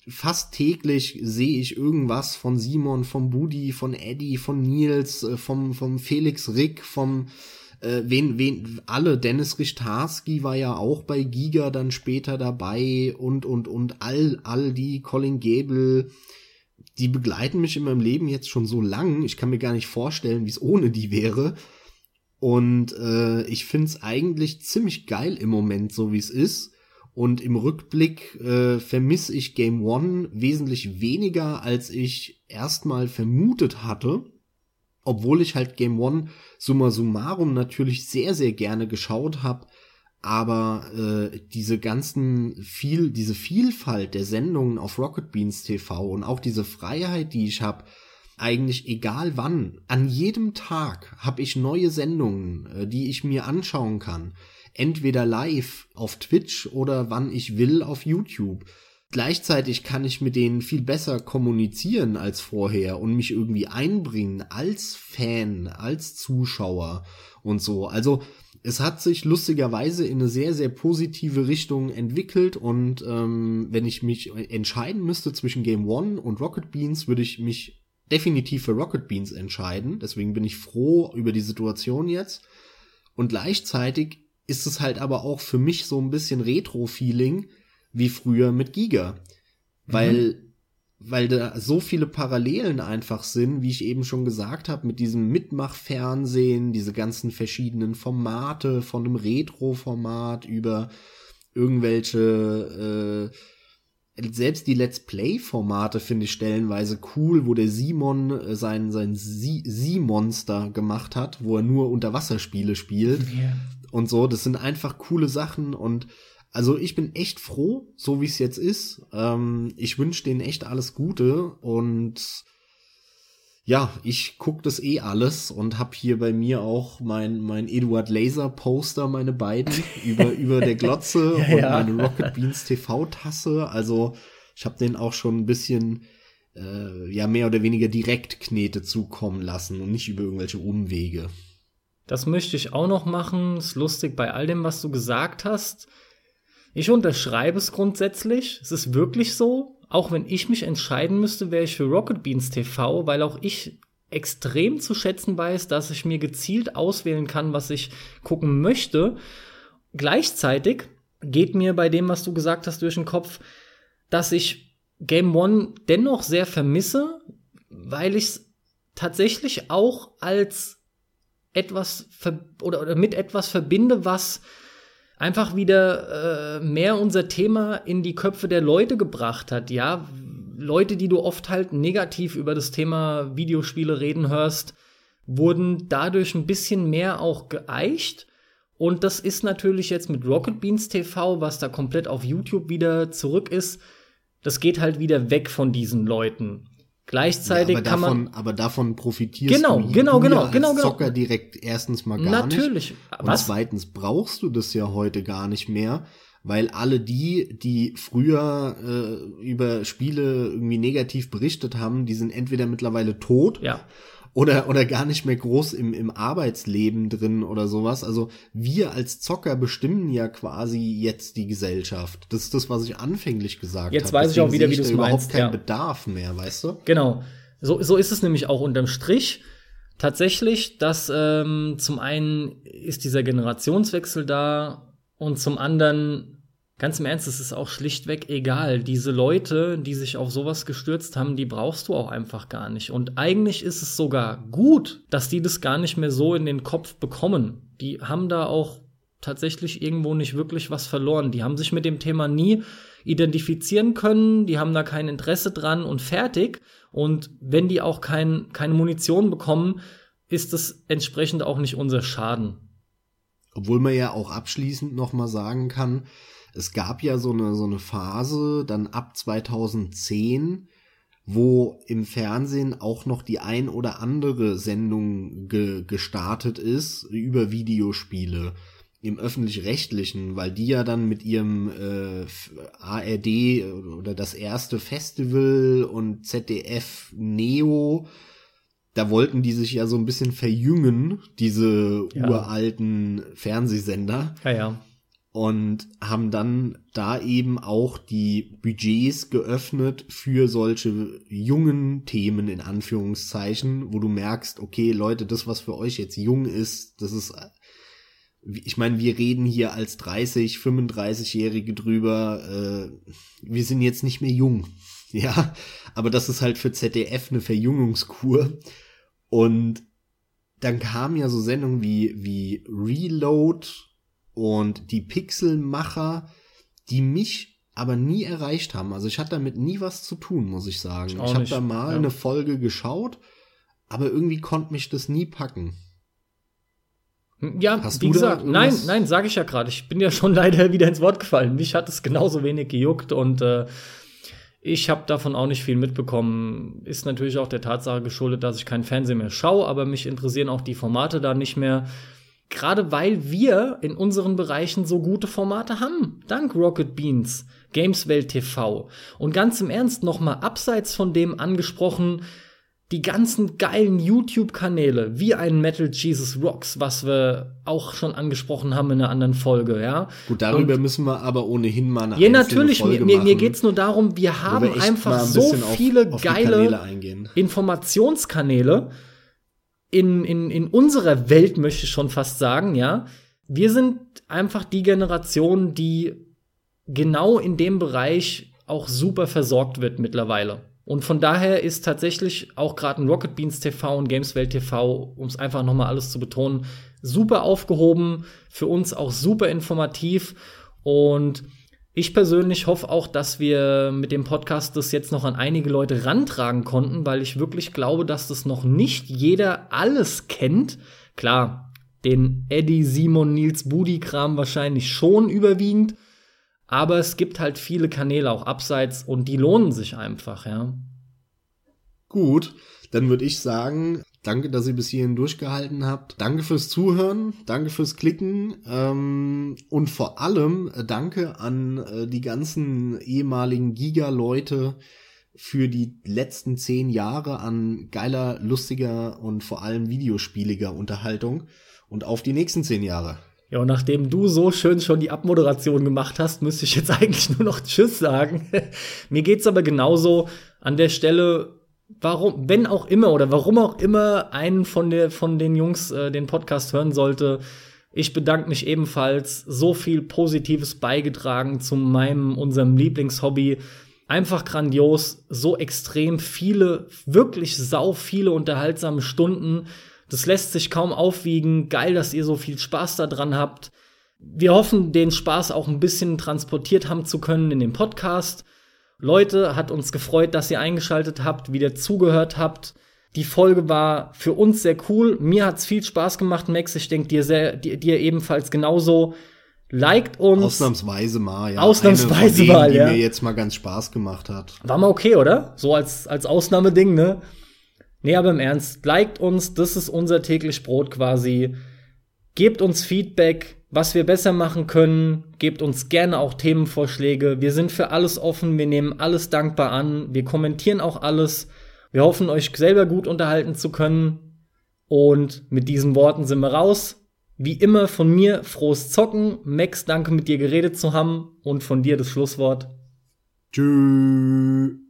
Fast täglich sehe ich irgendwas von Simon, vom Budi, von Eddie, von Nils, äh, vom, vom Felix Rick, vom äh, wen, wen, alle, Dennis Richtarski war ja auch bei Giga dann später dabei und, und, und all, all die, Colin Gable, die begleiten mich in meinem Leben jetzt schon so lang. Ich kann mir gar nicht vorstellen, wie es ohne die wäre. Und äh, ich find's eigentlich ziemlich geil im Moment, so wie es ist. Und im Rückblick äh, vermisse ich Game One wesentlich weniger, als ich erstmal vermutet hatte. Obwohl ich halt Game One summa summarum natürlich sehr, sehr gerne geschaut habe aber äh, diese ganzen viel diese Vielfalt der Sendungen auf Rocket Beans TV und auch diese Freiheit, die ich habe, eigentlich egal wann, an jedem Tag habe ich neue Sendungen, äh, die ich mir anschauen kann, entweder live auf Twitch oder wann ich will auf YouTube. Gleichzeitig kann ich mit denen viel besser kommunizieren als vorher und mich irgendwie einbringen als Fan, als Zuschauer und so. Also es hat sich lustigerweise in eine sehr, sehr positive Richtung entwickelt und ähm, wenn ich mich entscheiden müsste zwischen Game One und Rocket Beans, würde ich mich definitiv für Rocket Beans entscheiden. Deswegen bin ich froh über die Situation jetzt. Und gleichzeitig ist es halt aber auch für mich so ein bisschen Retro-Feeling wie früher mit Giga. Weil mhm weil da so viele Parallelen einfach sind, wie ich eben schon gesagt habe, mit diesem Mitmachfernsehen, diese ganzen verschiedenen Formate, von einem Retro-Format über irgendwelche, äh, selbst die Let's Play-Formate finde ich stellenweise cool, wo der Simon äh, sein, sein Sie-Monster gemacht hat, wo er nur Unterwasserspiele spielt. Yeah. Und so, das sind einfach coole Sachen und also ich bin echt froh, so wie es jetzt ist. Ähm, ich wünsche denen echt alles Gute und ja, ich guck das eh alles und hab hier bei mir auch mein mein Eduard Laser Poster, meine beiden *laughs* über über der Glotze ja, und ja. meine Rocket Beans TV Tasse. Also ich habe den auch schon ein bisschen äh, ja mehr oder weniger direkt Knete zukommen lassen und nicht über irgendwelche Umwege. Das möchte ich auch noch machen. Ist lustig bei all dem, was du gesagt hast. Ich unterschreibe es grundsätzlich. Es ist wirklich so. Auch wenn ich mich entscheiden müsste, wäre ich für Rocket Beans TV, weil auch ich extrem zu schätzen weiß, dass ich mir gezielt auswählen kann, was ich gucken möchte. Gleichzeitig geht mir bei dem, was du gesagt hast, durch den Kopf, dass ich Game One dennoch sehr vermisse, weil ich es tatsächlich auch als etwas oder, oder mit etwas verbinde, was einfach wieder äh, mehr unser Thema in die Köpfe der Leute gebracht hat. Ja, Leute, die du oft halt negativ über das Thema Videospiele reden hörst, wurden dadurch ein bisschen mehr auch geeicht. Und das ist natürlich jetzt mit Rocket Beans TV, was da komplett auf YouTube wieder zurück ist, das geht halt wieder weg von diesen Leuten. Gleichzeitig ja, kann davon, man aber davon profitierst genau, du, genau, genau, als genau, genau. Zocker direkt erstens mal gar Natürlich. nicht. Und Was? zweitens brauchst du das ja heute gar nicht mehr, weil alle die, die früher äh, über Spiele irgendwie negativ berichtet haben, die sind entweder mittlerweile tot Ja. Oder, oder gar nicht mehr groß im, im Arbeitsleben drin oder sowas. Also wir als Zocker bestimmen ja quasi jetzt die Gesellschaft. Das ist das, was ich anfänglich gesagt habe. Jetzt weiß ich auch wieder, wie da überhaupt meinst, keinen ja. Bedarf mehr, weißt du? Genau. So, so ist es nämlich auch unterm Strich. Tatsächlich, dass ähm, zum einen ist dieser Generationswechsel da und zum anderen, ganz im Ernst, es ist auch schlichtweg egal. Diese Leute, die sich auf sowas gestürzt haben, die brauchst du auch einfach gar nicht. Und eigentlich ist es sogar gut, dass die das gar nicht mehr so in den Kopf bekommen. Die haben da auch tatsächlich irgendwo nicht wirklich was verloren. Die haben sich mit dem Thema nie identifizieren können, die haben da kein Interesse dran und fertig. Und wenn die auch kein, keine Munition bekommen, ist es entsprechend auch nicht unser Schaden. Obwohl man ja auch abschließend noch mal sagen kann, es gab ja so eine, so eine Phase dann ab 2010, wo im Fernsehen auch noch die ein oder andere Sendung ge gestartet ist über Videospiele im öffentlich-rechtlichen, weil die ja dann mit ihrem äh, ARD oder das erste Festival und ZDF Neo, da wollten die sich ja so ein bisschen verjüngen, diese Ja. uralten Fernsehsender Ja, ja. Und haben dann da eben auch die Budgets geöffnet für solche jungen Themen in Anführungszeichen, wo du merkst, okay, Leute, das, was für euch jetzt jung ist, das ist, ich meine, wir reden hier als 30, 35-Jährige drüber, äh, wir sind jetzt nicht mehr jung, *laughs* ja, aber das ist halt für ZDF eine Verjüngungskur. Und dann kamen ja so Sendungen wie, wie Reload und die Pixelmacher, die mich aber nie erreicht haben. Also ich hatte damit nie was zu tun, muss ich sagen. Ich Ich, habe da mal ja. eine Folge geschaut, aber irgendwie konnte mich das nie packen. Ja, Hast wie gesagt, nein, nein, sage ich ja gerade. Ich bin ja schon *laughs* leider wieder ins Wort gefallen. Mich hat es genauso wenig gejuckt und äh, ich habe davon auch nicht viel mitbekommen. Ist natürlich auch der Tatsache geschuldet, dass ich kein Fernsehen mehr schaue, aber mich interessieren auch die Formate da nicht mehr. Gerade weil wir in unseren Bereichen so gute Formate haben. Dank Rocket Beans, Gameswelt TV. Und ganz im Ernst nochmal abseits von dem angesprochen, die ganzen geilen YouTube-Kanäle, wie ein Metal Jesus Rocks, was wir auch schon angesprochen haben in einer anderen Folge, ja. Gut, darüber müssen wir aber ohnehin mal eine Ja, natürlich, Folge mir, mir, mir machen, geht's nur darum, wir haben einfach ein so auf- viele auf Kanäle geile. Informationskanäle in, in, in unserer Welt, möchte ich schon fast sagen, ja. Wir sind einfach die Generation, die genau in dem Bereich auch super versorgt wird mittlerweile. Und von daher ist tatsächlich auch gerade ein Rocket Beans TV und Gameswelt TV, um es einfach nochmal alles zu betonen, super aufgehoben, für uns auch super informativ und ich persönlich hoffe auch, dass wir mit dem Podcast das jetzt noch an einige Leute rantragen konnten, weil ich wirklich glaube, dass das noch nicht jeder alles kennt. Klar, den Eddie, Simon, Nils, Budi-Kram wahrscheinlich schon überwiegend. Aber es gibt halt viele Kanäle auch abseits und die lohnen sich einfach, ja. Gut, dann würde ich sagen, danke, dass ihr bis hierhin durchgehalten habt. Danke fürs Zuhören, danke fürs Klicken ähm, und vor allem äh, danke an äh, die ganzen ehemaligen Giga-Leute für die letzten zehn Jahre an geiler, lustiger und vor allem videospieliger Unterhaltung und auf die nächsten zehn Jahre. Ja, und nachdem du so schön schon die Abmoderation gemacht hast, müsste ich jetzt *laughs* eigentlich nur noch Tschüss sagen. *laughs* Mir geht's aber genauso. An der Stelle warum, wenn auch immer oder warum auch immer einen von, der, von den Jungs äh, den Podcast hören sollte, ich bedanke mich ebenfalls. So viel Positives beigetragen zu meinem, unserem Lieblingshobby. Einfach grandios. So extrem viele, wirklich sau viele unterhaltsame Stunden. Das lässt sich kaum aufwiegen. Geil, dass ihr so viel Spaß daran habt. Wir hoffen, den Spaß auch ein bisschen transportiert haben zu können in dem Podcast. Leute, hat uns gefreut, dass ihr eingeschaltet habt, wieder zugehört habt. Die Folge war für uns sehr cool. Mir hat's viel Spaß gemacht, Max. Ich denke dir sehr, dir, dir ebenfalls genauso. Liked uns. Ausnahmsweise mal, ja. Ausnahmsweise denen, mal, ja. Die mir jetzt mal ganz Spaß gemacht hat. War mal okay, oder? So als, als Ausnahmeding, ne? Nee, aber im Ernst, liked uns, das ist unser täglich Brot quasi. Gebt uns Feedback, was wir besser machen können. Gebt uns gerne auch Themenvorschläge. Wir sind für alles offen, wir nehmen alles dankbar an. Wir kommentieren auch alles. Wir hoffen, euch selber gut unterhalten zu können. Und mit diesen Worten sind wir raus. Wie immer von mir frohes Zocken. Max, danke mit dir geredet zu haben. Und von dir das Schlusswort. Tschüss.